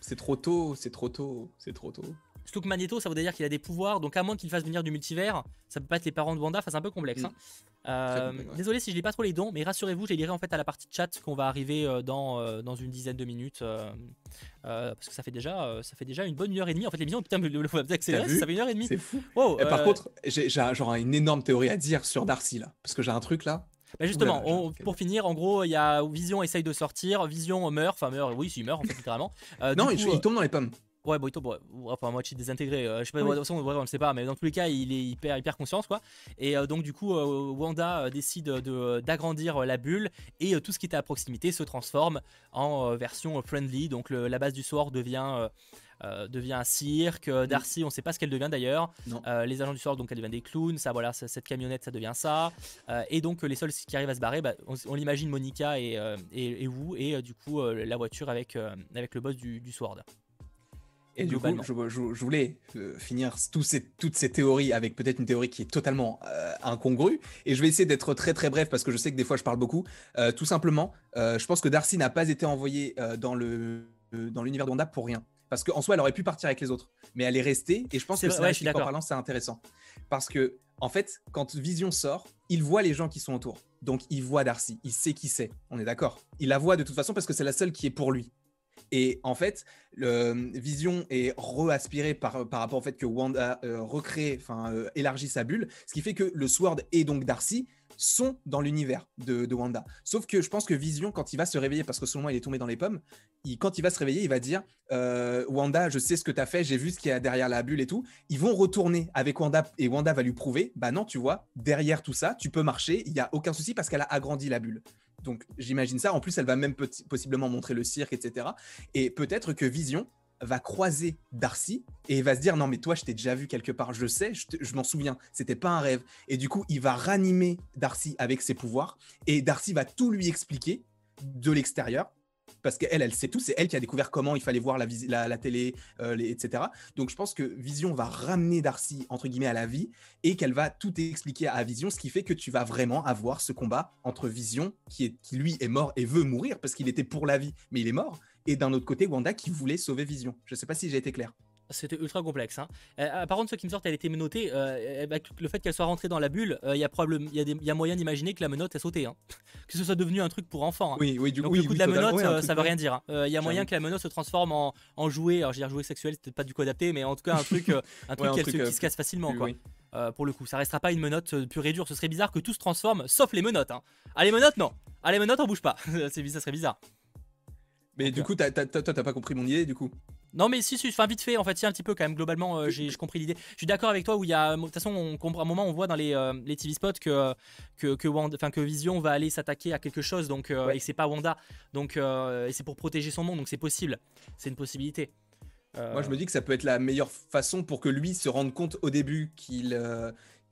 C'est trop tôt, c'est trop tôt, c'est trop tôt. Surtout que Magneto, ça veut dire qu'il a des pouvoirs, donc à moins qu'il fasse venir du multivers, ça peut pas être les parents de Wanda, enfin c'est un peu complexe. Hein. Mm. Euh, désolé si je lis pas trop les dons, mais rassurez-vous, je les lirai en fait à la partie chat qu'on va arriver euh, dans, euh, dans une dizaine de minutes. parce que ça fait déjà ça fait déjà une bonne heure et demie. En fait, l'émission, putain, le, le, accéléré, ça fait une heure et demie. C'est fou. par contre, j'ai genre une énorme théorie à dire sur Darcy là, parce que j'ai un truc là. Bah justement, pour finir, en gros, il y a Vision essaye de sortir, Vision meurt, enfin meurt, oui, il meurt en fait littéralement. non, il, tombe dans les pommes. Ouais, Boito, bon, enfin, moitié désintégré. Euh, je sais pas, de toute façon, on ne sait pas, mais dans tous les cas, il est hyper, hyper conscience, quoi. Et euh, donc, du coup, euh, Wanda décide d'agrandir la bulle et tout ce qui était à proximité se transforme en version friendly. Donc, la base du sort devient. devient un cirque. Darcy, on ne sait pas ce qu'elle devient d'ailleurs. les agents du sort, donc elle devient des clowns. Ça, voilà, cette camionnette, ça devient ça. et donc les seuls qui arrivent à se barrer, bah, on, l'imagine Monica et, et, et, vous, et du coup la voiture avec, avec le boss du, du Sword. Et du coup, je, voulais euh, finir ces, toutes ces théories avec peut-être une théorie qui est totalement euh, incongrue. Et je vais essayer d'être très très bref parce que je sais que des fois je parle beaucoup. Euh, tout simplement, je pense que Darcy n'a pas été envoyée dans le dans l'univers de Wanda pour rien. Parce qu'en soi, elle aurait pu partir avec les autres. Mais elle est restée. Et je pense que c'est ouais, en parlant, c'est intéressant. Parce que, en fait, quand Vision sort, il voit les gens qui sont autour. Donc, il voit Darcy. Il sait qui c'est. On est d'accord. Il la voit de toute façon parce que c'est la seule qui est pour lui. Et en fait, le Vision est re-aspiré par, par rapport au fait que Wanda euh, recrée, enfin euh, élargit sa bulle, ce qui fait que le Sword et donc Darcy sont dans l'univers de, Wanda. Sauf que je pense que Vision, quand il va se réveiller, parce que selon moi il est tombé dans les pommes, quand il va se réveiller, il va dire euh, Wanda, je sais ce que tu as fait, j'ai vu ce qu'il y a derrière la bulle et tout. Ils vont retourner avec Wanda et Wanda va lui prouver Bah non, tu vois, derrière tout ça, tu peux marcher, il n'y a aucun souci parce qu'elle a agrandi la bulle. Donc j'imagine ça. En plus, elle va même possiblement montrer le cirque, etc. Et peut-être que Vision va croiser Darcy et va se dire non mais toi je t'ai déjà vu quelque part, je sais, je, m'en souviens, c'était pas un rêve. Et du coup il va ranimer Darcy avec ses pouvoirs et Darcy va tout lui expliquer de l'extérieur parce qu'elle, elle sait tout, c'est elle qui a découvert comment il fallait voir la, télé, euh, etc. Donc je pense que Vision va ramener Darcy, entre guillemets, à la vie, et qu'elle va tout expliquer à Vision, ce qui fait que tu vas vraiment avoir ce combat entre Vision, qui, est, qui lui est mort et veut mourir, parce qu'il était pour la vie, mais il est mort, et d'un autre côté, Wanda qui voulait sauver Vision. Je ne sais pas si j'ai été clair. C'était ultra complexe. Hein. Euh, par contre, ce qui me sort, elle était menottée. Euh, le fait qu'elle soit rentrée dans la bulle, euh, il y a y, a moyen d'imaginer que la menotte a sauté. Hein. Que ce soit devenu un truc pour enfants. Hein. Oui, oui, du Donc, coup, le coup de la menotte, ça veut rien dire. Il y a moyen que la menotte se transforme en, jouet. Alors, je veux dire jouet sexuel, c'est peut-être pas du coup adapté, mais en tout cas un *laughs* truc, un truc, qui se casse facilement, quoi. pour le coup, ça restera pas une menotte pure et dure. Ce serait bizarre que tout se transforme, sauf les menottes. Ah, les menottes, non. Ah, les menottes, on bouge pas. *laughs* ça serait bizarre. Mais du coup, toi, t'as pas compris mon idée, du coup? Non, mais si, si, enfin, vite fait, en fait, si, un petit peu quand même, globalement, euh, j'ai compris l'idée. Je suis d'accord avec toi où il y a. De toute façon, on, à un moment, on voit dans les, euh, les TV spots que, que, que, Wanda, que Vision va aller s'attaquer à quelque chose, donc, euh, et c'est pas Wanda. Donc, et c'est pour protéger son monde, donc c'est possible. C'est une possibilité. Moi, je me dis que ça peut être la meilleure façon pour que lui se rende compte au début qu'il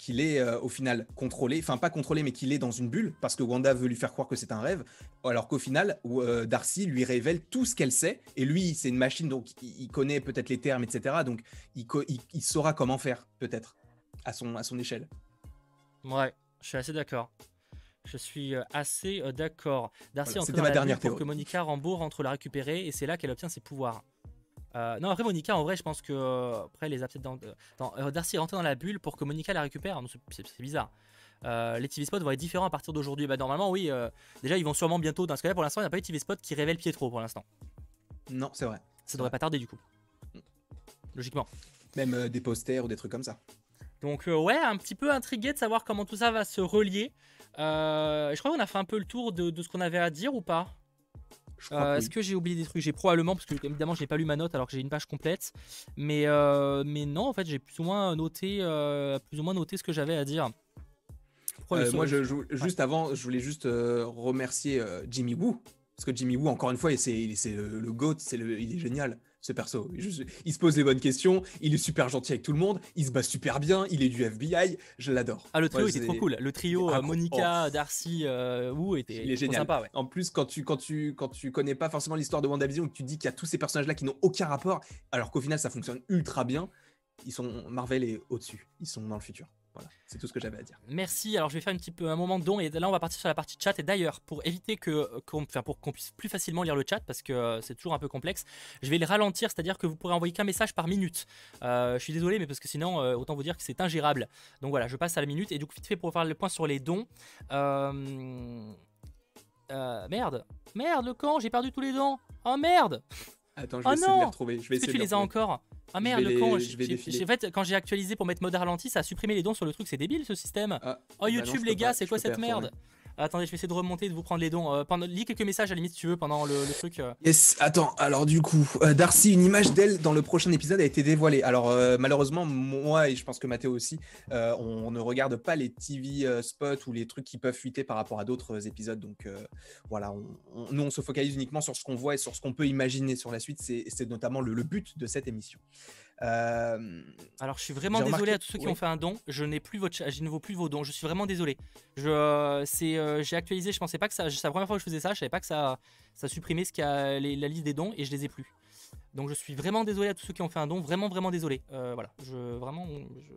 qu'il est euh, au final contrôlé, enfin pas contrôlé, mais qu'il est dans une bulle, parce que Wanda veut lui faire croire que c'est un rêve, alors qu'au final, euh, Darcy lui révèle tout ce qu'elle sait, et lui, c'est une machine, donc il, connaît peut-être les termes, etc., donc il, il, saura comment faire, peut-être, à son, à son échelle. Ouais, je suis assez d'accord. Je suis euh, assez d'accord. Darcy voilà, ma dernière pour que Monica Rambeau rentre la récupérer, et c'est là qu'elle obtient ses pouvoirs. Euh, non, après Monica, en vrai, je pense que euh, après les dans, dans euh, Darcy est rentré dans la bulle pour que Monica la récupère. C'est bizarre. les TV spots vont être différents à partir d'aujourd'hui. Bah, normalement, oui. déjà, ils vont sûrement bientôt. Dans ce cas-là, pour l'instant, il n'y a pas eu TV spot qui révèle Pietro pour l'instant. Non, c'est vrai. Ça devrait pas tarder du coup. Logiquement. Même des posters ou des trucs comme ça. Donc, ouais, un petit peu intrigué de savoir comment tout ça va se relier. je crois qu'on a fait un peu le tour de, de ce qu'on avait à dire ou pas? Euh, est-ce que j'ai oublié des trucs? J'ai probablement, parce que évidemment, j'ai pas lu ma note alors que j'ai une page complète. Mais, euh, mais non, en fait, j'ai plus ou moins noté, euh, plus ou moins noté ce que j'avais à dire. moi, je, juste avant, je voulais juste remercier Jimmy Woo. Parce que Jimmy Woo, encore une fois, c'est le, GOAT, le, il est génial ce perso. il se pose les bonnes questions, il est super gentil avec tout le monde, il se bat super bien, il est du FBI, je l'adore. Ah, le trio était trop cool. Le trio euh, Monica, Darcy, euh, Wu était il est génial. sympa. Ouais. En plus, quand tu, quand, tu, quand tu connais pas forcément l'histoire de WandaVision, que tu dis qu'il y a tous ces personnages-là qui n'ont aucun rapport, alors qu'au final, ça fonctionne ultra bien, ils sont Marvel est au-dessus, ils sont dans le futur. Voilà, c'est tout ce que j'avais à dire. Merci. Alors je vais faire un petit peu un moment de don et là on va partir sur la partie chat. Et d'ailleurs, pour éviter que qu'on qu'on puisse plus facilement lire le chat parce que euh, c'est toujours un peu complexe, je vais le ralentir, c'est-à-dire que vous pourrez envoyer qu'un message par minute. Euh, je suis désolé, mais parce que sinon, euh, autant vous dire que c'est ingérable. Donc voilà, je passe à la minute et du coup vite fait pour faire le point sur les dons. merde, merde le camp, j'ai perdu tous les dons. Oh merde. Attends, je vais oh essayer de les retrouver. Je vais essayer que tu les as encore ah merde, le con. En fait, quand j'ai actualisé pour mettre mode ralenti, ça a supprimé les dons sur le truc. C'est débile ce système. Ah, oh bah YouTube, les gars, c'est quoi cette merde Attendez, je vais essayer de remonter, de vous prendre les dons. Euh, pendant, lis quelques messages à la limite si tu veux pendant le, truc. Euh. Yes, attends, alors du coup, euh, Darcy, une image d'elle dans le prochain épisode a été dévoilée. Alors malheureusement, moi et je pense que Mathéo aussi, on, ne regarde pas les TV spots ou les trucs qui peuvent fuiter par rapport à d'autres épisodes. Donc voilà, nous on se focalise uniquement sur ce qu'on voit et sur ce qu'on peut imaginer sur la suite. C'est notamment le but de cette émission. Euh, Alors, je suis vraiment désolé à tous ceux qui ont fait un don. Je n'ai plus votre, je ne vaux plus vos dons. Je suis vraiment désolé. Je, euh, c'est, euh, j'ai actualisé. Je pensais pas que ça. C'est la première fois que je faisais ça. Je savais pas que ça, ça supprimait ce qui a la liste des dons et je les ai plus. Donc, je suis vraiment désolé à tous ceux qui ont fait un don. Vraiment, vraiment désolé. voilà. Je vraiment. Je...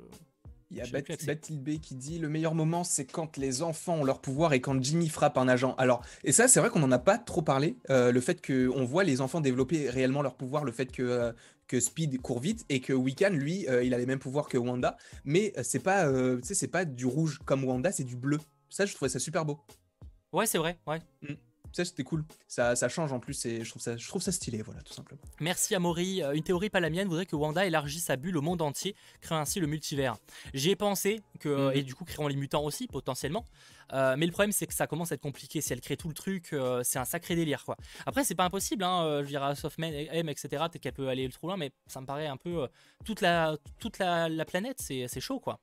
Il y a Bathilde B qui dit le meilleur moment, c'est quand les enfants ont leur pouvoir et quand Jimmy frappe un agent. Alors, et ça, c'est vrai qu'on n'en a pas trop parlé. le fait qu'on voit les enfants développer réellement leur pouvoir, le fait que que Speed court vite et que Wiccan, lui, euh, il a les mêmes pouvoirs que Wanda, mais euh, c'est pas, euh, c'est pas du rouge comme Wanda, c'est du bleu. Ça, je trouvais ça super beau. Ouais, c'est vrai, ouais. Mm. Ça, c'était cool. Ça, ça, change en plus et je trouve ça, je trouve ça stylé, voilà, tout simplement. Merci à Maury. Une théorie pas la mienne voudrait que Wanda élargisse sa bulle au monde entier, créant ainsi le multivers. J'y ai pensé, que, mm. et du coup créant les mutants aussi, potentiellement. Euh, mais le problème, c'est que ça commence à être compliqué. Si elle crée tout le truc, euh, c'est un sacré délire, quoi. Après, c'est pas impossible, hein. Euh, je dirais, Softman, M, etc. Peut-être qu'elle peut aller trop loin, mais ça me paraît un peu toute la toute la, planète, c'est chaud, quoi.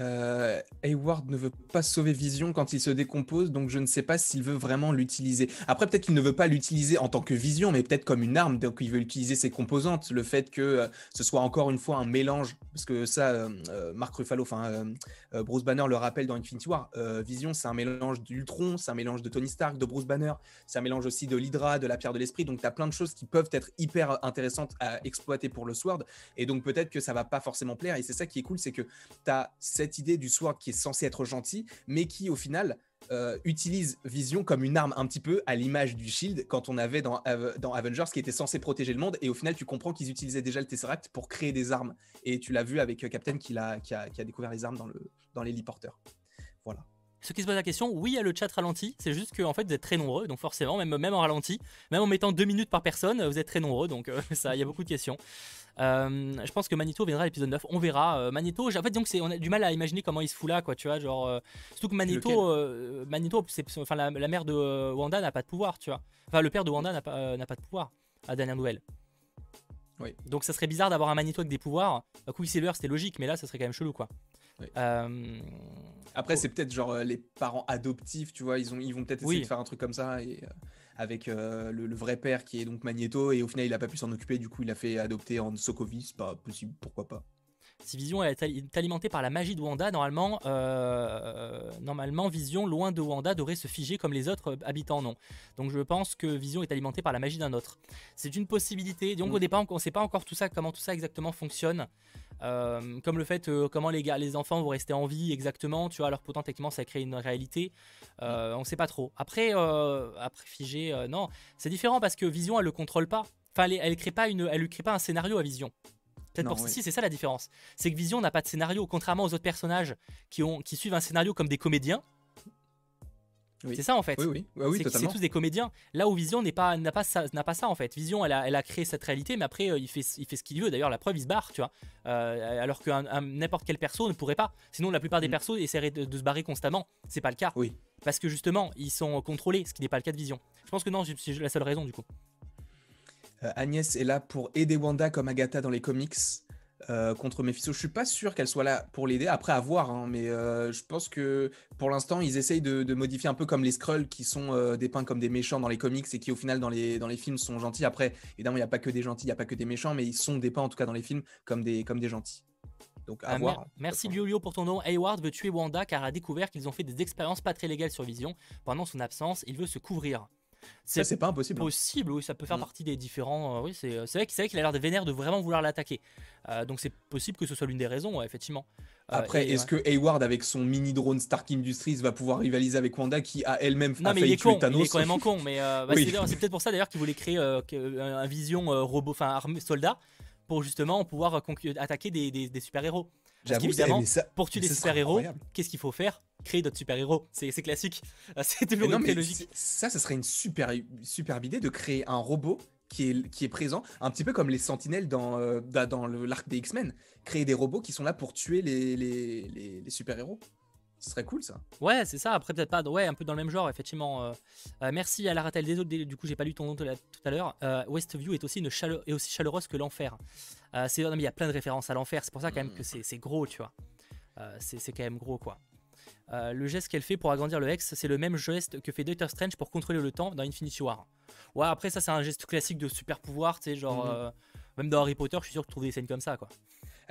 Euh, Hayward ne veut pas sauver Vision quand il se décompose, donc je ne sais pas s'il veut vraiment l'utiliser. Après, peut-être qu'il ne veut pas l'utiliser en tant que Vision, mais peut-être comme une arme, donc il veut utiliser ses composantes. Le fait que euh, ce soit encore une fois un mélange, parce que ça, euh, Mark Ruffalo, enfin Bruce Banner le rappelle dans Infinity War, Vision c'est un mélange d'Ultron, c'est un mélange de Tony Stark, de Bruce Banner, c'est un mélange aussi de l'Hydra, de la Pierre de l'Esprit, donc tu as plein de choses qui peuvent être hyper intéressantes à exploiter pour le Sword, et donc peut-être que ça va pas forcément plaire, et c'est ça qui est cool, c'est que tu as cette idée du Sword qui est censé être gentil, mais qui au final euh, utilise Vision comme une arme un petit peu à l'image du Shield quand on avait dans, Avengers qui était censé protéger le monde et au final tu comprends qu'ils utilisaient déjà le Tesseract pour créer des armes et tu l'as vu avec euh, Captain qui a, qui, a, découvert les armes dans, le, dans l'héliporteur. Voilà. Ceux qui se posent la question, oui, a le chat ralenti, c'est juste que en fait vous êtes très nombreux, donc forcément, même, même en ralenti, même en mettant deux minutes par personne, vous êtes très nombreux, donc euh, *laughs* ça, il y a beaucoup de questions. Euh, je pense que Manito viendra à l'épisode 9. On verra. Euh, Manito, en fait, donc on a du mal à imaginer comment il se fout là, quoi. Tu vois, genre. Euh, surtout que Manito, Manito, enfin la, mère de Wanda n'a pas de pouvoir, tu vois. Enfin, le père de Wanda n'a pas, n'a pas de pouvoir. À dernière nouvelle. Oui. Donc ça serait bizarre d'avoir un Manito avec des pouvoirs. Quicksilver, c'était logique, mais là, ça serait quand même chelou, quoi. Après, c'est peut-être genre les parents adoptifs, tu vois, ils, ont, ils vont peut-être essayer de faire un truc comme ça. Et, avec euh, le, vrai père qui est donc Magneto, et au final il n'a pas pu s'en occuper, du coup il a fait adopter en Sokovie, c'est pas possible, pourquoi pas. Si Vision est alimentée par la magie de Wanda, normalement, euh, normalement Vision, loin de Wanda, devrait se figer comme les autres habitants, non. Donc je pense que Vision est alimentée par la magie d'un autre. C'est une possibilité. Donc mm. au départ, on ne sait pas encore tout ça, comment tout ça exactement fonctionne. Euh, comme le fait euh, comment les, gars, les enfants vont rester en vie exactement, tu vois, alors pourtant techniquement ça crée une réalité. Euh, on sait pas trop. Après, après figé, non, c'est différent parce que Vision elle le contrôle pas. Enfin, elle, elle crée pas une, elle lui crée pas un scénario à Vision. Peut-être pour si c'est ça la différence. C'est que Vision n'a pas de scénario, contrairement aux autres personnages qui ont, qui suivent un scénario comme des comédiens. C'est ça en fait. Oui, oui, c'est tous des comédiens. Là où Vision n'a pas, pas, ça, pas ça en fait. Vision, elle a, elle a créé cette réalité, mais après, euh, il, fait, il fait ce qu'il veut. D'ailleurs, la preuve, il se barre, tu vois. Euh, alors que n'importe quel perso ne pourrait pas. Sinon, la plupart des mm. persos essaieraient de, se barrer constamment. C'est pas le cas. Oui. Parce que justement, ils sont contrôlés, ce qui n'est pas le cas de Vision. Je pense que non, c'est la seule raison du coup. Euh, Agnès est là pour aider Wanda comme Agatha dans les comics. Euh, contre Mephisto. Je suis pas sûr qu'elle soit là pour l'aider. Après, à voir, hein, mais euh, je pense que pour l'instant, ils essayent de, modifier un peu comme les Skrulls qui sont euh, dépeints comme des méchants dans les comics et qui, au final, dans les, dans les films, sont gentils. Après, évidemment, il n'y a pas que des gentils, il n'y a pas que des méchants, mais ils sont dépeints, en tout cas, dans les films, comme des, comme des gentils. Donc, à ah, voir. Merci Liolio pour ton nom. Hayward veut tuer Wanda car a découvert qu'ils ont fait des expériences pas très légales sur Vision. Pendant son absence, il veut se couvrir. C'est pas impossible. Hein. Possible, oui, ça peut faire mm. partie des différents. Euh, oui, c'est vrai qu'il a l'air de vénère de vraiment vouloir l'attaquer. Euh, donc c'est possible que ce soit l'une des raisons, effectivement. Euh, Après, est-ce que Hayward, avec son mini drone Stark Industries, va pouvoir rivaliser avec Wanda qui a elle-même il est con, Il est quand même *laughs* con, mais bah, c'est peut-être pour ça d'ailleurs qu'il voulait créer un vision robot, enfin soldat, pour justement pouvoir attaquer des super-héros. Parce qu'évidemment, pour tuer des super-héros, qu'est-ce qu'il faut faire? Créer d'autres super-héros. C'est classique. *laughs* C'est toujours une logique. Ça, ce serait une super, super idée de créer un robot qui est, qui est présent, un petit peu comme les sentinelles dans, euh, dans l'arc des X-Men. Créer des robots qui sont là pour tuer les, les, les super-héros. Ce serait cool ça. Ouais, c'est ça. Après, peut-être pas. Ouais, un peu dans le même genre, effectivement. Euh, euh, merci à la Ratel. Désolé, du coup, j'ai pas lu ton nom tout à l'heure. Euh, Westview est aussi, une est aussi chaleureuse que l'enfer. c'est il y a plein de références à l'enfer. C'est pour ça, quand même, que c'est gros, tu vois. c'est quand même gros, quoi. Le geste qu'elle fait pour agrandir le X, c'est le même geste que fait Doctor Strange pour contrôler le temps dans Infinity War. Ouais, après, ça, c'est un geste classique de super pouvoir, tu sais, genre. Mm-hmm. même dans Harry Potter, je suis sûr que tu trouves des scènes comme ça, quoi.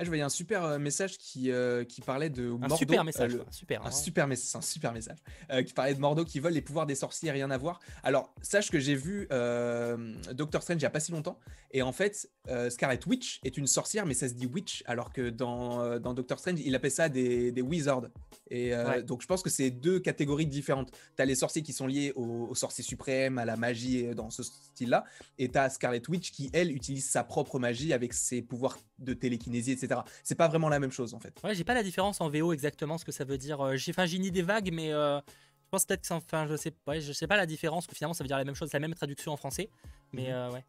Ah, je voyais un super euh, message qui, euh, qui parlait de un Super message, super. Un, super message, un super message. qui parlait de Mordo qui vole les pouvoirs des sorciers, rien à voir. Alors, sache que j'ai vu euh, Doctor Strange il n'y a pas si longtemps. Et en fait, Scarlet Witch est une sorcière, mais ça se dit Witch, alors que dans, dans Doctor Strange, il appelle ça des, des wizards. Et donc, je pense que c'est deux catégories différentes. Tu as les sorciers qui sont liés aux, sorciers suprêmes, à la magie dans ce style-là. Et tu as Scarlet Witch qui, elle, utilise sa propre magie avec ses pouvoirs de télékinésie, etc. C'est pas vraiment la même chose en fait. Ouais, j'ai pas la différence en VO exactement ce que ça veut dire. Euh, j'ai, enfin, j'ai une idée vague, mais euh, je pense peut-être que, enfin, je sais, ouais, je sais pas la différence. Que finalement, ça veut dire la même chose, la même traduction en français. Mais mhm. euh, ouais.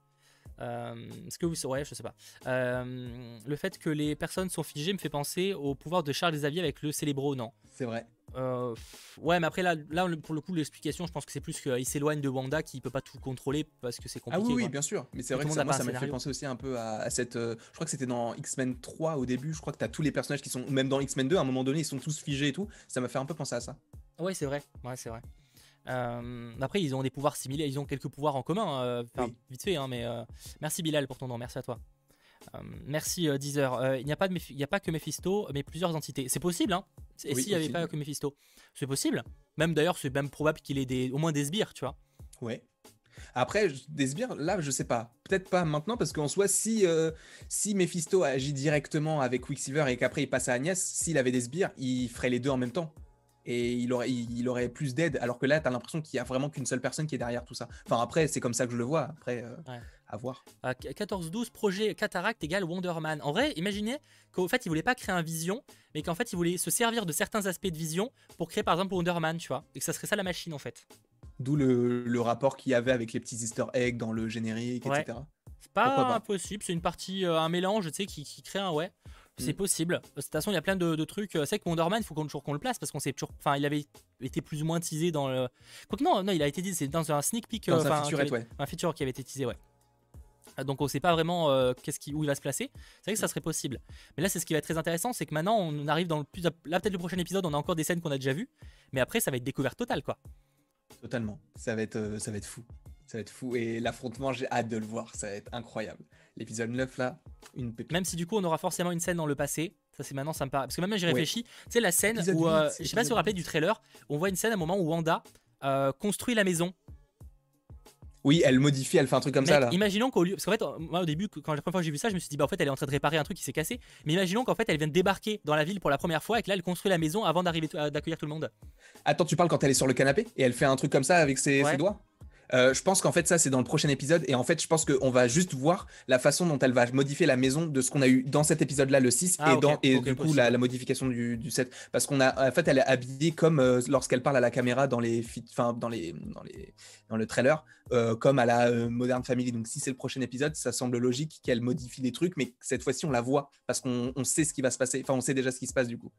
Euh, Est-ce que vous ouais, je sais pas. Euh, le fait que les personnes sont figées me fait penser au pouvoir de Charles Xavier avec le Célébro, non C'est vrai. Euh, ouais, mais après là, là pour le coup, l'explication, je pense que c'est plus qu'il s'éloigne de Wanda, qui peut pas tout contrôler parce que c'est Ah compliqué. oui, oui, quoi. bien sûr. Mais c'est vrai que ça, moi, m'a fait penser aussi un peu à, à cette. euh, je crois que c'était dans X-Men 3 au début. Je crois que tu as tous les personnages qui sont. Même dans X-Men 2, à un moment donné, ils sont tous figés et tout. Ça m'a fait un peu penser à ça. Ouais, c'est vrai. Ouais, c'est vrai. Euh, après, ils ont des pouvoirs similaires, ils ont quelques pouvoirs en commun, euh, enfin, Oui. vite fait, hein, mais euh, merci Bilal pour ton nom, merci à toi. Euh, merci euh, Deezer. Euh, il n'y a, pas de il n'y a pas que Mephisto, mais plusieurs entités. C'est possible, hein Et Oui, s'il n'y avait pas que Mephisto C'est possible. Même d'ailleurs, c'est même probable qu'il ait des, au moins des sbires, tu vois. Ouais. Après, des sbires, là, je sais pas. Peut-être pas maintenant, parce qu'en soi, si, euh, si Mephisto agit directement avec Quicksilver et qu'après il passe à Agnès, s'il avait des sbires, il ferait les deux en même temps. Et il aurait, il, il aurait plus d'aide, alors que là, t'as l'impression qu'il y a vraiment qu'une seule personne qui est derrière tout ça. Enfin, après, c'est comme ça que je le vois. Après, euh, Ouais. à voir. Euh, 14-12, projet Cataract égale Wonder Man. En vrai, imaginez qu'en fait, il voulait pas créer un Vision, mais qu'en fait, il voulait se servir de certains aspects de Vision pour créer par exemple Wonder Man, tu vois. Et que ça serait ça la machine en fait. D'où le, le rapport qu'il y avait avec les petits easter eggs dans le générique, Ouais. etc. C'est pas, pas impossible, c'est une partie, euh, un mélange, tu sais, qui, qui crée un ouais. C'est Mm. possible. De toute façon, il y a plein de, de trucs. euh, C'est que Wonder Man, il faut qu'on toujours qu'on le place parce qu'on sait toujours. Enfin, il avait été plus ou moins teasé dans le. Quoique non, non, il a été teasé. C'est dans un sneak peek. Dans euh, enfin, featurette, avait- ouais. Un feature qui avait été teasé, ouais. Euh, Donc on sait pas vraiment euh, qu'est-ce qui, où il va se placer. C'est vrai que ça serait possible. Mais là, c'est ce qui va être très intéressant, c'est que maintenant on arrive dans le plus. Là, peut-être le prochain épisode, on a encore des scènes qu'on a déjà vues, mais après, ça va être découverte totale, quoi. Totalement. Ça va être, euh, ça va être fou. Ça va être fou. Et l'affrontement, j'ai hâte de le voir. Ça va être incroyable. L'épisode 9, là, une pépite. Même si du coup on aura forcément une scène dans le passé, ça c'est maintenant ça me paraît. Parce que même j'y Ouais. réfléchis, tu sais la scène Épisode où, euh, 8, je sais pas si vous vous rappelez du trailer, on voit une scène à un moment où Wanda euh, construit la maison. Oui, elle modifie, elle fait un truc comme ça, là. Imaginons qu'au lieu, parce qu'en fait, euh, moi au début, quand la première fois que j'ai vu ça, je me suis dit bah en fait elle est en train de réparer un truc qui s'est cassé. Mais imaginons qu'en fait elle vient de débarquer dans la ville pour la première fois et que là elle construit la maison avant d'arriver à- d'accueillir tout le monde. Attends, tu parles quand elle est sur le canapé et elle fait un truc comme ça avec ses, Ouais. ses doigts? Euh, je pense qu'en fait ça c'est dans le prochain épisode. Et en fait je pense qu'on va juste voir la façon dont elle va modifier la maison de ce qu'on a eu dans cet épisode là le 6 Ah, et, du coup la, la modification du, du 7 parce qu'on a en fait elle est habillée comme euh, lorsqu'elle parle à la caméra dans les fi- enfin dans les dans les dans le trailer euh, comme à la Modern Family. Donc si c'est le prochain épisode ça semble logique qu'elle modifie des trucs mais cette fois-ci on la voit parce qu'on on sait ce qui va se passer. Enfin on sait déjà ce qui se passe du coup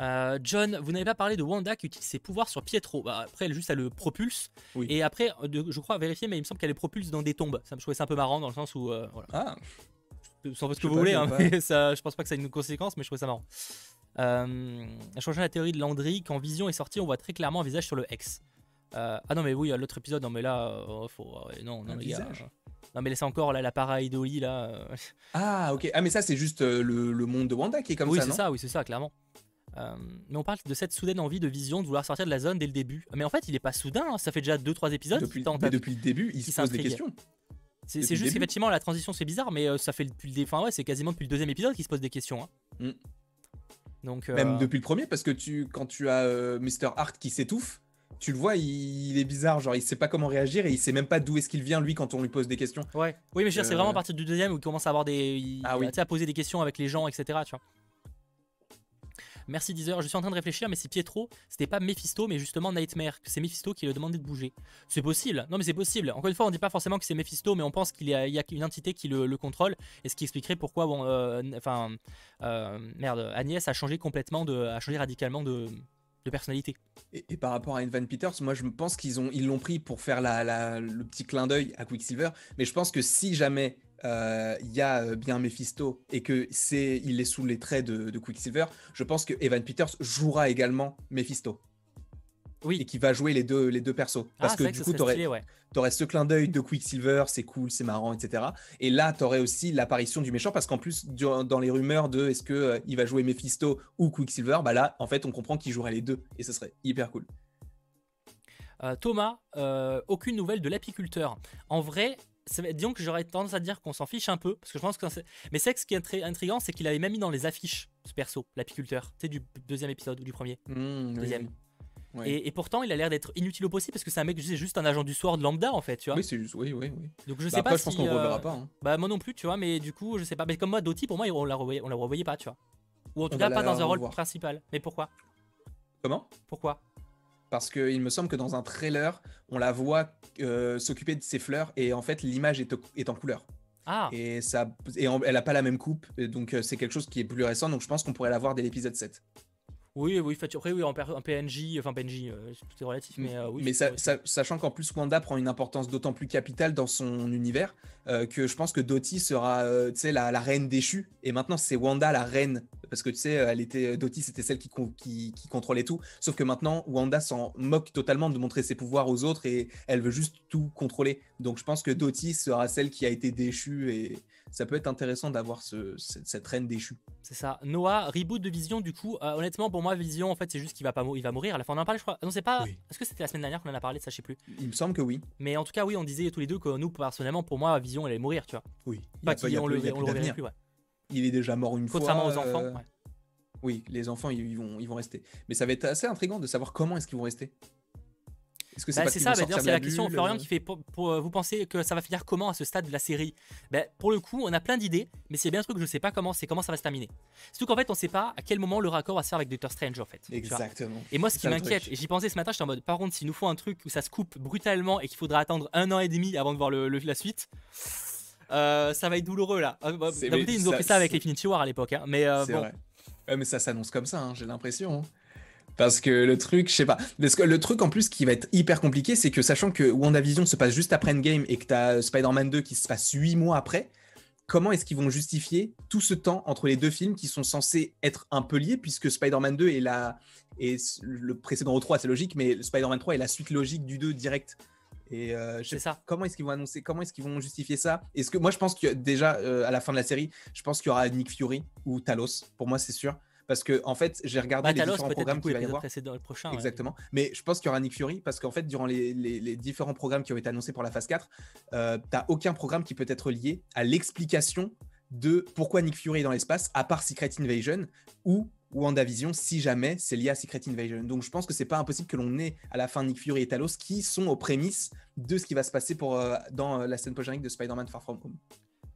Euh, John, vous n'avez pas parlé de Wanda qui utilise ses pouvoirs sur Pietro. Bah, après, elle juste elle le propulse. Oui. Et après, euh, de- je crois vérifier, mais il me semble qu'elle le propulse dans des tombes. Ça me trouvait ça un peu marrant dans le sens où, euh, voilà. ah Sans ce que vous voulez, hein, mais *laughs* ça, je pense pas que ça ait une conséquence, mais je trouvais ça marrant. Euh, changeant la théorie de Landry, quand Vision est sorti, on voit très clairement un visage sur le X. Euh, ah non, mais oui, l'autre épisode, non, mais là, euh, faut, non, non, Un les visage non, mais laissez encore là, la para-idoli, là. ah ok ah mais ça c'est juste le, le monde de Wanda qui est comme oui, ça c'est non? ça, oui, c'est ça, clairement. Euh, mais on parle de cette soudaine envie de Vision de vouloir sortir de la zone dès le début. Mais en fait, il est pas soudain, hein, ça fait déjà 2-3 épisodes depuis, qu'il tente. mais depuis le début, il se pose des questions. C'est juste début. qu'effectivement, la transition c'est bizarre, mais euh, ça fait depuis le dé- enfin, ouais, c'est quasiment depuis le deuxième épisode qu'il se pose des questions. hein. Mm. Donc, euh, Même depuis le premier, parce que tu, quand tu as Mr. Hart qui s'étouffe, tu le vois, il, il est bizarre, genre il sait pas comment réagir et il sait même pas d'où est-ce qu'il vient lui quand on lui pose des questions. Ouais. Oui, mais je veux dire, c'est vraiment à partir du deuxième où il commence à avoir des. il- Ah oui. à poser des questions avec les gens, etc. Tu vois. Merci Deezer. Je suis en train de réfléchir, mais si Pietro, c'était pas Mephisto, mais justement Nightmare, que c'est Mephisto qui lui a demandé de bouger. C'est possible. Non, mais c'est possible. Encore une fois, on dit pas forcément que c'est Mephisto, mais on pense qu'il y, a- une entité qui le, le contrôle, et ce qui expliquerait pourquoi, bon, euh, enfin, euh, merde, Agnès a changé complètement a changé radicalement de, personnalité. Et, par rapport à Evan Peters, moi je pense qu'ils ils l'ont pris pour faire le petit clin d'œil à Quicksilver, mais je pense que si jamais il y a euh, bien Mephisto et que c'est il est sous les traits de, de Quicksilver, je pense que Evan Peters jouera également Mephisto et Oui. qui va jouer les deux les deux persos parce ah, c'est que du coup ouais. T'aurais ce clin d'œil de Quicksilver, c'est cool, c'est marrant, etc. Et là, t'aurais aussi l'apparition du méchant, parce qu'en plus, dans les rumeurs de est-ce que euh, il va jouer Mephisto ou Quicksilver, bah là, en fait, on comprend qu'il jouerait les deux, et ce serait hyper cool. Euh, Thomas, euh, aucune nouvelle de l'apiculteur. En vrai, disons que j'aurais tendance à dire qu'on s'en fiche un peu, parce que je pense que mais c'est que ce qui est intri- intriguant, c'est qu'il avait même mis dans les affiches ce perso, l'apiculteur, tu sais du deuxième épisode ou du premier. Mmh, oui, Deuxième. oui. Et, et pourtant, il a l'air d'être inutile au possible parce que c'est un mec, c'est juste un agent du soir de lambda en fait, tu vois. Oui, c'est juste, oui, oui, oui. Donc je Bah sais après, pas je pense si, qu'on le euh, reverra pas. hein. Bah moi non plus, tu vois, mais du coup, je sais pas. Mais comme moi, Doty, pour moi, on la revoyait, on la revoyait pas, tu vois. Ou en tout On cas, pas dans un rôle principal. Mais pourquoi? Comment? Pourquoi? Parce qu'il me semble que dans un trailer, on la voit euh, s'occuper de ses fleurs et en fait l'image est, est, en couleur. Ah. Et, ça, et elle a pas la même coupe, donc euh, c'est quelque chose qui est plus récent, donc je pense qu'on pourrait la voir dès l'épisode 7. Oui, oui, après, oui, en, PNJ, enfin PNJ, euh, tout est relatif, mais euh, oui. Mais sachant qu'en plus, Wanda prend une importance d'autant plus capitale dans son univers euh, que je pense que Dottie sera, tu sais, la, reine déchue. Et maintenant, c'est Wanda la reine. Parce que tu sais, elle était, Dottie, c'était celle qui, qui, qui, contrôlait tout. Sauf que maintenant, Wanda s'en moque totalement de montrer ses pouvoirs aux autres et elle veut juste tout contrôler. Donc je pense que Dottie sera celle qui a été déchue et ça peut être intéressant d'avoir ce, cette, reine déchue. C'est ça. Noah, reboot de Vision, du coup, honnêtement, pour moi, Vision, en fait, c'est juste qu'il va pas il va mourir. À la fin, on en parlait, je crois. Non, c'est pas. Est-ce que c'était la semaine dernière qu'on en a parlé de ça? Je sais plus. Il me semble que oui. Mais en tout cas, oui, on disait tous les deux que nous, personnellement, pour moi, Vision, elle allait mourir, tu vois. Oui. Pas qu'il on, le, reverrait plus, ouais. Il est déjà mort une fois. Contrairement aux enfants. Euh, oui, les enfants, ils, vont, ils vont rester. Mais ça va être assez intriguant de savoir comment est-ce qu'ils vont rester. Est-ce que c'est bah, ça, bah, c'est la question Florian qui fait pour, euh, vous pensez que ça va finir comment à ce stade de la série? Bah, Pour le coup, on a plein d'idées, mais c'est bien un truc que je sais pas comment, c'est comment ça va se terminer. Surtout qu'en fait, on sait pas à quel moment le raccord va se faire avec Doctor Strange en fait. Exactement. Et moi, ce qui m'inquiète, et j'y pensais ce matin, j'étais en mode, par contre, s'il nous faut un truc où ça se coupe brutalement et qu'il faudra attendre un an et demi avant de voir le, la suite. Euh, ça va être douloureux là. Euh, D'un côté, ils nous ont fait ça avec Infinity War à l'époque, hein, mais bon. Vrai. Ouais, mais ça s'annonce comme ça, hein, j'ai l'impression. Parce que le truc, je sais pas. le truc en plus qui va être hyper compliqué, c'est que sachant que WandaVision se passe juste après Endgame et que tu as Spider-Man 2 qui se passe 8 mois après, comment est-ce qu'ils vont justifier tout ce temps entre les deux films qui sont censés être un peu liés, puisque Spider-Man 2 est la. Et le précédent au 3, c'est logique, mais Spider-Man 3 est la suite logique du 2 direct. Et euh, c'est ça. Comment est-ce qu'ils vont annoncer Comment est-ce qu'ils vont justifier ça? Est-ce que moi je pense que déjà euh, à la fin de la série, je pense qu'il y aura Nick Fury ou Talos. Pour moi, c'est sûr parce que en fait j'ai regardé les différents programmes qu'il va y avoir. Le prochain, Exactement. Mais je pense qu'il y aura Nick Fury parce qu'en fait durant les, les, différents programmes qui ont été annoncés pour la phase 4, euh, t'as aucun programme qui peut être lié à l'explication de pourquoi Nick Fury est dans l'espace, à part Secret Invasion ou WandaVision, si jamais c'est lié à Secret Invasion. Donc je pense que c'est pas impossible que l'on ait à la fin Nick Fury et Talos qui sont aux prémices de ce qui va se passer pour, euh, dans la scène post de Spider-Man Far From Home.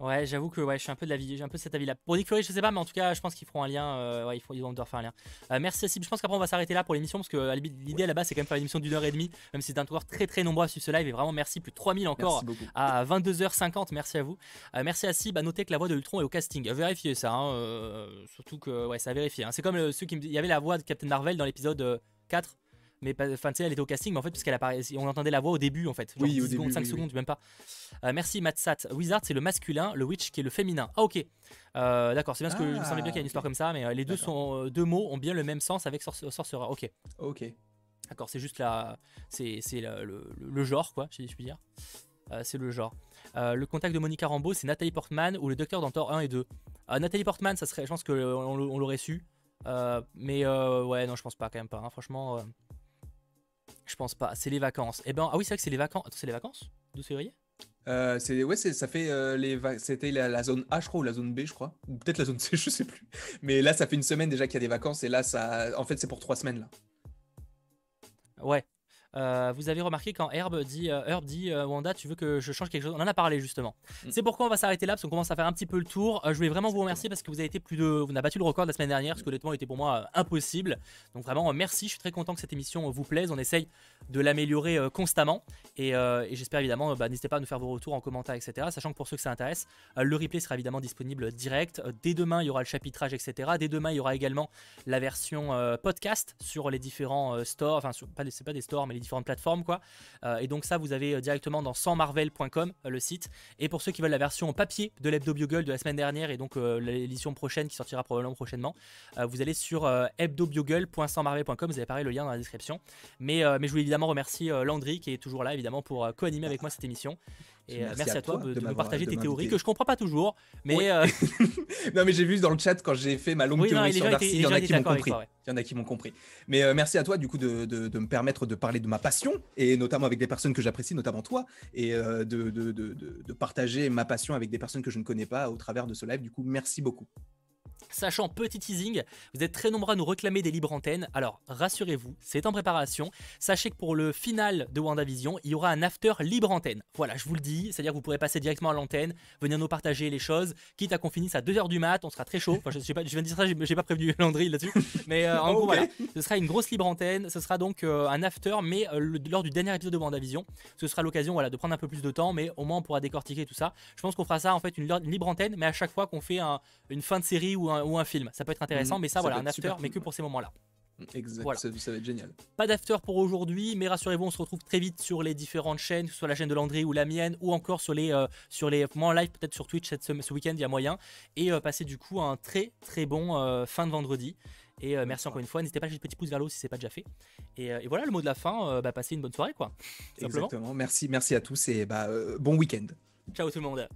Ouais, j'avoue que ouais, je suis un peu de la vie, j'ai un peu cet avis-là. Pour Nick Fury, je sais pas, mais en tout cas, je pense qu'ils feront un lien. Euh, ouais, ils, vont devoir faire un lien. Euh, merci Sib. Je pense qu'après on va s'arrêter là pour l'émission parce que l'idée à la base c'est quand même faire une émission d'une heure et demie, même si c'est un tour très très nombreux à suivre ce live. Et vraiment merci, plus de 3000 encore à 22h50. Merci à vous. Euh, merci à Sib. À noter que la voix de Ultron est au casting. Vérifiez ça. Hein, surtout que ouais, ça a vérifié. Hein. C'est comme ceux qui Il y avait la voix de Captain Marvel dans l'épisode 4 mais enfin tu sais elle était au casting mais en fait puisqu'elle apparaît on entendait la voix au début en fait. Genre oui, 10 secondes 5 secondes même pas. Euh, merci Matsat Wizard c'est le masculin le witch qui est le féminin. Ah ok. Euh, d'accord c'est bien ce que je me semblais bien qu'il y a une histoire comme ça mais euh, les deux sont deux mots ont bien le même sens avec sorcerer ok. Ok. D'accord c'est juste la c'est le, le, genre quoi si je puis dire. C'est le genre. Le contact de Monica Rambeau c'est Nathalie Portman ou le docteur dans Thor 1 et 2 Nathalie Portman ça serait je pense qu'on on, l'aurait su. Mais ouais non je pense pas quand même pas hein. franchement je pense pas. C'est les vacances. Eh ben, ah oui, c'est vrai que c'est les vacances. C'est les vacances? De février? Euh, c'est ouais, ça fait euh, les c'était la, zone A je crois ou la zone B je crois ou peut-être la zone C *laughs* je sais plus. Mais là ça fait une semaine déjà qu'il y a des vacances et là ça en fait c'est pour trois semaines là. Ouais. Euh, vous avez remarqué quand Herb dit, euh, Herb dit euh, Wanda, tu veux que je change quelque chose? On en a parlé justement. Mm. C'est pourquoi on va s'arrêter là parce qu'on commence à faire un petit peu le tour. je voulais vraiment vous remercier parce que vous avez été plus de, vous n'avez battu le record de la semaine dernière, ce qui honnêtement était pour moi impossible. Donc vraiment merci, je suis très content que cette émission vous plaise. On essaye de l'améliorer constamment et, j'espère évidemment, bah, n'hésitez pas à nous faire vos retours en commentaire, etc. Sachant que pour ceux que ça intéresse, le replay sera évidemment disponible direct. dès demain, il y aura le chapitrage, etc. Dès demain, il y aura également la version podcast sur les différents stores, enfin pas c'est pas des stores mais les différentes plateformes quoi. Euh, et donc ça, vous avez euh, directement dans 100marvel.com euh, le site. Et pour ceux qui veulent la version papier de l'Hebdo Bugle de la semaine dernière et donc l'édition prochaine qui sortira probablement prochainement, vous allez sur hebdobugle.100marvel.com, vous avez pareil le lien dans la description. Mais, mais je voulais évidemment remercier Landry qui est toujours là évidemment pour co-animer avec moi cette émission. Et merci, à, toi, de, me partager tes théories que je comprends pas toujours. Mais *laughs* non, mais j'ai vu dans le chat quand j'ai fait ma longue théorie sur Darcy, il y en a qui m'ont compris. Il y en a qui m'ont compris. Mais merci à toi du coup de, de, me permettre de parler de ma passion et notamment avec des personnes que j'apprécie, notamment toi, et euh, de, de, partager ma passion avec des personnes que je ne connais pas au travers de ce live. Du coup, merci beaucoup. Sachant, petit teasing, vous êtes très nombreux à nous réclamer des libres antennes, alors rassurez-vous, c'est en préparation. Sachez que pour le final de WandaVision, il y aura un after libre antenne. Voilà, je vous le dis, c'est-à-dire que vous pourrez passer directement à l'antenne, venir nous partager les choses, quitte à qu'on finisse à 2h du mat, on sera très chaud. Enfin, je, sais pas, je viens de dire ça, j'ai pas prévenu *laughs* Landry là-dessus. Mais euh, en *laughs* gros, voilà, ce sera une grosse libre antenne, ce sera donc euh, un after, mais euh, lors du dernier épisode de WandaVision. Ce sera l'occasion voilà, de prendre un peu plus de temps, mais au moins on pourra décortiquer tout ça. Je pense qu'on fera ça en fait une, libre antenne, mais à chaque fois qu'on fait une fin de série ou un, ou un film. Ça peut être intéressant, mm. mais ça, voilà, un after, mais que pour ces moments-là. Exact, ça, va être génial. Pas d'after pour aujourd'hui, mais rassurez-vous, on se retrouve très vite sur les différentes chaînes, soit la chaîne de Landry ou la mienne, ou encore sur les, euh, sur les en live, peut-être sur Twitch cette, ce, week-end, il y a moyen. Et euh, passer du coup un très très bon euh, fin de vendredi. Et merci encore une fois, n'hésitez pas à lâcher le petit pouce vers le haut si c'est pas déjà fait. Et, voilà le mot de la fin, bah, passez une bonne soirée quoi. Exactement, merci, merci à tous et bah, bon week-end. Ciao tout le monde.